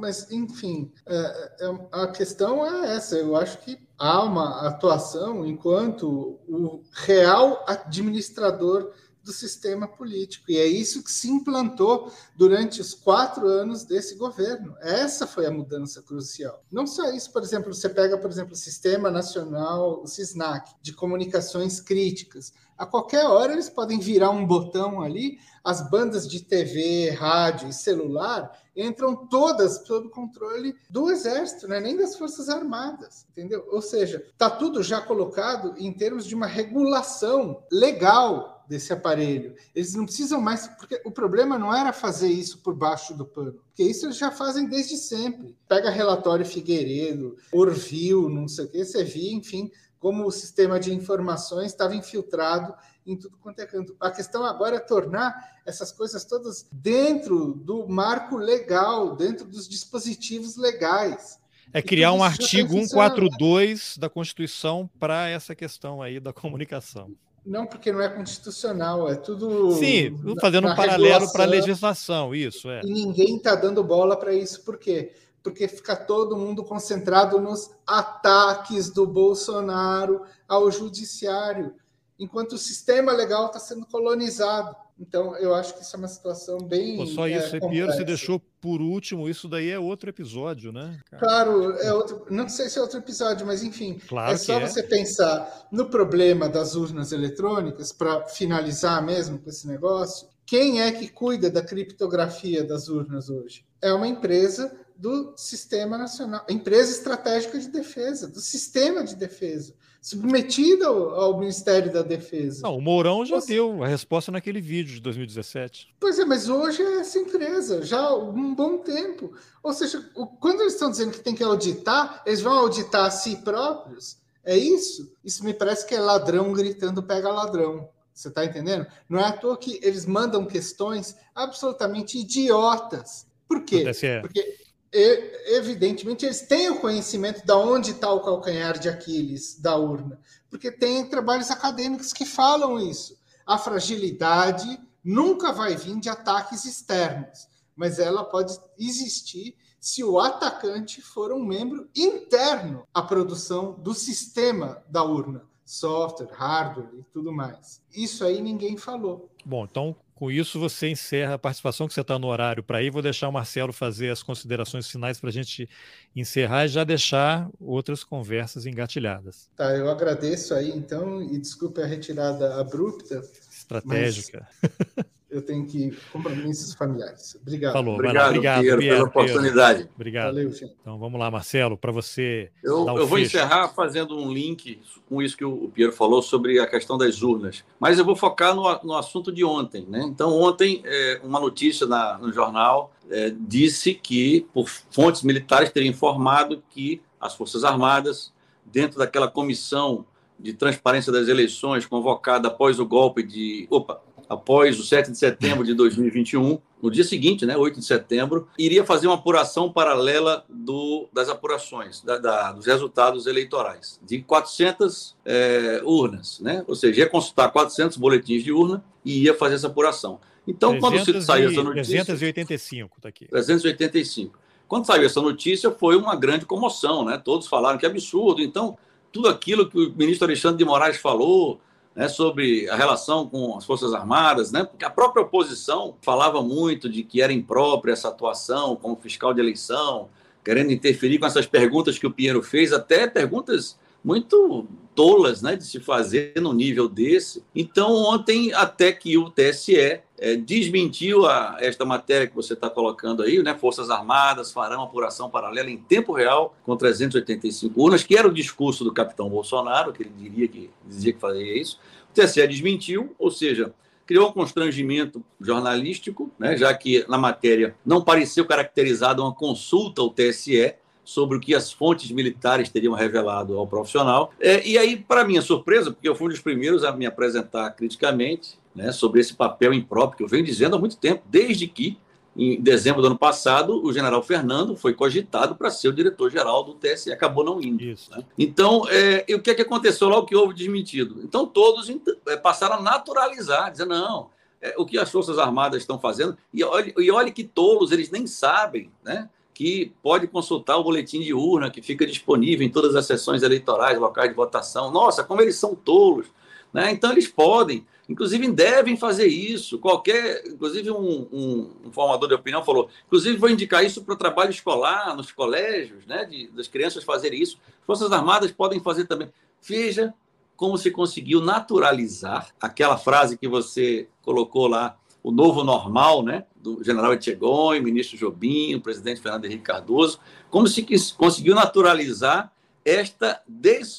mas enfim, é, é, a questão é essa. Eu acho que há uma atuação enquanto o real administrador do sistema político. E é isso que se implantou durante os quatro anos desse governo. Essa foi a mudança crucial. Não só isso, por exemplo, você pega, por exemplo, o Sistema Nacional, o SISNAC, de comunicações críticas. A qualquer hora eles podem virar um botão ali, as bandas de TV, rádio e celular entram todas sob controle do Exército, né? nem das Forças Armadas, entendeu? Ou seja, está tudo já colocado em termos de uma regulação legal desse aparelho. Eles não precisam mais, porque o problema não era fazer isso por baixo do pano, porque isso eles já fazem desde sempre. Pega relatório Figueiredo, Orville, não sei o que, você via, enfim, como o sistema de informações estava infiltrado em tudo quanto é canto. A questão agora é tornar essas coisas todas dentro do marco legal, dentro dos dispositivos legais. É criar um artigo 142 da Constituição para essa questão aí da comunicação. Não, porque não é constitucional, é tudo. Sim, fazendo um paralelo para a legislação, isso é. E ninguém está dando bola para isso, por quê? Porque fica todo mundo concentrado nos ataques do Bolsonaro ao judiciário, enquanto o sistema legal está sendo colonizado. Então, eu acho que isso é uma situação bem. Pô, só isso, é, Piero, você deixou por último, isso daí é outro episódio, né? Cara? Claro, é outro, não sei se é outro episódio, mas enfim, claro é só é. você pensar no problema das urnas eletrônicas, para finalizar mesmo com esse negócio. Quem é que cuida da criptografia das urnas hoje? É uma empresa do Sistema Nacional, empresa estratégica de defesa, do sistema de defesa submetida ao, ao, Ministério da Defesa. Não, o Mourão já Você... deu a resposta naquele vídeo de 2017. Pois é, mas hoje é essa empresa, já há um bom tempo. Ou seja, quando eles estão dizendo que tem que auditar, eles vão auditar a si próprios. É isso? Isso me parece que é ladrão gritando pega ladrão. Você está entendendo? Não é à toa que eles mandam questões absolutamente idiotas. Por quê? Porque evidentemente eles têm o conhecimento de onde está o calcanhar de Aquiles da urna, porque tem trabalhos acadêmicos que falam isso. A fragilidade nunca vai vir de ataques externos, mas ela pode existir se o atacante for um membro interno à produção do sistema da urna, software, hardware e tudo mais. Isso aí ninguém falou. Bom, então com isso, você encerra a participação, que você está no horário para ir. Vou deixar o Marcelo fazer as considerações finais para a gente encerrar e já deixar outras conversas engatilhadas. Tá, eu agradeço aí, então, e desculpe a retirada abrupta. Estratégica. eu tenho que compromissos familiares. Obrigado. Falou, obrigado, obrigado Piero, pela oportunidade. Obrigado. Valeu, gente. Então vamos lá, Marcelo, para você. Eu, eu vou encerrar fazendo um link com isso que o Piero falou sobre a questão das urnas. Mas eu vou focar no, no assunto de ontem. Né? Então, ontem, é, uma notícia na, no jornal é, disse que, por fontes militares, teria informado que as Forças Armadas, dentro daquela comissão de transparência das eleições convocada após o golpe de. Opa, após o 7 de setembro de 2021, no dia seguinte, né, 8 de setembro, iria fazer uma apuração paralela do, das apurações, da, da, dos resultados eleitorais, de 400 é, urnas, né? ou seja, ia consultar 400 boletins de urna e ia fazer essa apuração. Então, quando saiu essa notícia... 385, está aqui. 385. Quando saiu essa notícia, foi uma grande comoção, né? Todos falaram que absurdo. Então, tudo aquilo que o ministro Alexandre de Moraes falou, né, sobre a relação com as Forças Armadas, né, porque a própria oposição falava muito de que era imprópria essa atuação como fiscal de eleição, querendo interferir com essas perguntas que o Pinheiro fez, até perguntas muito tolas né, de se fazer no nível desse. Então, ontem, até que o TSE é, desmentiu a, esta matéria que você está colocando aí, né? Forças Armadas farão apuração paralela em tempo real com 385 urnas, que era o discurso do capitão Bolsonaro, que ele diria que dizia que fazia isso. O TSE desmentiu, ou seja, criou um constrangimento jornalístico, né, já que na matéria não pareceu caracterizada uma consulta ao TSE, sobre o que as fontes militares teriam revelado ao profissional. É, e aí, para minha surpresa, porque eu fui um dos primeiros a me apresentar criticamente, né, sobre esse papel impróprio que eu venho dizendo há muito tempo, desde que, em dezembro do ano passado, o general Fernando foi cogitado para ser o diretor-geral do TSE, acabou não indo. Né? Então, é, o que, é que aconteceu lá? O que houve desmentido? Então, todos é, passaram a naturalizar, dizer, não, é, o que as Forças Armadas estão fazendo, e olhe, e olhe que tolos, eles nem sabem, né? Que pode consultar o boletim de urna que fica disponível em todas as sessões eleitorais, locais de votação. Nossa, como eles são tolos. Né? Então, eles podem, inclusive devem fazer isso. Qualquer, inclusive, um, um, um formador de opinião falou, inclusive, vou indicar isso para o trabalho escolar, nos colégios, né? De, das crianças fazerem isso. As Forças Armadas podem fazer também. Veja como se conseguiu naturalizar aquela frase que você colocou lá, o novo normal, né? Do general Etchegon, ministro Jobim, o presidente Fernando Henrique Cardoso, como se conseguiu naturalizar esta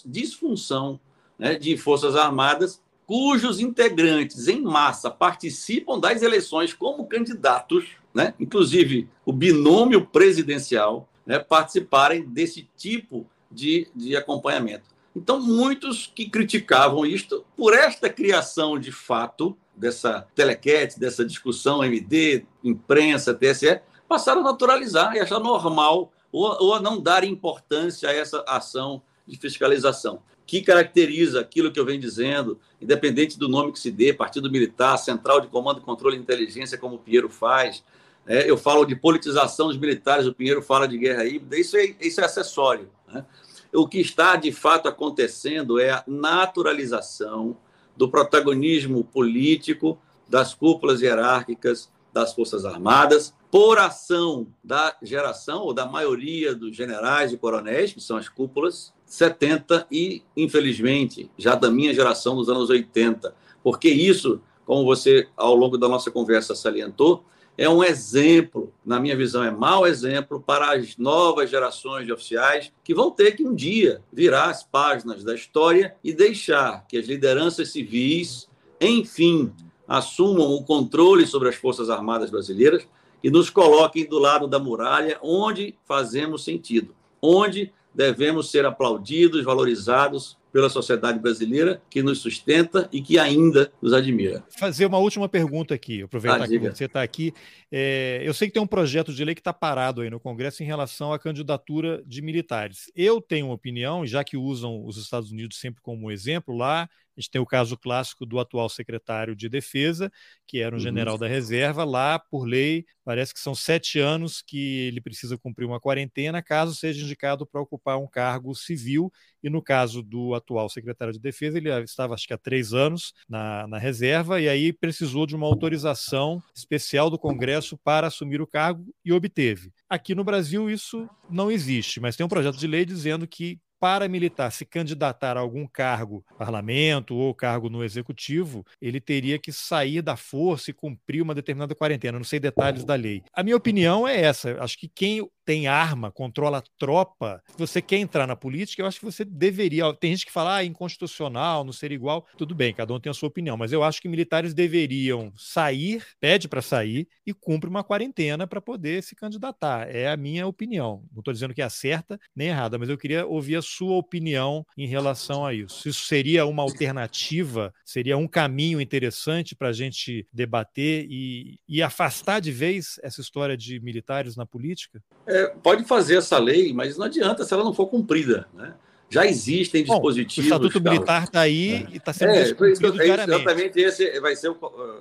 disfunção né, de Forças Armadas, cujos integrantes em massa participam das eleições como candidatos, né, inclusive o binômio presidencial, né, participarem desse tipo de, de acompanhamento. Então, muitos que criticavam isto, por esta criação de fato, dessa telequete, dessa discussão MD, imprensa, TSE, passaram a naturalizar e achar normal ou, ou a não dar importância a essa ação de fiscalização, que caracteriza aquilo que eu venho dizendo, independente do nome que se dê, Partido Militar, Central de Comando, Controle e Inteligência, como o Pinheiro faz. É, eu falo de politização dos militares, o Pinheiro fala de guerra híbrida, isso é, isso é acessório. Né? O que está de fato acontecendo é a naturalização do protagonismo político das cúpulas hierárquicas das Forças Armadas, por ação da geração ou da maioria dos generais e coronéis, que são as cúpulas, 70 e, infelizmente, já da minha geração dos anos 80. Porque isso, como você, ao longo da nossa conversa, salientou, é um exemplo, na minha visão, é mau exemplo para as novas gerações de oficiais que vão ter que um dia virar as páginas da história e deixar que as lideranças civis, enfim, assumam o controle sobre as Forças Armadas brasileiras e nos coloquem do lado da muralha, onde fazemos sentido, onde devemos ser aplaudidos, valorizados pela sociedade brasileira que nos sustenta e que ainda nos admira. Fazer uma última pergunta aqui, aproveitar ah, que você está aqui. É, eu sei que tem um projeto de lei que está parado aí no Congresso em relação à candidatura de militares. Eu tenho uma opinião, já que usam os Estados Unidos sempre como exemplo lá, a gente tem o caso clássico do atual secretário de Defesa, que era um uhum. general da reserva. Lá, por lei, parece que são sete anos que ele precisa cumprir uma quarentena caso seja indicado para ocupar um cargo civil. E no caso do atual secretário de Defesa, ele estava, acho que há três anos na, na reserva, e aí precisou de uma autorização especial do Congresso para assumir o cargo e obteve. Aqui no Brasil, isso não existe, mas tem um projeto de lei dizendo que para militar se candidatar a algum cargo, parlamento ou cargo no executivo, ele teria que sair da força e cumprir uma determinada quarentena. Não sei detalhes da lei. A minha opinião é essa. Acho que quem tem arma, controla tropa, você quer entrar na política, eu acho que você deveria. Tem gente que fala, ah, inconstitucional, não ser igual. Tudo bem, cada um tem a sua opinião, mas eu acho que militares deveriam sair, pede para sair e cumpre uma quarentena para poder se candidatar. É a minha opinião. Não estou dizendo que é certa nem errada, mas eu queria ouvir a sua opinião em relação a isso. Isso seria uma alternativa, seria um caminho interessante para a gente debater e, e afastar de vez essa história de militares na política? É, pode fazer essa lei, mas não adianta se ela não for cumprida. Né? Já existem dispositivos. Bom, o Estatuto Militar está aí é. e está sendo é, descumprido é, Exatamente esse vai ser o,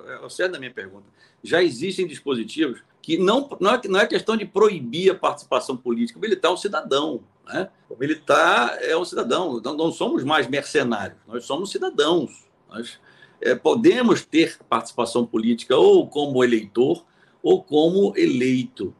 é, o certo da minha pergunta. Já existem dispositivos que não, não, é, não é questão de proibir a participação política. O militar é um cidadão. Né? O militar é um cidadão. Não, não somos mais mercenários, nós somos cidadãos. Nós é, podemos ter participação política ou como eleitor ou como eleito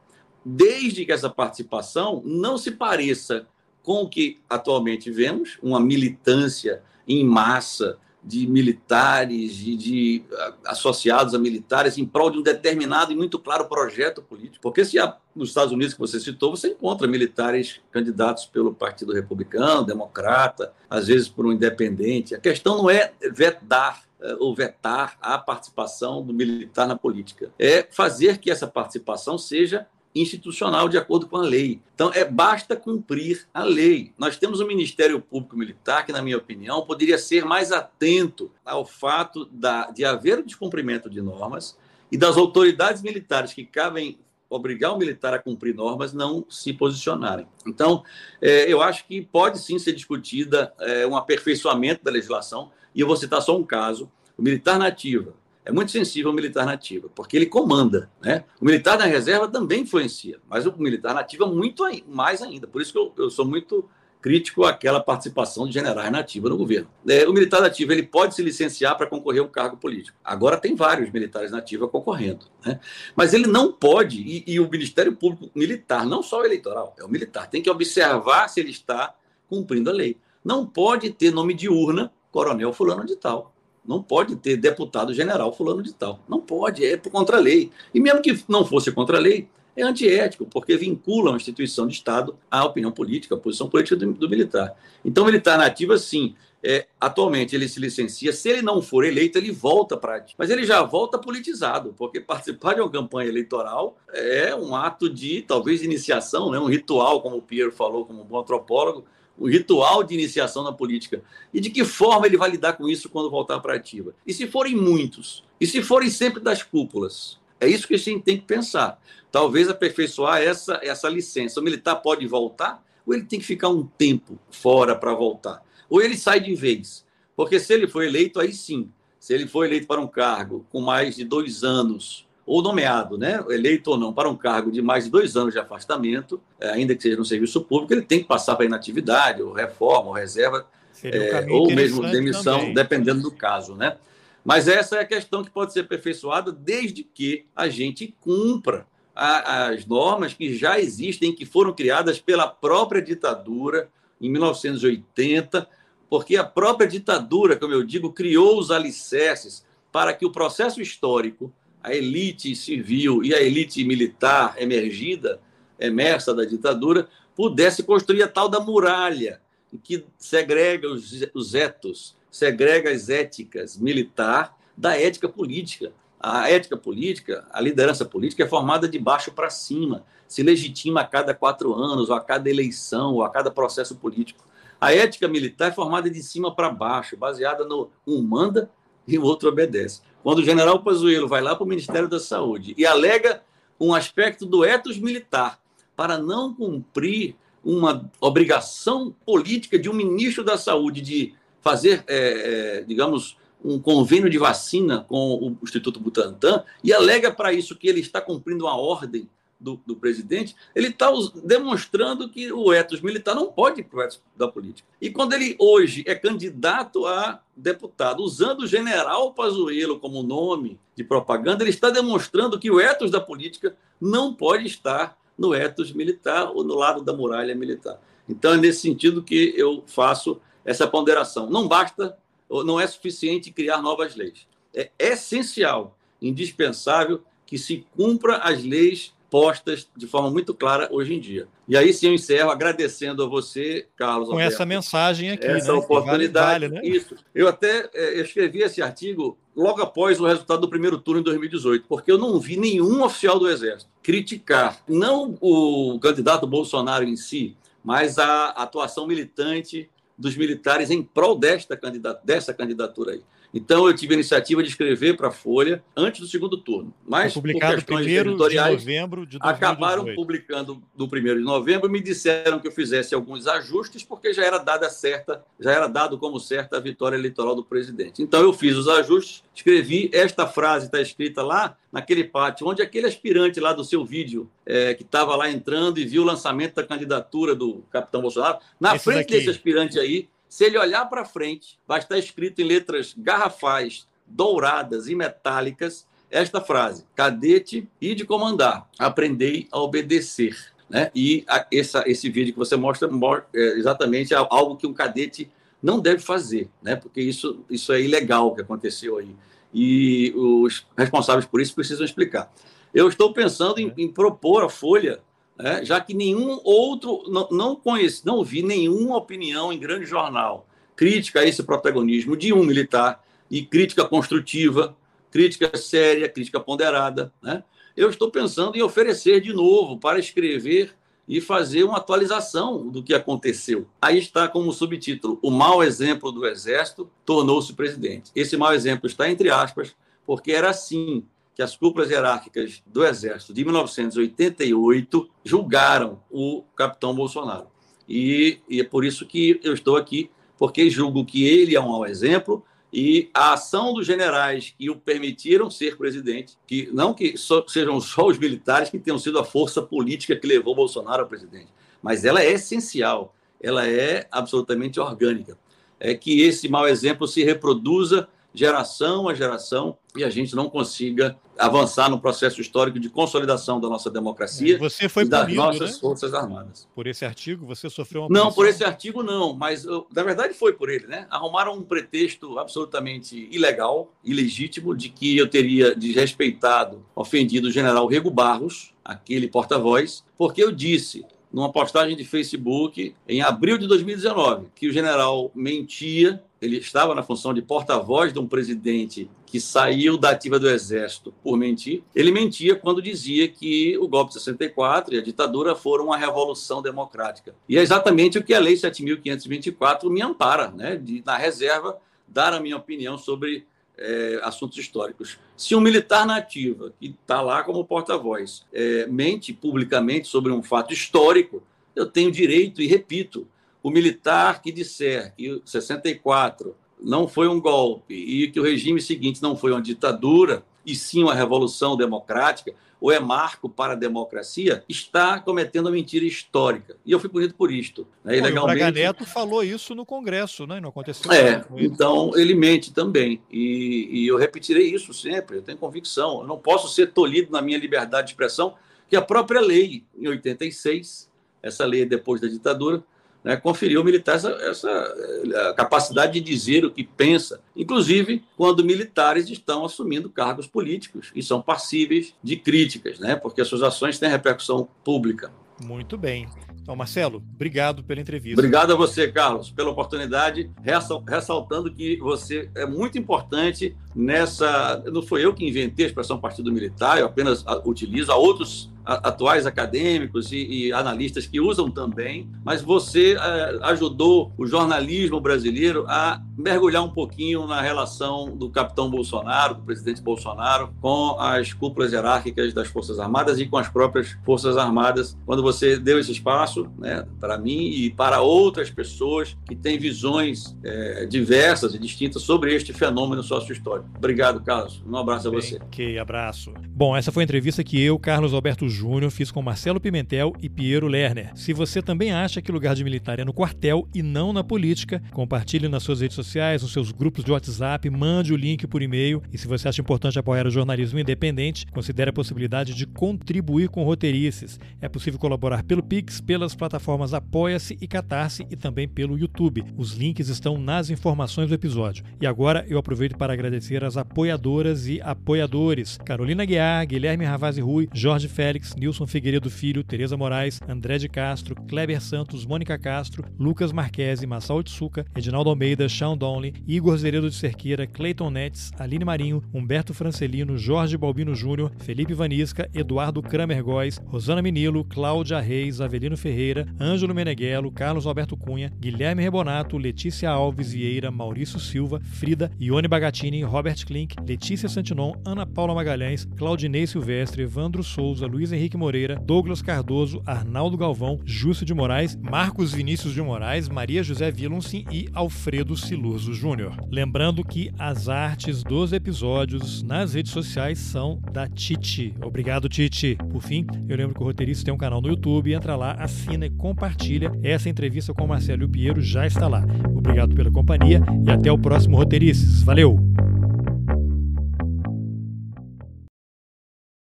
desde que essa participação não se pareça com o que atualmente vemos, uma militância em massa de militares e de associados a militares em prol de um determinado e muito claro projeto político. Porque se há, nos Estados Unidos que você citou, você encontra militares candidatos pelo Partido Republicano, Democrata, às vezes por um independente. A questão não é vedar eh, ou vetar a participação do militar na política, é fazer que essa participação seja institucional de acordo com a lei. Então, é basta cumprir a lei. Nós temos um Ministério Público Militar que, na minha opinião, poderia ser mais atento ao fato da, de haver o descumprimento de normas e das autoridades militares que cabem obrigar o militar a cumprir normas não se posicionarem. Então, é, eu acho que pode sim ser discutida é, um aperfeiçoamento da legislação, e eu vou citar só um caso: o militar nativa é muito sensível ao militar nativo, porque ele comanda. Né? O militar da reserva também influencia, mas o militar nativo é muito mais ainda. Por isso que eu, eu sou muito crítico àquela participação de generais nativos no governo. É, o militar nativo ele pode se licenciar para concorrer a um cargo político. Agora tem vários militares nativos concorrendo. Né? Mas ele não pode, e, e o Ministério Público Militar, não só o eleitoral, é o militar, tem que observar se ele está cumprindo a lei. Não pode ter nome de urna, coronel fulano de tal. Não pode ter deputado general fulano de tal. Não pode, é contra a lei. E mesmo que não fosse contra a lei, é antiético, porque vincula uma instituição de Estado à opinião política, à posição política do, do militar. Então, militar nativo, sim, é, atualmente ele se licencia, se ele não for eleito, ele volta para. Mas ele já volta politizado, porque participar de uma campanha eleitoral é um ato de, talvez, iniciação, né? um ritual, como o Pierre falou, como um bom antropólogo, o ritual de iniciação na política. E de que forma ele vai lidar com isso quando voltar para a ativa? E se forem muitos? E se forem sempre das cúpulas? É isso que a gente tem que pensar. Talvez aperfeiçoar essa, essa licença. O militar pode voltar ou ele tem que ficar um tempo fora para voltar? Ou ele sai de vez? Porque se ele for eleito, aí sim. Se ele for eleito para um cargo com mais de dois anos ou nomeado, né, eleito ou não, para um cargo de mais de dois anos de afastamento, é, ainda que seja no serviço público, ele tem que passar para inatividade, ou reforma, ou reserva, é, ou mesmo demissão, também. dependendo do caso, né? Mas essa é a questão que pode ser aperfeiçoada desde que a gente cumpra a, as normas que já existem, que foram criadas pela própria ditadura em 1980, porque a própria ditadura, como eu digo, criou os alicerces para que o processo histórico a elite civil e a elite militar emergida, emersa da ditadura, pudesse construir a tal da muralha, que segrega os, os etos, segrega as éticas militar da ética política. A ética política, a liderança política é formada de baixo para cima, se legitima a cada quatro anos, ou a cada eleição, ou a cada processo político. A ética militar é formada de cima para baixo, baseada no um manda e o outro obedece. Quando o general Pazuello vai lá para o Ministério da Saúde e alega um aspecto do etos militar para não cumprir uma obrigação política de um ministro da Saúde de fazer, é, é, digamos, um convênio de vacina com o Instituto Butantan e alega para isso que ele está cumprindo uma ordem do, do presidente, ele está demonstrando que o etos militar não pode ir para o etos da política. E quando ele hoje é candidato a deputado, usando o general Pazuello como nome de propaganda, ele está demonstrando que o etos da política não pode estar no etos militar ou no lado da muralha militar. Então, é nesse sentido que eu faço essa ponderação. Não basta, não é suficiente criar novas leis. É essencial, indispensável que se cumpra as leis postas de forma muito clara hoje em dia. E aí sim eu encerro agradecendo a você, Carlos. Com Alberto, essa mensagem aqui, essa né? oportunidade. Vale, vale, né? Isso. Eu até é, escrevi esse artigo logo após o resultado do primeiro turno em 2018, porque eu não vi nenhum oficial do Exército criticar, não o candidato Bolsonaro em si, mas a atuação militante dos militares em prol desta candidatura, dessa candidatura aí. Então, eu tive a iniciativa de escrever para a Folha antes do segundo turno. Mas, Foi publicado por questões editoriais, de novembro de 2018. acabaram publicando no primeiro de novembro e me disseram que eu fizesse alguns ajustes, porque já era dada certa, já era dado como certa a vitória eleitoral do presidente. Então, eu fiz os ajustes, escrevi esta frase, está escrita lá naquele pátio, onde aquele aspirante lá do seu vídeo, é, que estava lá entrando e viu o lançamento da candidatura do capitão Bolsonaro, na Esse frente daqui. desse aspirante aí, se ele olhar para frente, vai estar escrito em letras garrafais, douradas e metálicas esta frase: cadete e de comandar, aprendei a obedecer. Né? E a, essa, esse vídeo que você mostra, é, exatamente algo que um cadete não deve fazer, né? porque isso, isso é ilegal que aconteceu aí. E os responsáveis por isso precisam explicar. Eu estou pensando em, em propor à Folha é, já que nenhum outro, não, não conheci, não vi nenhuma opinião em grande jornal crítica a esse protagonismo de um militar e crítica construtiva, crítica séria, crítica ponderada, né? eu estou pensando em oferecer de novo para escrever e fazer uma atualização do que aconteceu. Aí está como subtítulo: O mau exemplo do Exército tornou-se presidente. Esse mau exemplo está entre aspas, porque era assim que as cúpulas hierárquicas do Exército de 1988 julgaram o capitão Bolsonaro. E, e é por isso que eu estou aqui, porque julgo que ele é um mau exemplo e a ação dos generais que o permitiram ser presidente, que não que só, sejam só os militares que tenham sido a força política que levou Bolsonaro ao presidente, mas ela é essencial, ela é absolutamente orgânica. É que esse mau exemplo se reproduza geração a geração e a gente não consiga avançar no processo histórico de consolidação da nossa democracia você foi e das punido, nossas né? Forças Armadas. Por esse artigo, você sofreu uma Não, punição? por esse artigo não, mas na verdade foi por ele, né? Arrumaram um pretexto absolutamente ilegal, ilegítimo, de que eu teria desrespeitado, ofendido o general Rego Barros, aquele porta-voz, porque eu disse numa postagem de Facebook em abril de 2019 que o general mentia, ele estava na função de porta-voz de um presidente que saiu da ativa do exército por mentir. Ele mentia quando dizia que o golpe de 64 e a ditadura foram uma revolução democrática. E é exatamente o que a lei 7524 me ampara, né, de na reserva dar a minha opinião sobre é, assuntos históricos. Se um militar na ativa, que está lá como porta-voz, é, mente publicamente sobre um fato histórico, eu tenho direito, e repito, o militar que disser que o 64 não foi um golpe e que o regime seguinte não foi uma ditadura, e sim uma revolução democrática, ou é marco para a democracia, está cometendo uma mentira histórica. E eu fui punido por isto. Né? Pô, e o Braga. Neto falou isso no Congresso, né? Não aconteceu É, nada então ele mente também. E, e eu repetirei isso sempre, eu tenho convicção. Eu não posso ser tolhido na minha liberdade de expressão, que a própria lei, em 86, essa lei depois da ditadura, né, conferiu ao militar essa, essa eh, capacidade de dizer o que pensa, inclusive quando militares estão assumindo cargos políticos e são passíveis de críticas, né, porque as suas ações têm repercussão pública. Muito bem. Então, Marcelo, obrigado pela entrevista. Obrigado a você, Carlos, pela oportunidade, ressal- ressaltando que você é muito importante nessa. Não foi eu que inventei a expressão partido militar, eu apenas utilizo, há outros atuais acadêmicos e, e analistas que usam também, mas você eh, ajudou o jornalismo brasileiro a mergulhar um pouquinho na relação do capitão Bolsonaro, do presidente Bolsonaro, com as cúpulas hierárquicas das Forças Armadas e com as próprias Forças Armadas, quando você deu esse espaço né, para mim e para outras pessoas que têm visões eh, diversas e distintas sobre este fenômeno sócio-histórico. Obrigado, Carlos. Um abraço a você. Ok, abraço. Bom, essa foi a entrevista que eu, Carlos Alberto Júnior, fiz com Marcelo Pimentel e Piero Lerner. Se você também acha que lugar de militar é no quartel e não na política, compartilhe nas suas redes sociais, nos seus grupos de WhatsApp, mande o link por e-mail. E se você acha importante apoiar o jornalismo independente, considere a possibilidade de contribuir com roteirices. É possível colaborar pelo Pix, pelas plataformas Apoia-se e Catarse e também pelo YouTube. Os links estão nas informações do episódio. E agora eu aproveito para agradecer as apoiadoras e apoiadores: Carolina Guiar, Guilherme Ravazzi Rui, Jorge Félix, Nilson Figueiredo Filho, Tereza Moraes, André de Castro, Kleber Santos, Mônica Castro, Lucas Marquesi, Massal Otsuka, Edinaldo Almeida, Sean Donley, Igor Zeredo de Cerqueira, Cleiton Netes, Aline Marinho, Humberto Francelino, Jorge Balbino Júnior, Felipe Vanisca, Eduardo Kramer Góes, Rosana Menilo, Cláudia Reis, Avelino Ferreira, Ângelo Meneghello, Carlos Alberto Cunha, Guilherme Rebonato, Letícia Alves Vieira, Maurício Silva, Frida, Ione Bagatini, Robert Klink, Letícia Santinon, Ana Paula Magalhães, Claudinei Silvestre, Evandro Souza, Luiz Henrique Moreira, Douglas Cardoso, Arnaldo Galvão, Júcio de Moraes, Marcos Vinícius de Moraes, Maria José Vilunsin e Alfredo Silurzo Júnior. Lembrando que as artes dos episódios nas redes sociais são da Titi. Obrigado, Titi. Por fim, eu lembro que o roteirista tem um canal no YouTube, entra lá, assina e compartilha. Essa entrevista com Marcelo e Piero já está lá. Obrigado pela companhia e até o próximo Roteirices. Valeu!